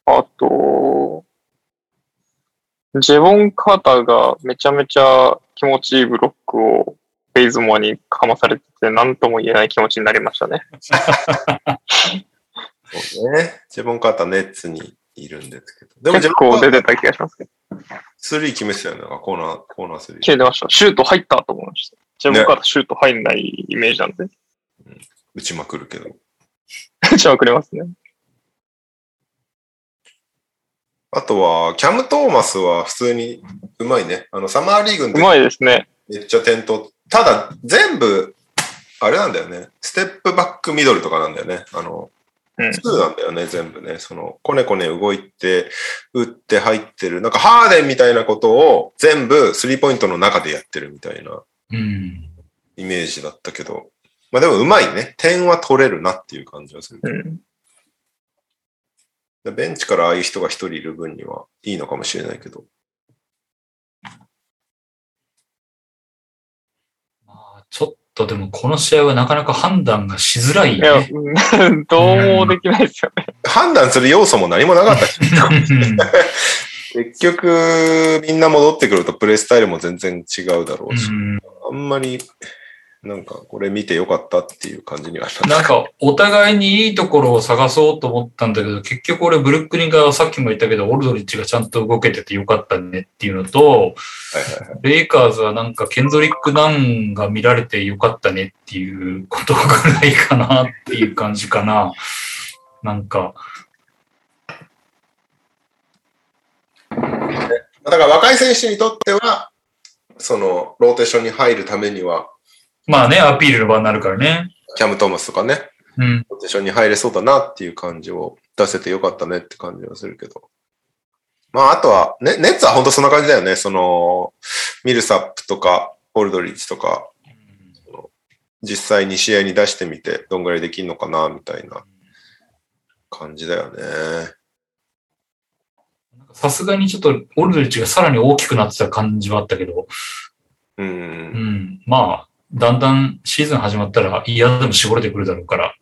あと、ジェボン・カーターがめちゃめちゃ気持ちいいブロックをベイズモアにかまされてて、なんとも言えない気持ちになりましたね。そうね。ジェボン・カーターネッツにいるんですけど。でもジ結構出てた気がしますけど。スリー決めてたよね。コーナー、コーナースリー。消えてました。シュート入ったと思いました。ジェボン・カーターシュート入んないイメージなんで。打ちまくるけど。打ちまくれますね。あとは、キャム・トーマスは普通にうまいね。あの、サマーリーグの時うまいですね。めっちゃ点取っただ、全部、あれなんだよね。ステップバックミドルとかなんだよね。あの、うん2なんだよね、全部ね。その、こねこね動いて、打って入ってる。なんかハーデンみたいなことを全部スリーポイントの中でやってるみたいなうん。イメージだったけど。まあでもうまいね。点は取れるなっていう感じはする。うん。でベンチからああいう人が一人いる分にはいいのかもしれないけど。まあ、ちょっとでもこの試合はなかなか判断がしづらいいやね。、うん どうもできないですよね。判断する要素も何もなかったし。うん結局、みんな戻ってくるとプレイスタイルも全然違うだろうし。うんあんまり、なんか、これ見てよかったっていう感じにはな。なんか、お互いにいいところを探そうと思ったんだけど、結局俺、ブルックリンがさっきも言ったけど、オルドリッチがちゃんと動けててよかったねっていうのと。レイカーズはなんか、ケンドリック・ナンが見られてよかったねっていうことぐらいかなっていう感じかな。なんか、だから若い選手にとっては、その、ローテーションに入るためには、まあね、アピールの場になるからね。キャム・トーマスとかね、うん。ローテーションに入れそうだなっていう感じを出せてよかったねって感じはするけど。まあ、あとは、ね、ネッツは本当そんな感じだよね。その、ミルサップとか、オルドリッチとか、実際に試合に出してみて、どんぐらいできるのかな、みたいな感じだよね。さすがにちょっとオルドリッチがさらに大きくなってた感じはあったけど、う。うんん。まあ、だんだんシーズン始まったら嫌でも絞れてくるだろうから。ね、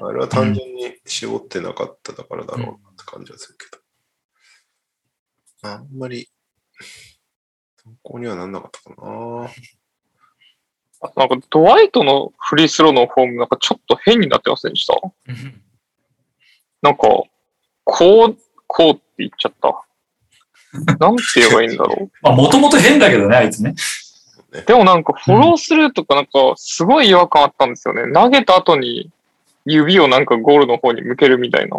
あれは単純に絞ってなかっただからだろうなって感じはするけど。あんまり、参考にはなんなかったかな。あとなんか、ドワイトのフリースローのフォームなんかちょっと変になってませんでした？なんか、こう、こうって言っちゃった。なんて言えばいいんだろ まあ、もともと変だけどね、あいつね。う。でもなんか、フォロースルーとかなんか、すごい違和感あったんですよね。投げた後に、指をなんかゴールの方に向けるみたいな。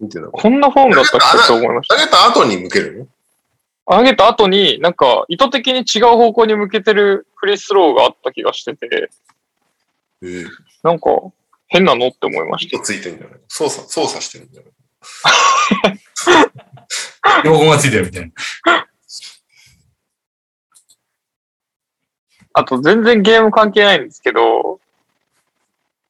見てこんなフォームだったっけって思いましたた。投げた後に向けるの？投げた後に、なんか意図的に違う方向に向けてるフリースローがあった気がしてて、ええなんか変なのって思いました。糸ついてるんじゃない？操作、操作してるんじゃない？両方がついてるみたいな。あと全然ゲーム関係ないんですけど、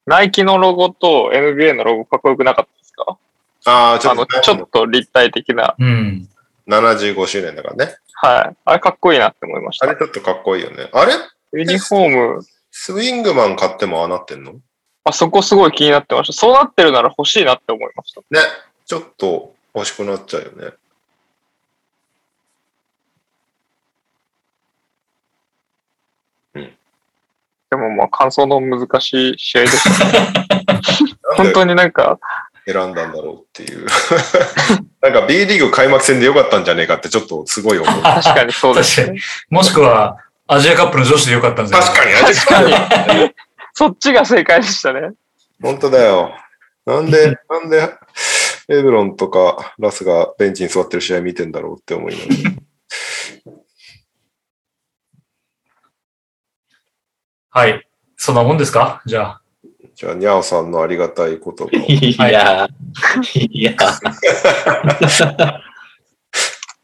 ナイキのロゴと NBA のロゴかっこよくなかったですか？ああ、ちょあの、っと、ちょっと立体的な。うん。75周年だからね。はい。あれかっこいいなって思いました。あれちょっとかっこいいよね。あれ？ユニフォーム、スイングマン買ってもああなってんの？ね。あそこすごい気になってました。そうなってるなら欲しいなって思いました。ちょっと欲しくなっちゃうよね。でもまあ感想の難しい試合でした。なん本で当になんか、選んだんだろうっていう。なんか B リーグ開幕戦でよかったんじゃねえかってちょっとすごい思う。確かにそうです確ね。もしくは、アジアカップの女子でよかったんじゃない確かに、確かに。そっちが正解でしたね。本当だよ。なんで、なんで、エブロンとかラスがベンチに座ってる試合見てんだろうって思いながら。はい。そんなもんですか？じゃあ。じゃあ、ニャオさんのありがたい言葉を。いや、いや。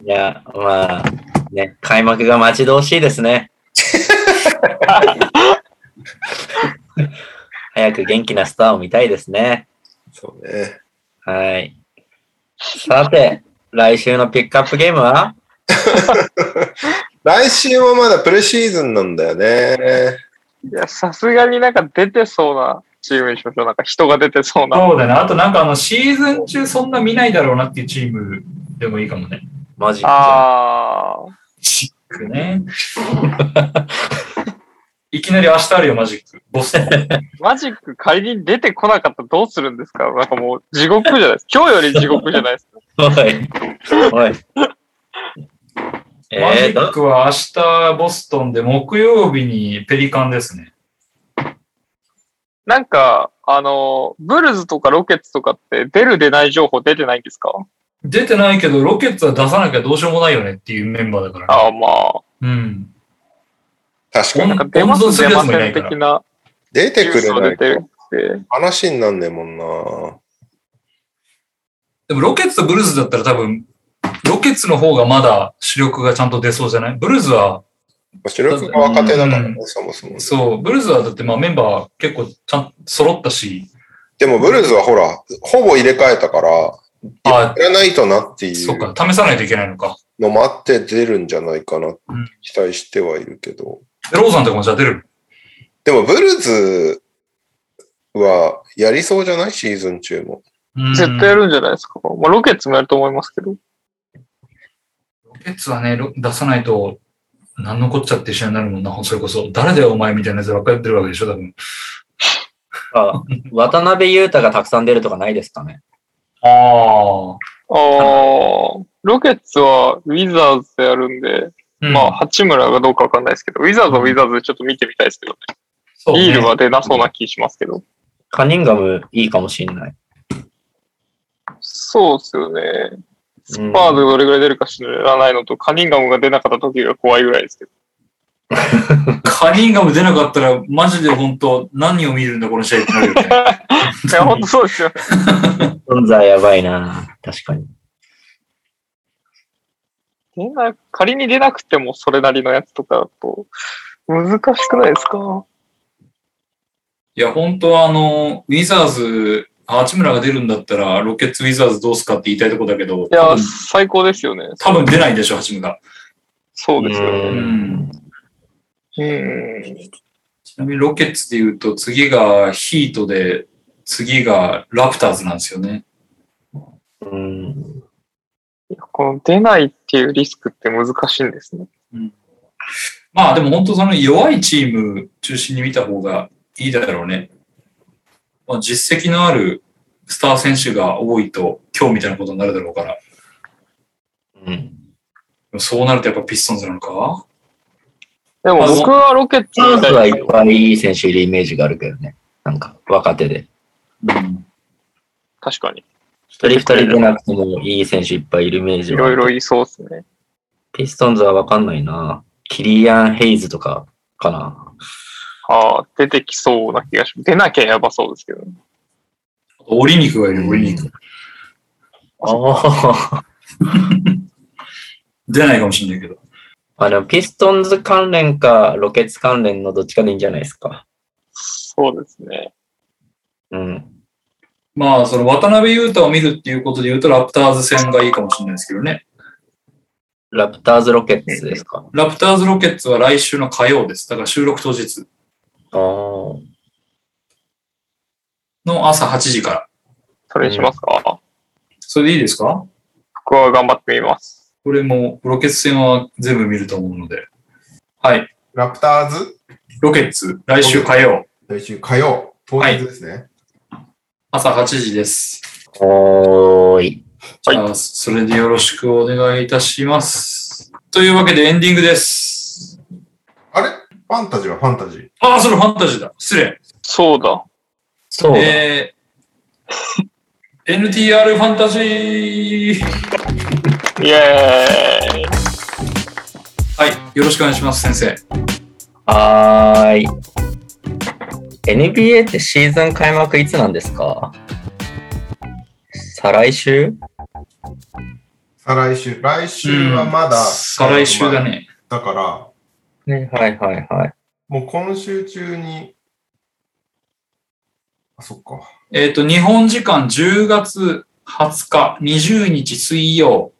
いや、まあ、ね、開幕が待ち遠しいですね。早く元気なスターを見たいですね。そうね。はい。さて、来週のピックアップゲームは？来週もまだプレシーズンなんだよね。いや、さすがになんか出てそうなチームにしましょう。なんか人が出てそうな。そうだね。あとなんかあの、シーズン中そんな見ないだろうなっていうチームでもいいかもね。マジック。ああ。シックね。いきなり明日あるよ、マジック。ボス。マジック仮に出てこなかったらどうするんですか？なんかもう地獄じゃないですか。今日より地獄じゃないですか。おい。おい。えー、マジッどクは明日ボストンで木曜日にペリカンですね。なんか、あの、ブルズとかロケッツとかって出る出ない情報出てないんですか？出てないけど、ロケッツは出さなきゃどうしようもないよねっていうメンバーだからね。ああ、まあ。うん。確かになん。か出ます出ません的な出てくれないと。話になんねえもんな。でもロケッツとブルーズだったら多分、ロケッツの方がまだ主力がちゃんと出そうじゃない？ブルーズは、主力が若手だからねう、そもそも。そう、ブルーズはだってまあメンバー結構ちゃんと揃ったし、でもブルーズはほら、ほぼ入れ替えたから、あやらないとなっていそうかう、試さないといけないのか。のもあって出るんじゃないかな、ん期待してはいるけど。でローザンとかもじゃあ出る？でもブルーズはやりそうじゃない？シーズン中も。うん絶対やるんじゃないですか。まあ、ロケッツもやると思いますけど。ロケッツはね、ロ出さないと、何のこっちゃって試合になるもんな、それこそ。誰だよ、お前みたいなやつばっかりやってるわけでしょ、多分。あ渡辺裕太がたくさん出るとかないですかね？ああ。ああ、ロケッツはウィザーズでやるんで、うんまあ、八村がどうかわかんないですけど、ウィザーズはウィザーズでちょっと見てみたいですけどね。そうねイールは出なそうな気しますけど。カニンガムいいかもしれない。そうですよね。スうんパーズがどれぐらい出るか知らないのと、カニンガムが出なかった時が怖いぐらいですけど。カニンガム出なかったら、マジで本当何を見るんだ、この試合ってなるよね。いや、ほんとそうですよ。存在やばいな確かに。出な仮に出なくてもそれなりのやつとかだと、難しくないですか？いや、本当はあの、ウィザーズ、八村が出るんだったら、ロケッツウィザーズどうすかって言いたいとこだけど、いや最高ですよね。多分出ないでしょ、八村。そうですようね。んうん。ちなみにロケッツで言うと、次がヒートで、次がラプターズなんですよね。うん。この出ないっていうリスクって難しいんですね。まあでも本当その弱いチーム中心に見た方がいいだろうね。まあ、実績のあるスター選手が多いと今日みたいなことになるだろうから。うん。そうなるとやっぱピストンズなのか？でも僕はロケッツチャンスはい。っぱいいい選手いるイメージがあるけどね。なんか、若手で。うん。確かに。一人二人でなくてもいい選手いっぱいいるイメージいはあるろいろいそうですね。ピストンズはわかんないなキリアン・ヘイズとかかな。ああ、出てきそうな気がします。出なきゃやばそうですけど、ね。オリ肉がいる、オリ肉。ああ。出ないかもしれないけど。あの、ピストンズ関連か、ロケッツ関連のどっちかでいいんじゃないですか。そうですね。うん。まあ、その渡辺裕太を見るっていうことで言うと、ラプターズ戦がいいかもしれないですけどね。ラプターズ・ロケッツですか。ラプターズロケッツは来週の火曜です。だから収録当日。の朝8時から。それにしますか、それでいいですか？僕は頑張ってみます。これも、ロケッツ戦は全部見ると思うので。はい。ラプターズ、ロケッツ、来週火曜、来週火曜、当日ですね。朝8時です。おーい。じゃあ、それでよろしくお願いいたします。というわけでエンディングです。あれ？ファンタジーはファンタジー。ああ、それファンタジーだ。失礼。そうだ。そうだ。えー NTR ファンタジーイエーイはい、よろしくお願いします、先生。はーい。NBA ってシーズン開幕いつなんですか？再来週？再来週。来週はまだ、再来週だね。だから、ね、はいはいはい。もう今週中に、あ、そっか。えっ、と、日本時間10月20日、20日水曜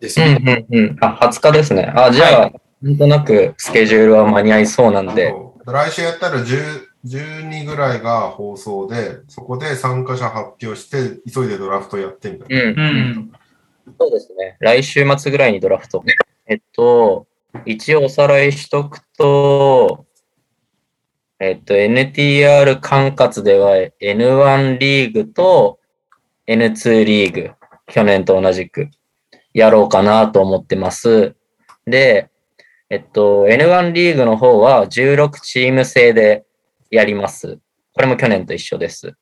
ですうんね。うんうん。あ、20日ですね。あ、じゃあ、なんとなくスケジュールは間に合いそうなんで。来週やったら10 12ぐらいが放送で、そこで参加者発表して、急いでドラフトやってみたいな。うんう。ん。そうですね。来週末ぐらいにドラフト。えっと、一応おさらいしとくと、えっと、NTR 管轄では N1 リーグと N2 リーグ、去年と同じくやろうかなと思ってます。で、えっと、N1 リーグの方は16チーム制でやります。これも去年と一緒です。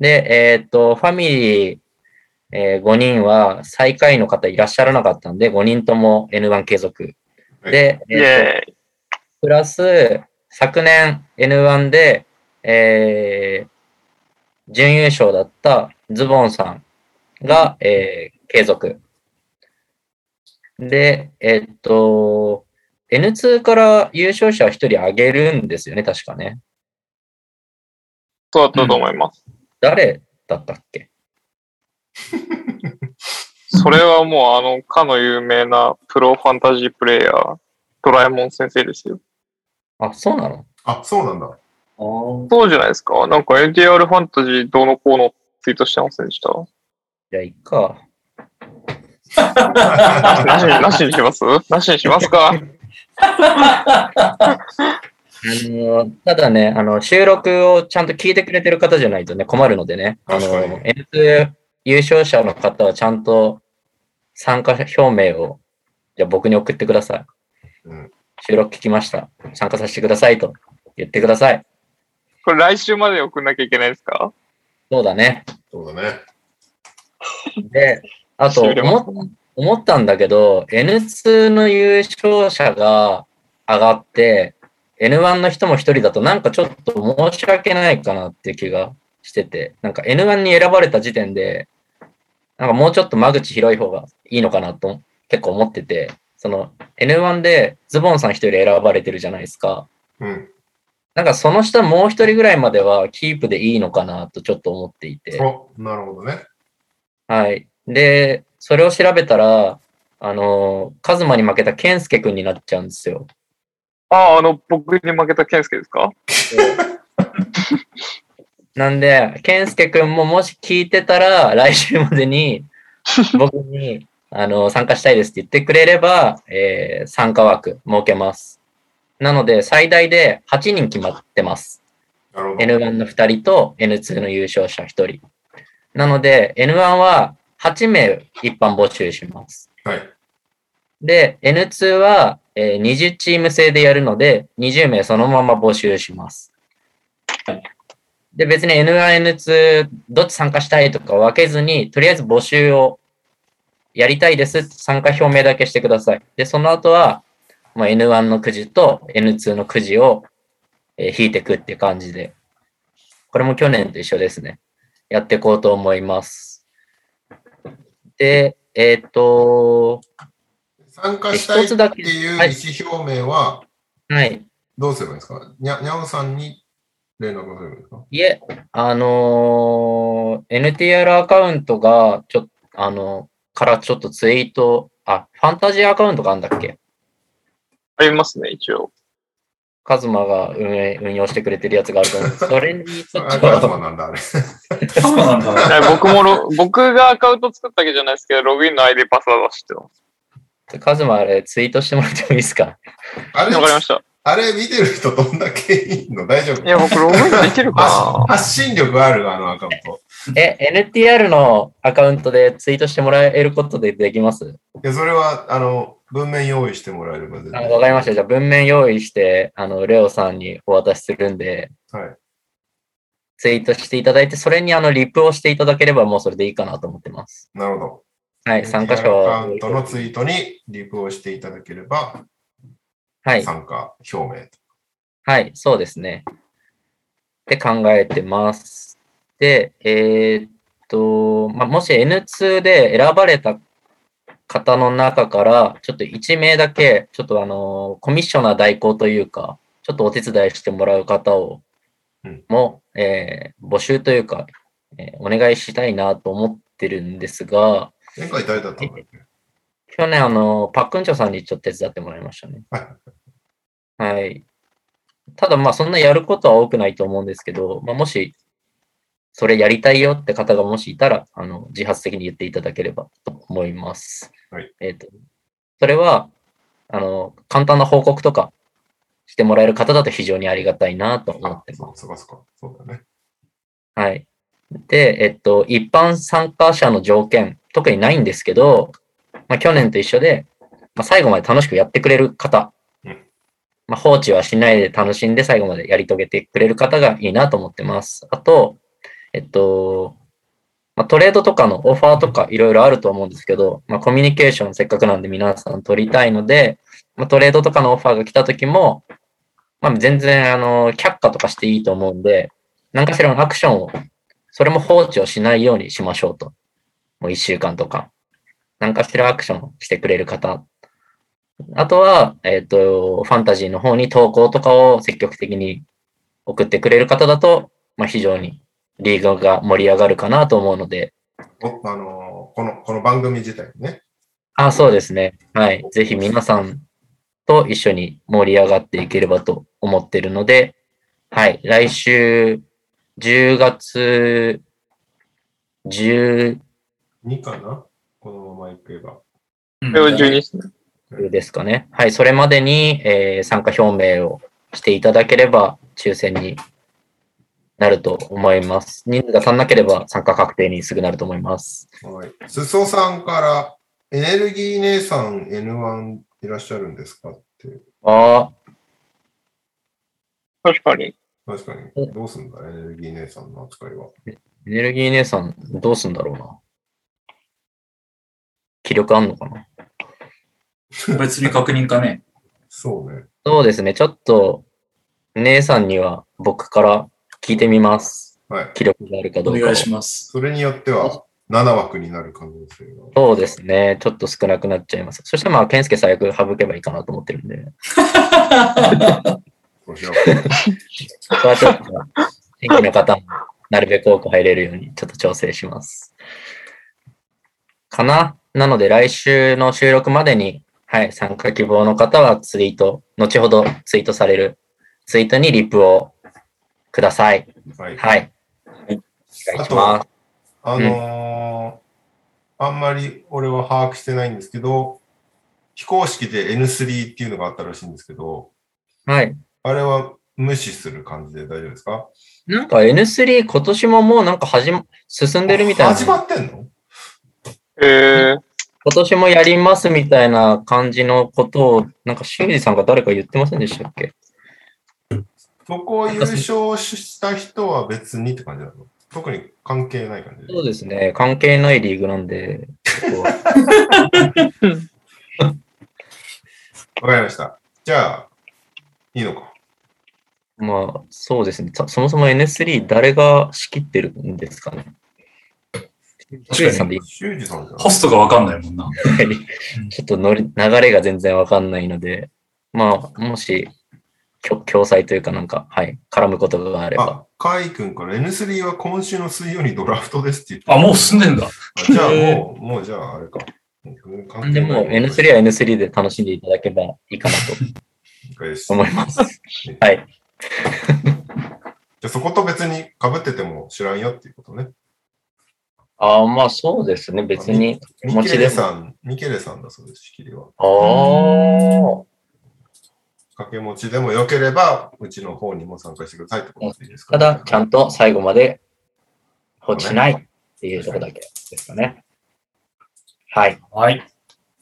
で、えっと、ファミリー、え5人は最下位の方いらっしゃらなかったんで、5人とも N1 継続。で、イえっとエーイプラス、昨年 N1 で、えー準優勝だったズボンさんが、えー継続。で、えっと、N2 から優勝者を一人挙げるんですよね、確かね。そうだったと思います。誰だったっけ？それはもうあの、かの有名なプロファンタジープレイヤー、ドラえもん先生ですよ。あ、そうなの？あ、そうなんだ。あそうじゃないですか？なんか NTR ファンタジーどうのこうのツイートしてませんでした？じゃあ、いっか。なしに、なしにします？なしにしますか？あの、ただね、あの、収録をちゃんと聞いてくれてる方じゃないとね、困るのでね、あの、確かに N2 優勝者の方はちゃんと参加表明を、じゃあ僕に送ってください。うん収録聞きました。参加させてくださいと言ってください。これ来週まで送んなきゃいけないですか？そうだね。そうだね。で、あと思っ、思ったんだけど、N2 の優勝者が上がって、N1 の人も一人だとなんかちょっと申し訳ないかなっていう気がしてて、なんか N1 に選ばれた時点で、なんかもうちょっと間口広い方がいいのかなと結構思ってて、その N1 でズボンさん一人選ばれてるじゃないですか。うん。なんかその下もう一人ぐらいまではキープでいいのかなとちょっと思っていて。お、なるほどね。はい。で、それを調べたら、あの、カズマに負けたケンスケ君になっちゃうんですよ。ああ、あの、僕に負けたケンスケですか？なんで、ケンスケ君ももし聞いてたら、来週までに 僕にあの参加したいですって言ってくれれば、えー参加枠設けます。なので、最大で8人決まってます。なるほど。N1 の2人と N2 の優勝者1人。なので、N1 は8名一般募集します。はい。で、N2 は、えー20チーム制でやるので、20名そのまま募集します。で、別に N1、N2、どっち参加したいとか分けずに、とりあえず募集をやりたいです。参加表明だけしてください。で、その後は、まあ、N1 のくじと N2 のくじを、えー引いていくって感じで。これも去年と一緒ですね。やっていこうと思います。で、えっ、と、参加したいっていう意はい思表明ははい。どうすればいいですか？にゃにゃおさんに連絡をすればいいですか？いえ、あのー NTR アカウントが、ちょっと、あのからちょっとツイート、あ、ファンタジーアカウントがあるんだっけ？ありますね、一応。カズマが運営、運用してくれてるやつがあると思う。それにちょっあ、カズと、マなんだ、あれ。そうなんだ。は い僕もロ、僕がアカウント作ったわけじゃないですけど、ログインの ID パスワードは知ってます。カズマあれツイートしてもらってもいいですか？あれわかりました。あれ見てる人どんだけいいの？大丈夫？いや、僕ログインできるか発な発信力あるあのアカウント。え、NTR のアカウントでツイートしてもらえることでできます？いや、それは、あの、文面用意してもらえれば全。わかりました。じゃあ文面用意して、あの、レオさんにお渡しするんで、はい。ツイートしていただいて、それにあのリプをしていただければもうそれでいいかなと思ってます。なるほど。はい、参加者はアカウン、トのツイートにリプをしていただければ、はい、参加表明と。はい、そうですね。って考えてます。で、えーっと、まあ、もし N2 で選ばれた方の中から、ちょっと1名だけ、ちょっとあの、コミッショナー代行というか、ちょっとお手伝いしてもらう方をうん、も、えー募集というか、えーお願いしたいなと思ってるんですが、前回誰だったんだっけ？去年あの、パックンチョさんにちょっと手伝ってもらいましたね。はい。はい。ただまあそんなやることは多くないと思うんですけど、まあ、もしそれやりたいよって方がもしいたら、あの自発的に言っていただければと思います。はい。えっ、と、それは、あの、簡単な報告とかしてもらえる方だと非常にありがたいなと思あって、ます。そうそうかそうか。そうだね。はい。で、えっと、一般参加者の条件、特にないんですけど、まあ、去年と一緒で、まあ、最後まで楽しくやってくれる方うん、まあ、放置はしないで楽しんで最後までやり遂げてくれる方がいいなと思ってます。あと、えっと、まあ、トレードとかのオファーとかいろいろあると思うんですけど、まあ、コミュニケーションせっかくなんで皆さん取りたいので、まあ、トレードとかのオファーが来た時も、まあ、全然、あの、却下とかしていいと思うんで、何かしらのアクションをそれも放置をしないようにしましょうと。もう一週間とか。何かしらアクションをしてくれる方。あとは、えっ、と、ファンタジーの方に投稿とかを積極的に送ってくれる方だと、まあ、非常にリーグが盛り上がるかなと思うので、おあのーこの、この番組自体にね。あ、そうですね。はい。ぜひ皆さんと一緒に盛り上がっていければと思ってるので、はい。来週、10月10 2かな？ままいけば。うんこれを12ですね。ですかね。はい。それまでに、えー参加表明をしていただければ抽選になると思います。人数が足んなければ参加確定にすぐなると思います。はい。すそさんから、エネルギー姉さん N1 いらっしゃるんですかって。あ確かに。確かに。どうすんだ？エネルギー姉さんの扱いは。エネルギー姉さんどうすんだろうな。気力あんのかな？別に確認かね。そうね。そうですね。ちょっと、姉さんには僕から聞いてみます。はい。気力があるかどうか願いします。それによっては、7枠になる可能性が。そうですね。ちょっと少なくなっちゃいます。そしてまあ、健介最悪省けばいいかなと思ってるんで。そこはちょっと、新規の方もなるべく多く入れるようにちょっと調整します。かななので来週の収録までに、はい、参加希望の方はツイート、後ほどツイートされるツイートにリプをください。う。はい。はい。お願いします。あのーあんまり俺は把握してないんですけど、非公式で N3 っていうのがあったらしいんですけど、はい。あれは無視する感じで大丈夫ですか？なんか N3 今年ももうなんか始ま、進んでるみたいな。始まってんの？えー、今年もやりますみたいな感じのことを、なんか修二さんが誰か言ってませんでしたっけ？そこを優勝した人は別にって感じなの？特に関係ない感じそうですね。関係ないリーグなんで、わかりました。じゃあ、いいのか。まあ、そうですね。そそもそも N3 誰が仕切ってるんですかね？修二さんでいい？修二さんホストがわかんないもんな。ちょっと乗り流れが全然わかんないので、まあ、もし、きょ共催というかなんか、はい、絡むことがあれば。あ、カイ君から N3 は今週の水曜にドラフトですって言ってあ、もう進んでんだ。あじゃあもう、もうじゃああれか。関でも、N3 は N3 で楽しんでいただければいいかなと。思います。はい。じゃあそこと別に被ってても知らんよっていうことね。ああ、まあそうですね。別に。ミケ持ちでもレさん、ミケレさんだそうです、仕切りは。ああ。掛け持ちでもよければ、うちの方にも参加してくださいってことでいいですか、ただ、ちゃんと最後まで放置しないっていうところだけですかね。はい。はい。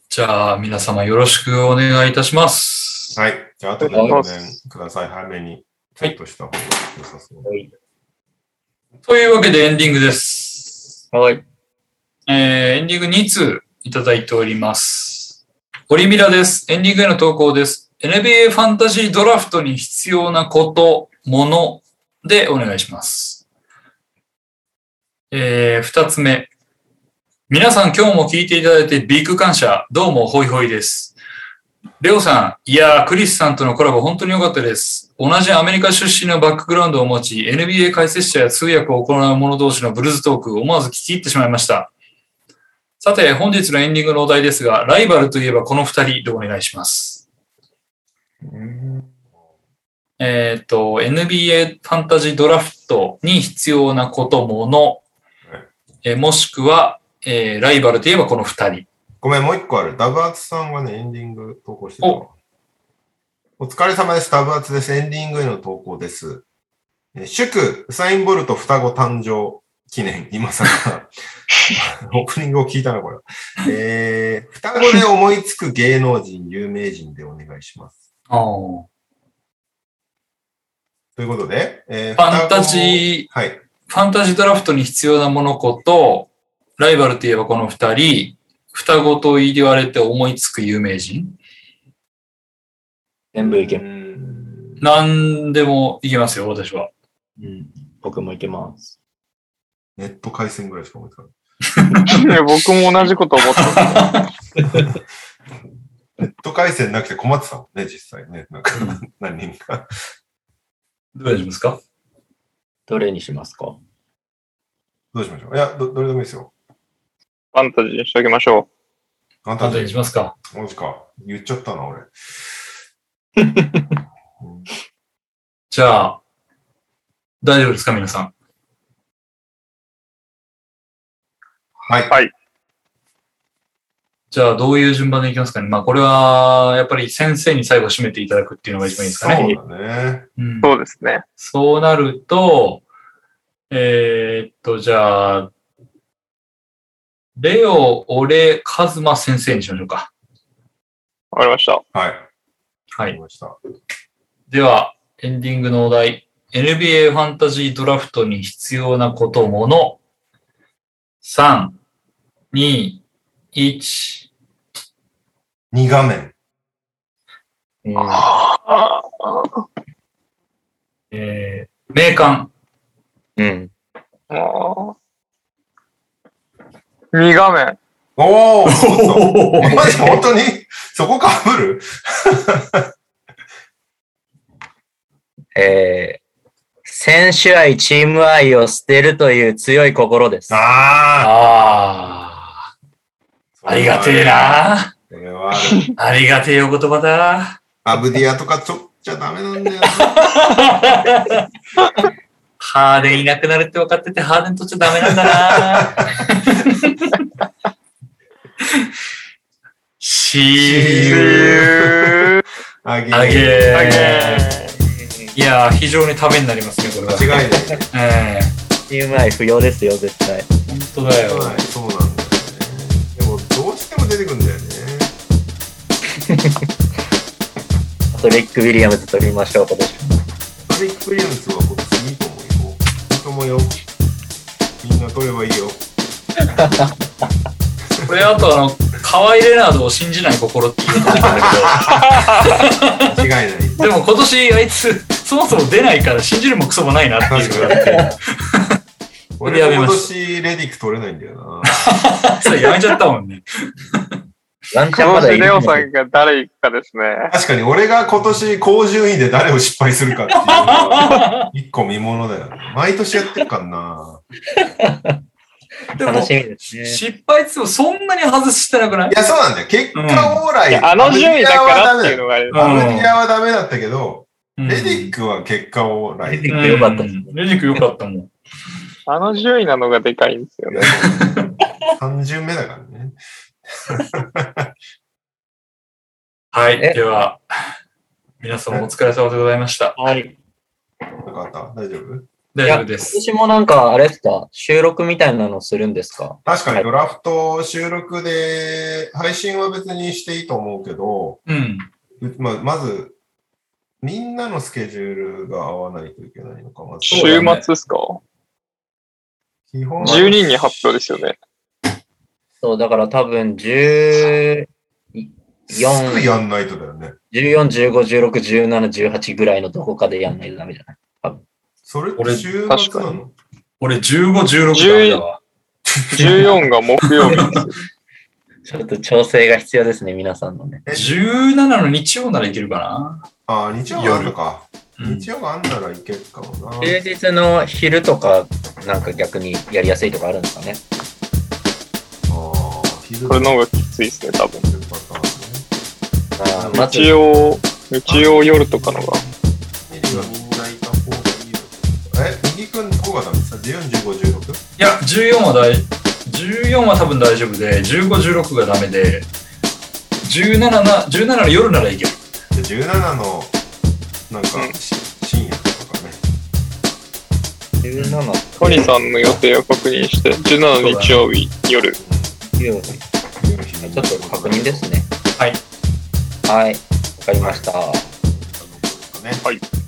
じゃあ、皆様よろしくお願いいたします。はい。じゃあ、後ではいご連ください。早めに。ちょっとした方が良さそう。はいというわけでエンディングです。はい。えーエンディング2通いただいております。オリミラです。エンディングへの投稿です。NBA ファンタジードラフトに必要なこと、ものでお願いします。えー、二つ目。皆さん今日も聞いていただいてビッグ感謝。どうもホイホイです。レオさん、いやー、クリスさんとのコラボ本当に良かったです。同じアメリカ出身のバックグラウンドを持ち、NBA 解説者や通訳を行う者同士のブルーズトーク、思わず聞き入ってしまいました。さて、本日のエンディングのお題ですが、ライバルといえばこの二人でお願いします？えっ、と、NBA ファンタジードラフトに必要なこともの、えーもしくは、えーライバルといえばこの二人。ごめん、もう一個ある。ダブアツさんがね、エンディング投稿してたわお疲れ様です。ダブアツです。エンディングへの投稿です。えー祝、ウサイン・ボルト双子誕生記念。今さら、オープニングを聞いたな、これ。えー、双子で思いつく芸能人、有名人でお願いします。あーということで、えーファンタジー。はい。ー、ファンタジードラフトに必要なものこと、ライバルといえばこの二人、双子と言われて思いつく有名人？う全部いけ何でもいけますよ、私は。うん。僕もいけます。ネット回線ぐらいしか思いつかない。僕も同じこと思ってます。ネット回線なくて困ってたもんね、実際ね。なんか、何人か。どうですか？どれにしますか？どうしましょういや、ど、どれでもいいですよ。ファンタジーにしておきましょ簡単で簡単にし。ますかマジか。言っちゃったな、俺。じゃあ、大丈夫ですか皆さん？はい。はいじゃあ、どういう順番でいきますかね。まあ、これは、やっぱり先生に最後締めていただくっていうのが一番いいですかね。そうだね。うんう。そうですね。そうなると、えーっと、じゃあ、レオ、俺、カズマ先生にしましょうか。わかりました。はい。はい。わかりました。では、エンディングのお題。NBA ファンタジードラフトに必要なこともの。3、2、1。2画面。うん。あえー、名鑑。うん。あ。2画面。おー マジ本当に？そこかぶる？えー、選手愛、チーム愛を捨てるという強い心です。あああ。あ、ありがてえ。な。それはありがてえお言葉だ。アブディアとかちょっちゃダメなんだよな。ハーデンいなくなるって分かってて、ハーデン取っちゃダメなんだな。シール。あげあげーあげいやー、非常にためになりますね、これは。間違いない。ええチーム愛不要ですよ、絶対。本当だよ。はい、そうなんだよね。でも、どうしても出てくるんだよね。あと、リック・ウィリアムズ取りましょう、今年。パリック・ウィリアムズは。よ。みんな取ればいいよ。これあとあの、河合レナードを信じない心って言うと思うんだ間違いない。けど、でも今年あいつ、そもそも出ないから信じるもクソもないなっていうのがあって、俺今年レディック取れないんだよな。それやめちゃったもんね。ワンチャまだいるオさんが誰行くかですね。確かに俺が今年高順位で誰を失敗するかっていう 一個見ものだよね。毎年やってるからな。でも楽、しみですね。失敗ってもそんなに外してなくない？いや、そうなんだよ。結果オーライ。いやあの順位だからっていうのがある。うんアブディアはダメだったけど、うんレディックは結果オーライ。レディック良かったレディック良かったもん。あの順位なのがでかいんですよね。3巡目だからね。はい。え？では、皆さんお疲れ様でございました。はい。よかった大丈夫？大丈夫です。今年もなんか、あれですか、収録みたいなのするんですか？確かはいにドラフト収録で、配信は別にしていいと思うけど、うん。うまあ、まず、みんなのスケジュールが合わないといけないのか、まず。週末ですか？基本は12人に発表ですよね。そう、だから多分14、すぐやんないとだよね。14、15、16、17、18ぐらいのどこかでやんないとダメじゃない？それって俺週末なの？俺15、16ダメだわ。14が木曜日ですよ。ちょっと調整が必要ですね、皆さんのね。え17の日曜ならいけるかな？ああ、日曜があるのか。うん日曜があんならいけるかもな。平日の昼とか、なんか逆にやりやすいとかあるんですかね？これの方がきついですね、多分。日曜、日曜夜とかのが。エリはみんないた方がいいよ。え、右くんここがダメさ ?14、15、16? いや、14は大、14は多分大丈夫で、15、16がダメで、17な、17の夜ならいける。で17の、なんか、うんし深夜とかね。17、トニさんの予定を確認して、17日曜日夜。9夜ちょっと確認ですね。はい。はい、わかりました。ね。はい。